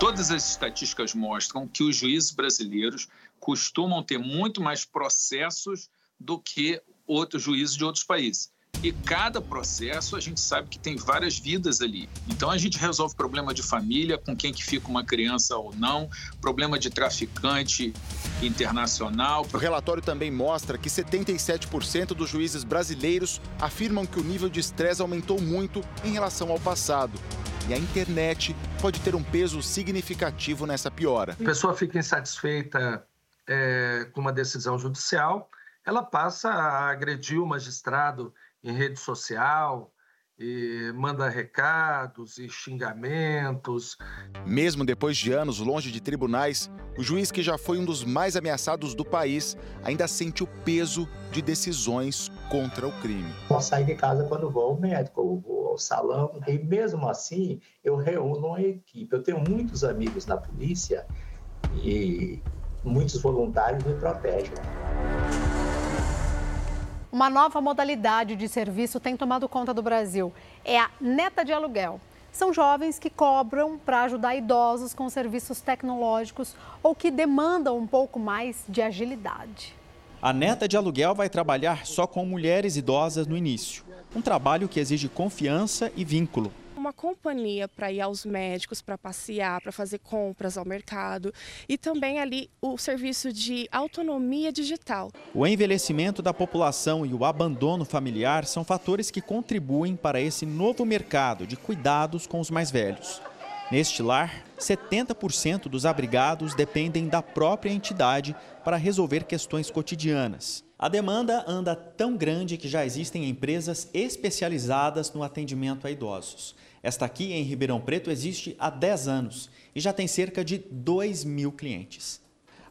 Todas as estatísticas mostram que os juízes brasileiros costumam ter muito mais processos do que outros juízes de outros países. E cada processo a gente sabe que tem várias vidas ali. Então a gente resolve problema de família, com quem que fica uma criança ou não, problema de traficante internacional. O relatório também mostra que 77% dos juízes brasileiros afirmam que o nível de estresse aumentou muito em relação ao passado. E a internet pode ter um peso significativo nessa piora. A pessoa fica insatisfeita é, com uma decisão judicial, ela passa a agredir o magistrado em rede social, e manda recados e xingamentos. Mesmo depois de anos longe de tribunais, o juiz que já foi um dos mais ameaçados do país ainda sente o peso de decisões contra o crime. Só sair de casa quando vou ao médico, vou ao salão, e mesmo assim eu reúno uma equipe. Eu tenho muitos amigos na polícia e muitos voluntários me protegem. Uma nova modalidade de serviço tem tomado conta do Brasil. É a neta de aluguel. São jovens que cobram para ajudar idosos com serviços tecnológicos ou que demandam um pouco mais de agilidade. A neta de aluguel vai trabalhar só com mulheres idosas no início. Um trabalho que exige confiança e vínculo uma companhia para ir aos médicos, para passear, para fazer compras ao mercado e também ali o serviço de autonomia digital. O envelhecimento da população e o abandono familiar são fatores que contribuem para esse novo mercado de cuidados com os mais velhos. Neste lar, 70% dos abrigados dependem da própria entidade para resolver questões cotidianas. A demanda anda tão grande que já existem empresas especializadas no atendimento a idosos. Esta aqui em Ribeirão Preto existe há 10 anos e já tem cerca de 2 mil clientes.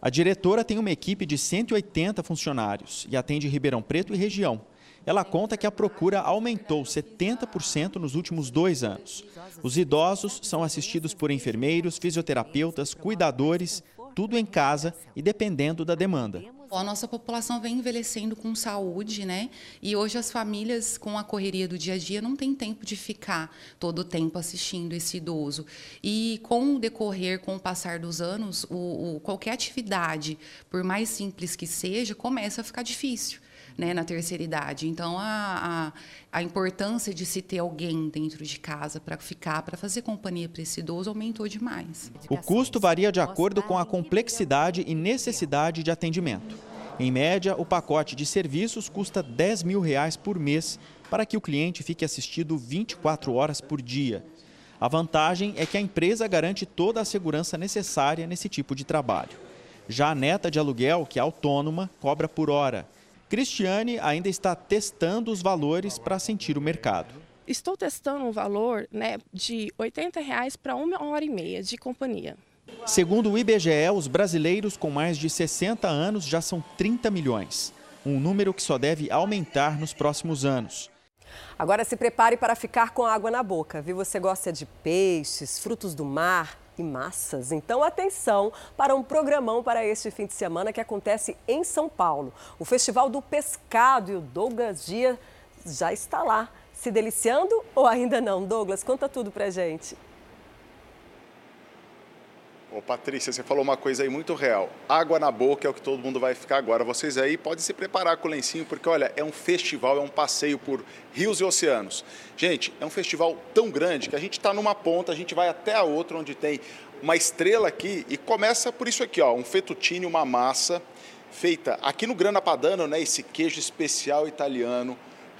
A diretora tem uma equipe de 180 funcionários e atende Ribeirão Preto e região. Ela conta que a procura aumentou 70% nos últimos dois anos. Os idosos são assistidos por enfermeiros, fisioterapeutas, cuidadores, tudo em casa e dependendo da demanda. A nossa população vem envelhecendo com saúde, né? E hoje as famílias, com a correria do dia a dia, não têm tempo de ficar todo o tempo assistindo esse idoso. E com o decorrer, com o passar dos anos, o, o qualquer atividade, por mais simples que seja, começa a ficar difícil né, na terceira idade. Então, a, a, a importância de se ter alguém dentro de casa para ficar, para fazer companhia para esse idoso, aumentou demais. O custo varia de acordo com a complexidade e necessidade de atendimento. Em média, o pacote de serviços custa 10 mil reais por mês para que o cliente fique assistido 24 horas por dia. A vantagem é que a empresa garante toda a segurança necessária nesse tipo de trabalho. Já a neta de aluguel, que é autônoma, cobra por hora Cristiane ainda está testando os valores para sentir o mercado. Estou testando um valor né, de 80 reais para uma hora e meia de companhia. Segundo o IBGE, os brasileiros com mais de 60 anos já são 30 milhões, um número que só deve aumentar nos próximos anos. Agora se prepare para ficar com água na boca, viu? Você gosta de peixes, frutos do mar, massas. Então, atenção para um programão para este fim de semana que acontece em São Paulo. O Festival do Pescado e o Douglas Dias já está lá. Se deliciando ou ainda não? Douglas, conta tudo pra gente. Ô, Patrícia, você falou uma coisa aí muito real. Água na boca é o que todo mundo vai ficar agora. Vocês aí podem se preparar com o lencinho, porque olha, é um festival, é um passeio por rios e oceanos. Gente, é um festival tão grande que a gente está numa ponta, a gente vai até a outra, onde tem uma estrela aqui, e começa por isso aqui, ó, um fettuccine, uma massa feita aqui no Grana Padano, né? Esse queijo especial italiano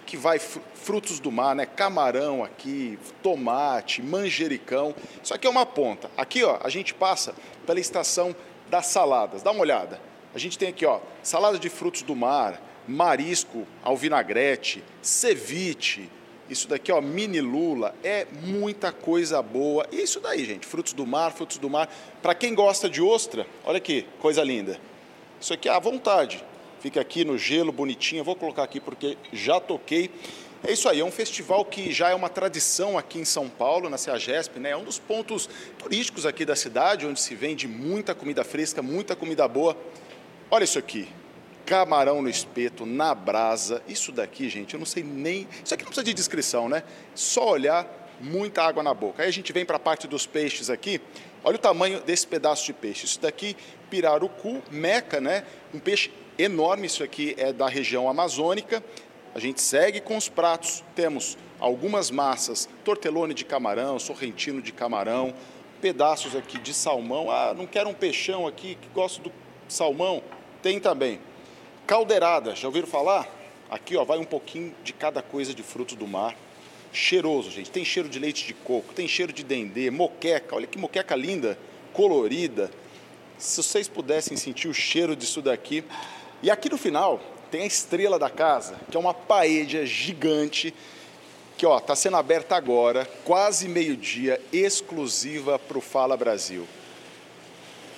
que vai frutos do mar, né? Camarão aqui, tomate, manjericão. Isso aqui é uma ponta. Aqui, ó, a gente passa pela estação das saladas. Dá uma olhada. A gente tem aqui, ó, salada de frutos do mar, marisco ao vinagrete, ceviche. Isso daqui, ó, mini lula, é muita coisa boa. E isso daí, gente, frutos do mar, frutos do mar. Para quem gosta de ostra, olha aqui, coisa linda. Isso aqui é à vontade fica aqui no gelo, bonitinho. Eu vou colocar aqui porque já toquei. É isso aí, é um festival que já é uma tradição aqui em São Paulo, na CEAGESP, né? É um dos pontos turísticos aqui da cidade, onde se vende muita comida fresca, muita comida boa. Olha isso aqui, camarão no espeto, na brasa. Isso daqui, gente, eu não sei nem. Isso aqui não precisa de descrição, né? Só olhar, muita água na boca. Aí a gente vem para a parte dos peixes aqui Olha o tamanho desse pedaço de peixe. Isso daqui, pirarucu, meca, né? Um peixe enorme. Isso aqui é da região amazônica. A gente segue com os pratos. Temos algumas massas, tortelone de camarão, sorrentino de camarão, pedaços aqui de salmão. Ah, não quero um peixão aqui que gosto do salmão. Tem também. Caldeirada, já ouviram falar? Aqui ó, vai um pouquinho de cada coisa de frutos do mar. Cheiroso, gente. Tem cheiro de leite de coco, tem cheiro de dendê, moqueca. Olha que moqueca linda, colorida. Se vocês pudessem sentir o cheiro disso daqui. E aqui no final tem a estrela da casa, que é uma paella gigante que ó está sendo aberta agora, quase meio-dia, exclusiva para o Fala Brasil.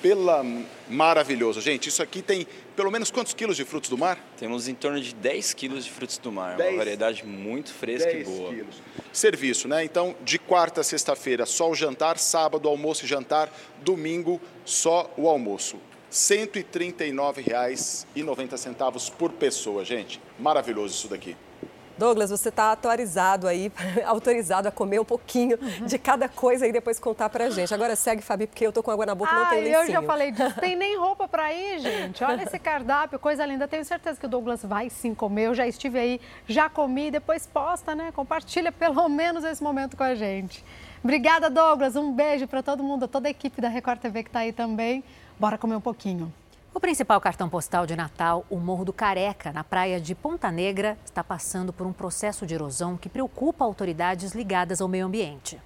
Pela maravilhoso, gente. Isso aqui tem pelo menos quantos quilos de frutos do mar? Temos em torno de 10 quilos de frutos do mar, 10, uma variedade muito fresca e boa. Quilos. Serviço, né? Então, de quarta a sexta-feira, só o jantar, sábado, almoço e jantar, domingo, só o almoço. R$ 139,90 por pessoa, gente. Maravilhoso isso daqui. Douglas, você está atualizado aí, autorizado a comer um pouquinho uhum. de cada coisa e depois contar pra gente. Agora segue, Fabi, porque eu tô com água na boca e não tem lencinho. eu já falei disso. Tem nem roupa para ir, gente. Olha esse cardápio, coisa linda. Tenho certeza que o Douglas vai sim comer. Eu já estive aí, já comi, depois posta, né? Compartilha pelo menos esse momento com a gente. Obrigada, Douglas. Um beijo para todo mundo, toda a equipe da Record TV que está aí também. Bora comer um pouquinho. O principal cartão postal de Natal, o Morro do Careca, na praia de Ponta Negra, está passando por um processo de erosão que preocupa autoridades ligadas ao meio ambiente.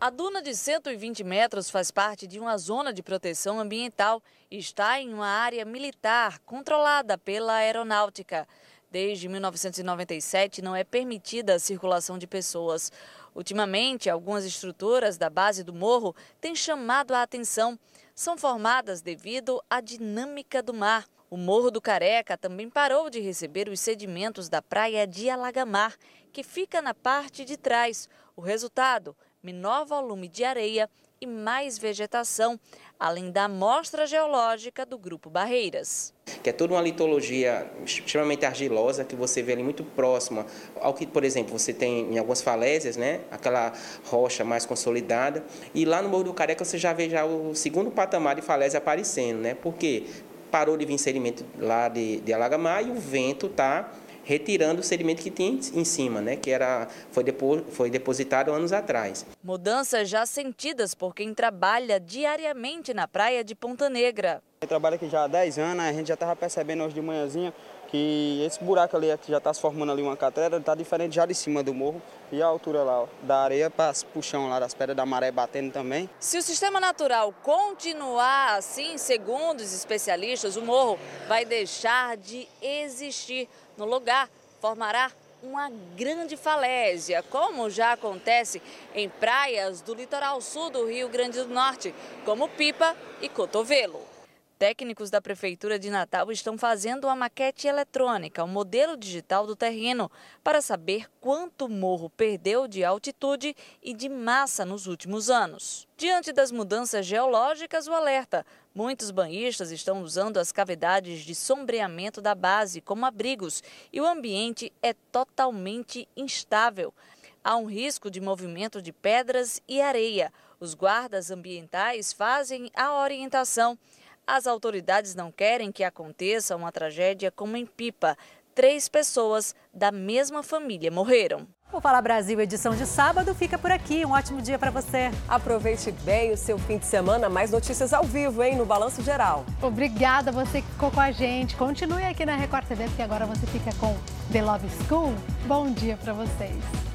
A duna de 120 metros faz parte de uma zona de proteção ambiental e está em uma área militar controlada pela aeronáutica. Desde 1997 não é permitida a circulação de pessoas. Ultimamente, algumas estruturas da base do morro têm chamado a atenção são formadas devido à dinâmica do mar. O Morro do Careca também parou de receber os sedimentos da praia de Alagamar, que fica na parte de trás. O resultado: menor volume de areia e mais vegetação, além da amostra geológica do Grupo Barreiras. Que é toda uma litologia extremamente argilosa, que você vê ali muito próxima ao que, por exemplo, você tem em algumas falésias, né? aquela rocha mais consolidada. E lá no Morro do Careca você já vê já o segundo patamar de falésia aparecendo, né? porque parou de vir sedimento lá de, de Alagamar e o vento está retirando o sedimento que tinha em cima, né, que era, foi, depo, foi depositado anos atrás. Mudanças já sentidas por quem trabalha diariamente na praia de Ponta Negra. Eu trabalho aqui já há 10 anos, a gente já estava percebendo hoje de manhãzinha que esse buraco ali que já está se formando ali uma catedral está diferente já de cima do morro e a altura lá ó, da areia para o chão lá das pedras da maré batendo também. Se o sistema natural continuar assim, segundo os especialistas, o morro vai deixar de existir no lugar, formará uma grande falésia, como já acontece em praias do litoral sul do Rio Grande do Norte, como Pipa e Cotovelo. Técnicos da Prefeitura de Natal estão fazendo uma maquete eletrônica, um modelo digital do terreno, para saber quanto o morro perdeu de altitude e de massa nos últimos anos. Diante das mudanças geológicas, o alerta: muitos banhistas estão usando as cavidades de sombreamento da base como abrigos e o ambiente é totalmente instável. Há um risco de movimento de pedras e areia. Os guardas ambientais fazem a orientação. As autoridades não querem que aconteça uma tragédia como em Pipa. Três pessoas da mesma família morreram. O Fala Brasil, edição de sábado, fica por aqui. Um ótimo dia para você. Aproveite bem o seu fim de semana. Mais notícias ao vivo, hein, no Balanço Geral. Obrigada você que ficou com a gente. Continue aqui na Record TV, porque agora você fica com The Love School. Bom dia para vocês.